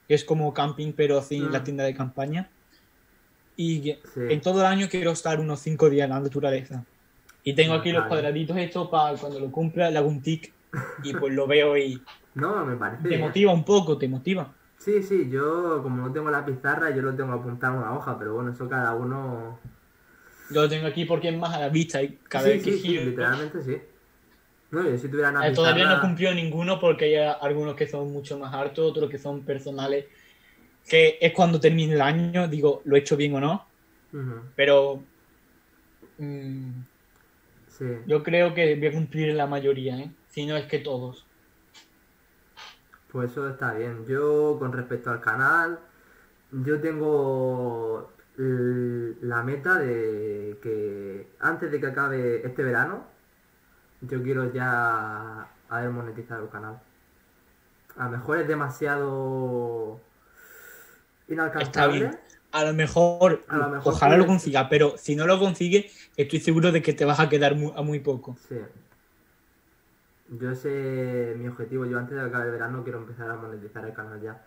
que es como camping, pero sin Mm. la tienda de campaña. Y Sí. en todo el año quiero estar unos cinco días en la naturaleza. Y tengo aquí los cuadraditos estos para cuando lo cumpla, le hago un tic y pues lo veo y No, me parece te motiva un poco, te motiva. Sí, sí, yo como no tengo la pizarra, yo lo tengo apuntado en una hoja, pero bueno, eso cada uno... Yo lo tengo aquí porque es más a la vista y cada sí, vez que sí, sí, giro. literalmente sí. No, yo si tuviera una Eh, Todavía no cumplió ninguno porque hay algunos que son mucho más hartos, otros que son personales, que es cuando termine el año, digo, lo he hecho bien o no, pero mm, Sí. yo creo que voy a cumplir la mayoría, ¿eh? si no es que todos. Pues eso está bien. Yo, con respecto al canal, yo tengo la meta de que antes de que acabe este verano, yo quiero ya haber monetizado el canal. A lo mejor es demasiado inalcanzable. bien. A lo mejor, A lo mejor ojalá lo consiga, pero si no lo consigue, estoy seguro de que te vas a quedar a muy poco. Sí. Yo ese mi objetivo. Yo antes de acabar el verano quiero empezar a monetizar el canal ya.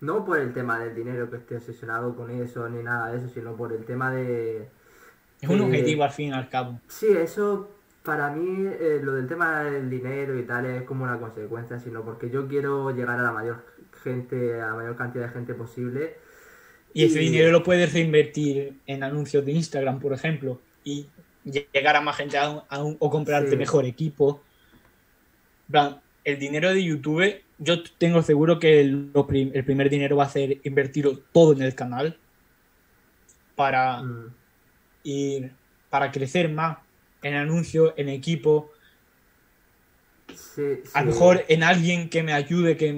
No por el tema del dinero que esté obsesionado con eso ni nada de eso, sino por el tema de... Es un Eh, objetivo al fin y al cabo. Sí, eso para mí, eh, lo del tema del dinero y tal es como una consecuencia, sino porque yo quiero llegar a la mayor gente, a la mayor cantidad de gente posible. Y ese dinero lo puedes reinvertir en anuncios de Instagram, por ejemplo, y llegar a más gente o comprarte Sí. mejor equipo. El dinero de YouTube, yo tengo seguro que el, el primer dinero va a ser invertirlo todo en el canal para Mm, ir para crecer más en anuncios, en equipo, sí, a lo mejor en alguien que me ayude, que,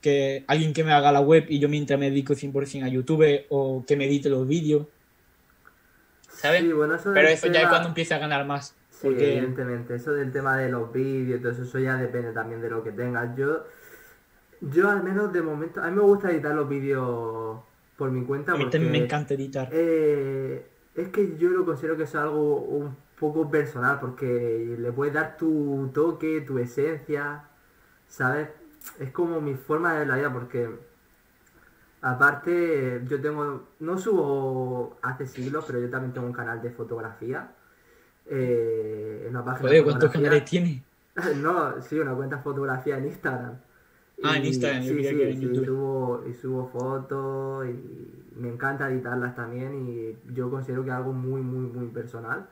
que alguien que me haga la web y yo mientras me dedico 100% a YouTube o que me edite los vídeos. ¿Sabes? Sí, bueno, eso Pero eso ya es cuando empiece a ganar más. Sí, Porque evidentemente. Eso del tema de los vídeos y todo eso, eso ya depende también de lo que tengas. Yo, yo al menos de momento, a mí me gusta editar los vídeos por mi cuenta a mí porque también me encanta editar. eh, es que yo lo considero que eso es algo un poco personal porque le puedes dar tu toque, tu esencia, ¿sabes? Es como mi forma de ver la vida porque aparte yo tengo, no subo hace siglos, pero yo también tengo un canal de fotografía. Eh, una página de Joder, ¿cuántos canales tiene? No, sí, una cuenta de fotografía en Instagram. Ah, en Y- Instagram, yo sí, sí, que en sí, subo, y subo fotos y me encanta editarlas también y yo considero que es algo muy, muy, muy personal.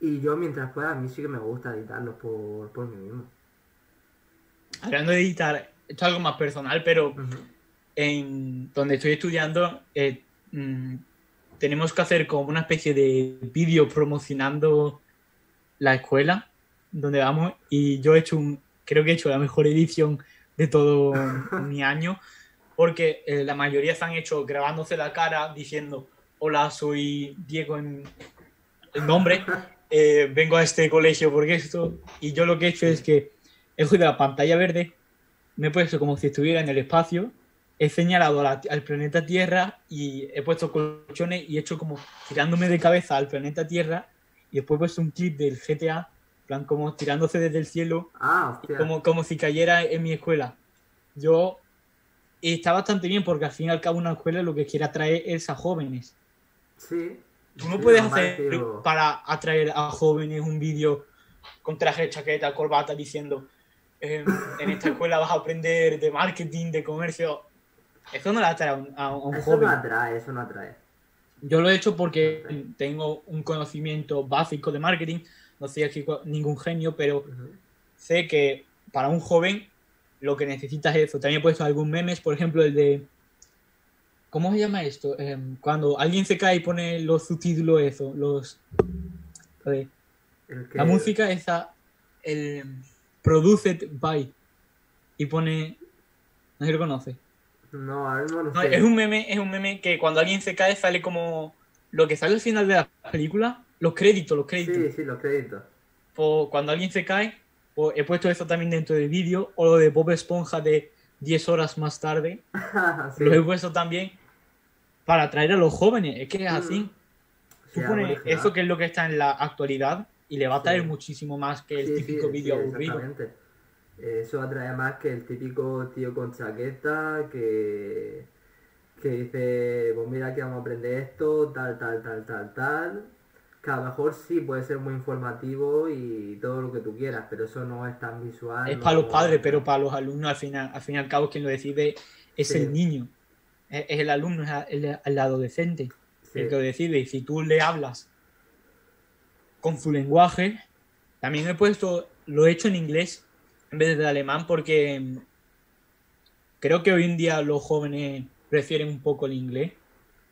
Y yo mientras pueda, a mí sí que me gusta editarlos por, por mí mismo. Hablando de editar, esto es algo más personal, pero en donde estoy estudiando eh, mm, tenemos que hacer como una especie de vídeo promocionando la escuela donde vamos. Y yo he hecho un, creo que he hecho la mejor edición de todo mi año porque eh, la mayoría se han hecho grabándose la cara diciendo hola soy Diego en el nombre eh, vengo a este colegio porque esto y yo lo que he hecho es que he cogido la pantalla verde me he puesto como si estuviera en el espacio he señalado la- al planeta Tierra y he puesto colchones y he hecho como tirándome de cabeza al planeta Tierra y después he puesto un clip del GTA, plan como tirándose desde el cielo, Ah, como, como si cayera en mi escuela. Yo y está bastante bien porque al fin y al cabo una escuela lo que quiere atraer es a jóvenes. Sí, Tú no puedes normal, hacer tío. para atraer a jóvenes un vídeo con traje, chaqueta, corbata diciendo "Eh, en esta escuela vas a aprender de marketing, de comercio. Eso no le atrae a un, a un Eso joven. no atrae, eso no atrae. Yo lo he hecho porque tengo un conocimiento básico de marketing. No soy aquí ningún genio, pero sé que para un joven lo que necesitas es eso. También he puesto algún memes, por ejemplo, el de. ¿Cómo se llama esto? Em, cuando alguien se cae y pone los subtítulos, eso, los. La música esa, el Produced by. Y pone. No sé si lo conoce. No, ahora mismo no No, sé. es un meme, es un meme que cuando alguien se cae sale como. Lo que sale al final de la película, los créditos, los créditos. Sí, sí, los créditos. Pues cuando alguien se cae, pues he puesto eso también dentro del vídeo, o lo de Bob Esponja de 10 horas más tarde, Sí. lo he puesto también para atraer a los jóvenes, es que es así. Mm. Sí, Tú pones eso que es lo que está en la actualidad y le va a atraer Sí. muchísimo más que el Sí, típico sí, vídeo aburrido. Eso atrae más que el típico tío con chaqueta que, que dice, pues mira que vamos a aprender esto, tal, tal, tal, tal, tal. Que a lo mejor sí puede ser muy informativo y todo lo que tú quieras, pero eso no es tan visual. Es no- para los padres, pero para los alumnos al final, al fin y al cabo quien lo decide es el niño, es, es el alumno, es el, el adolescente. El que lo decide. Y si tú le hablas con su lenguaje, también he puesto, lo he hecho en inglés en vez de alemán porque mm, creo que hoy en día los jóvenes prefieren un poco el inglés.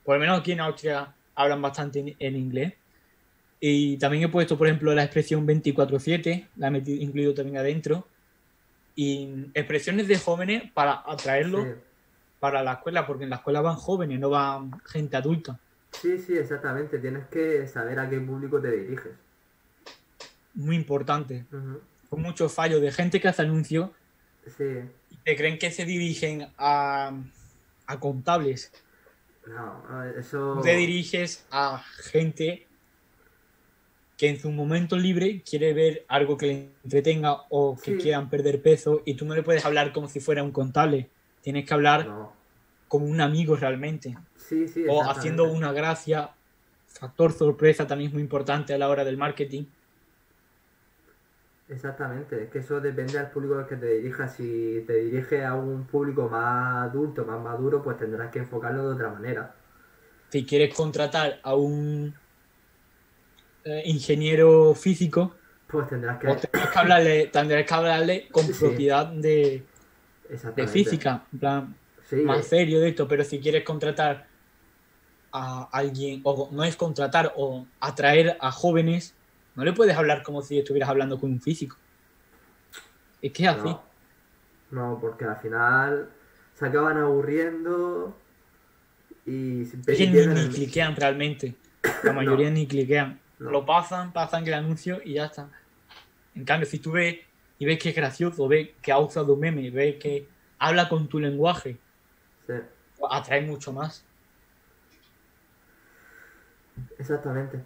Por lo menos aquí en Austria hablan bastante en, inglés. Y también he puesto, por ejemplo, la expresión 24-7, la he metido, incluido también adentro. Y mm, expresiones de jóvenes para atraerlos sí. para la escuela, porque en la escuela van jóvenes, no van gente adulta. Sí, sí, exactamente. Tienes que saber a qué público te diriges. Muy importante. Con muchos fallos de gente que hace anuncios Sí, y que creen que se dirigen a, a contables. no, eso... Te diriges a gente que en su momento libre quiere ver algo que le entretenga o que Sí. quieran perder peso y tú no le puedes hablar como si fuera un contable. Tienes que hablar No. como un amigo realmente. Sí, sí, O haciendo una gracia. Factor sorpresa también es muy importante a la hora del marketing. Exactamente, es que eso depende del público al que te dirijas. Si te diriges a un público más adulto, más maduro, pues tendrás que enfocarlo de otra manera. si quieres contratar a un eh, ingeniero físico, Pues tendrás que... o tendrás que hablarle, tendrás que hablarle con Sí. propiedad de, de física, en plan, Sí, más serio de esto, pero si quieres contratar a alguien, o no es contratar, o atraer a jóvenes, no le puedes hablar como si estuvieras hablando con un físico. Es que es así. no. No, porque al final se acaban aburriendo y Es que ni, ni cliquean realmente. La mayoría ni cliquean. No. Lo pasan, pasan el anuncio y ya está. En cambio, si tú ves y ves que es gracioso, ves que ha usado un meme, ves que habla con tu lenguaje, Sí, atrae mucho más. Exactamente.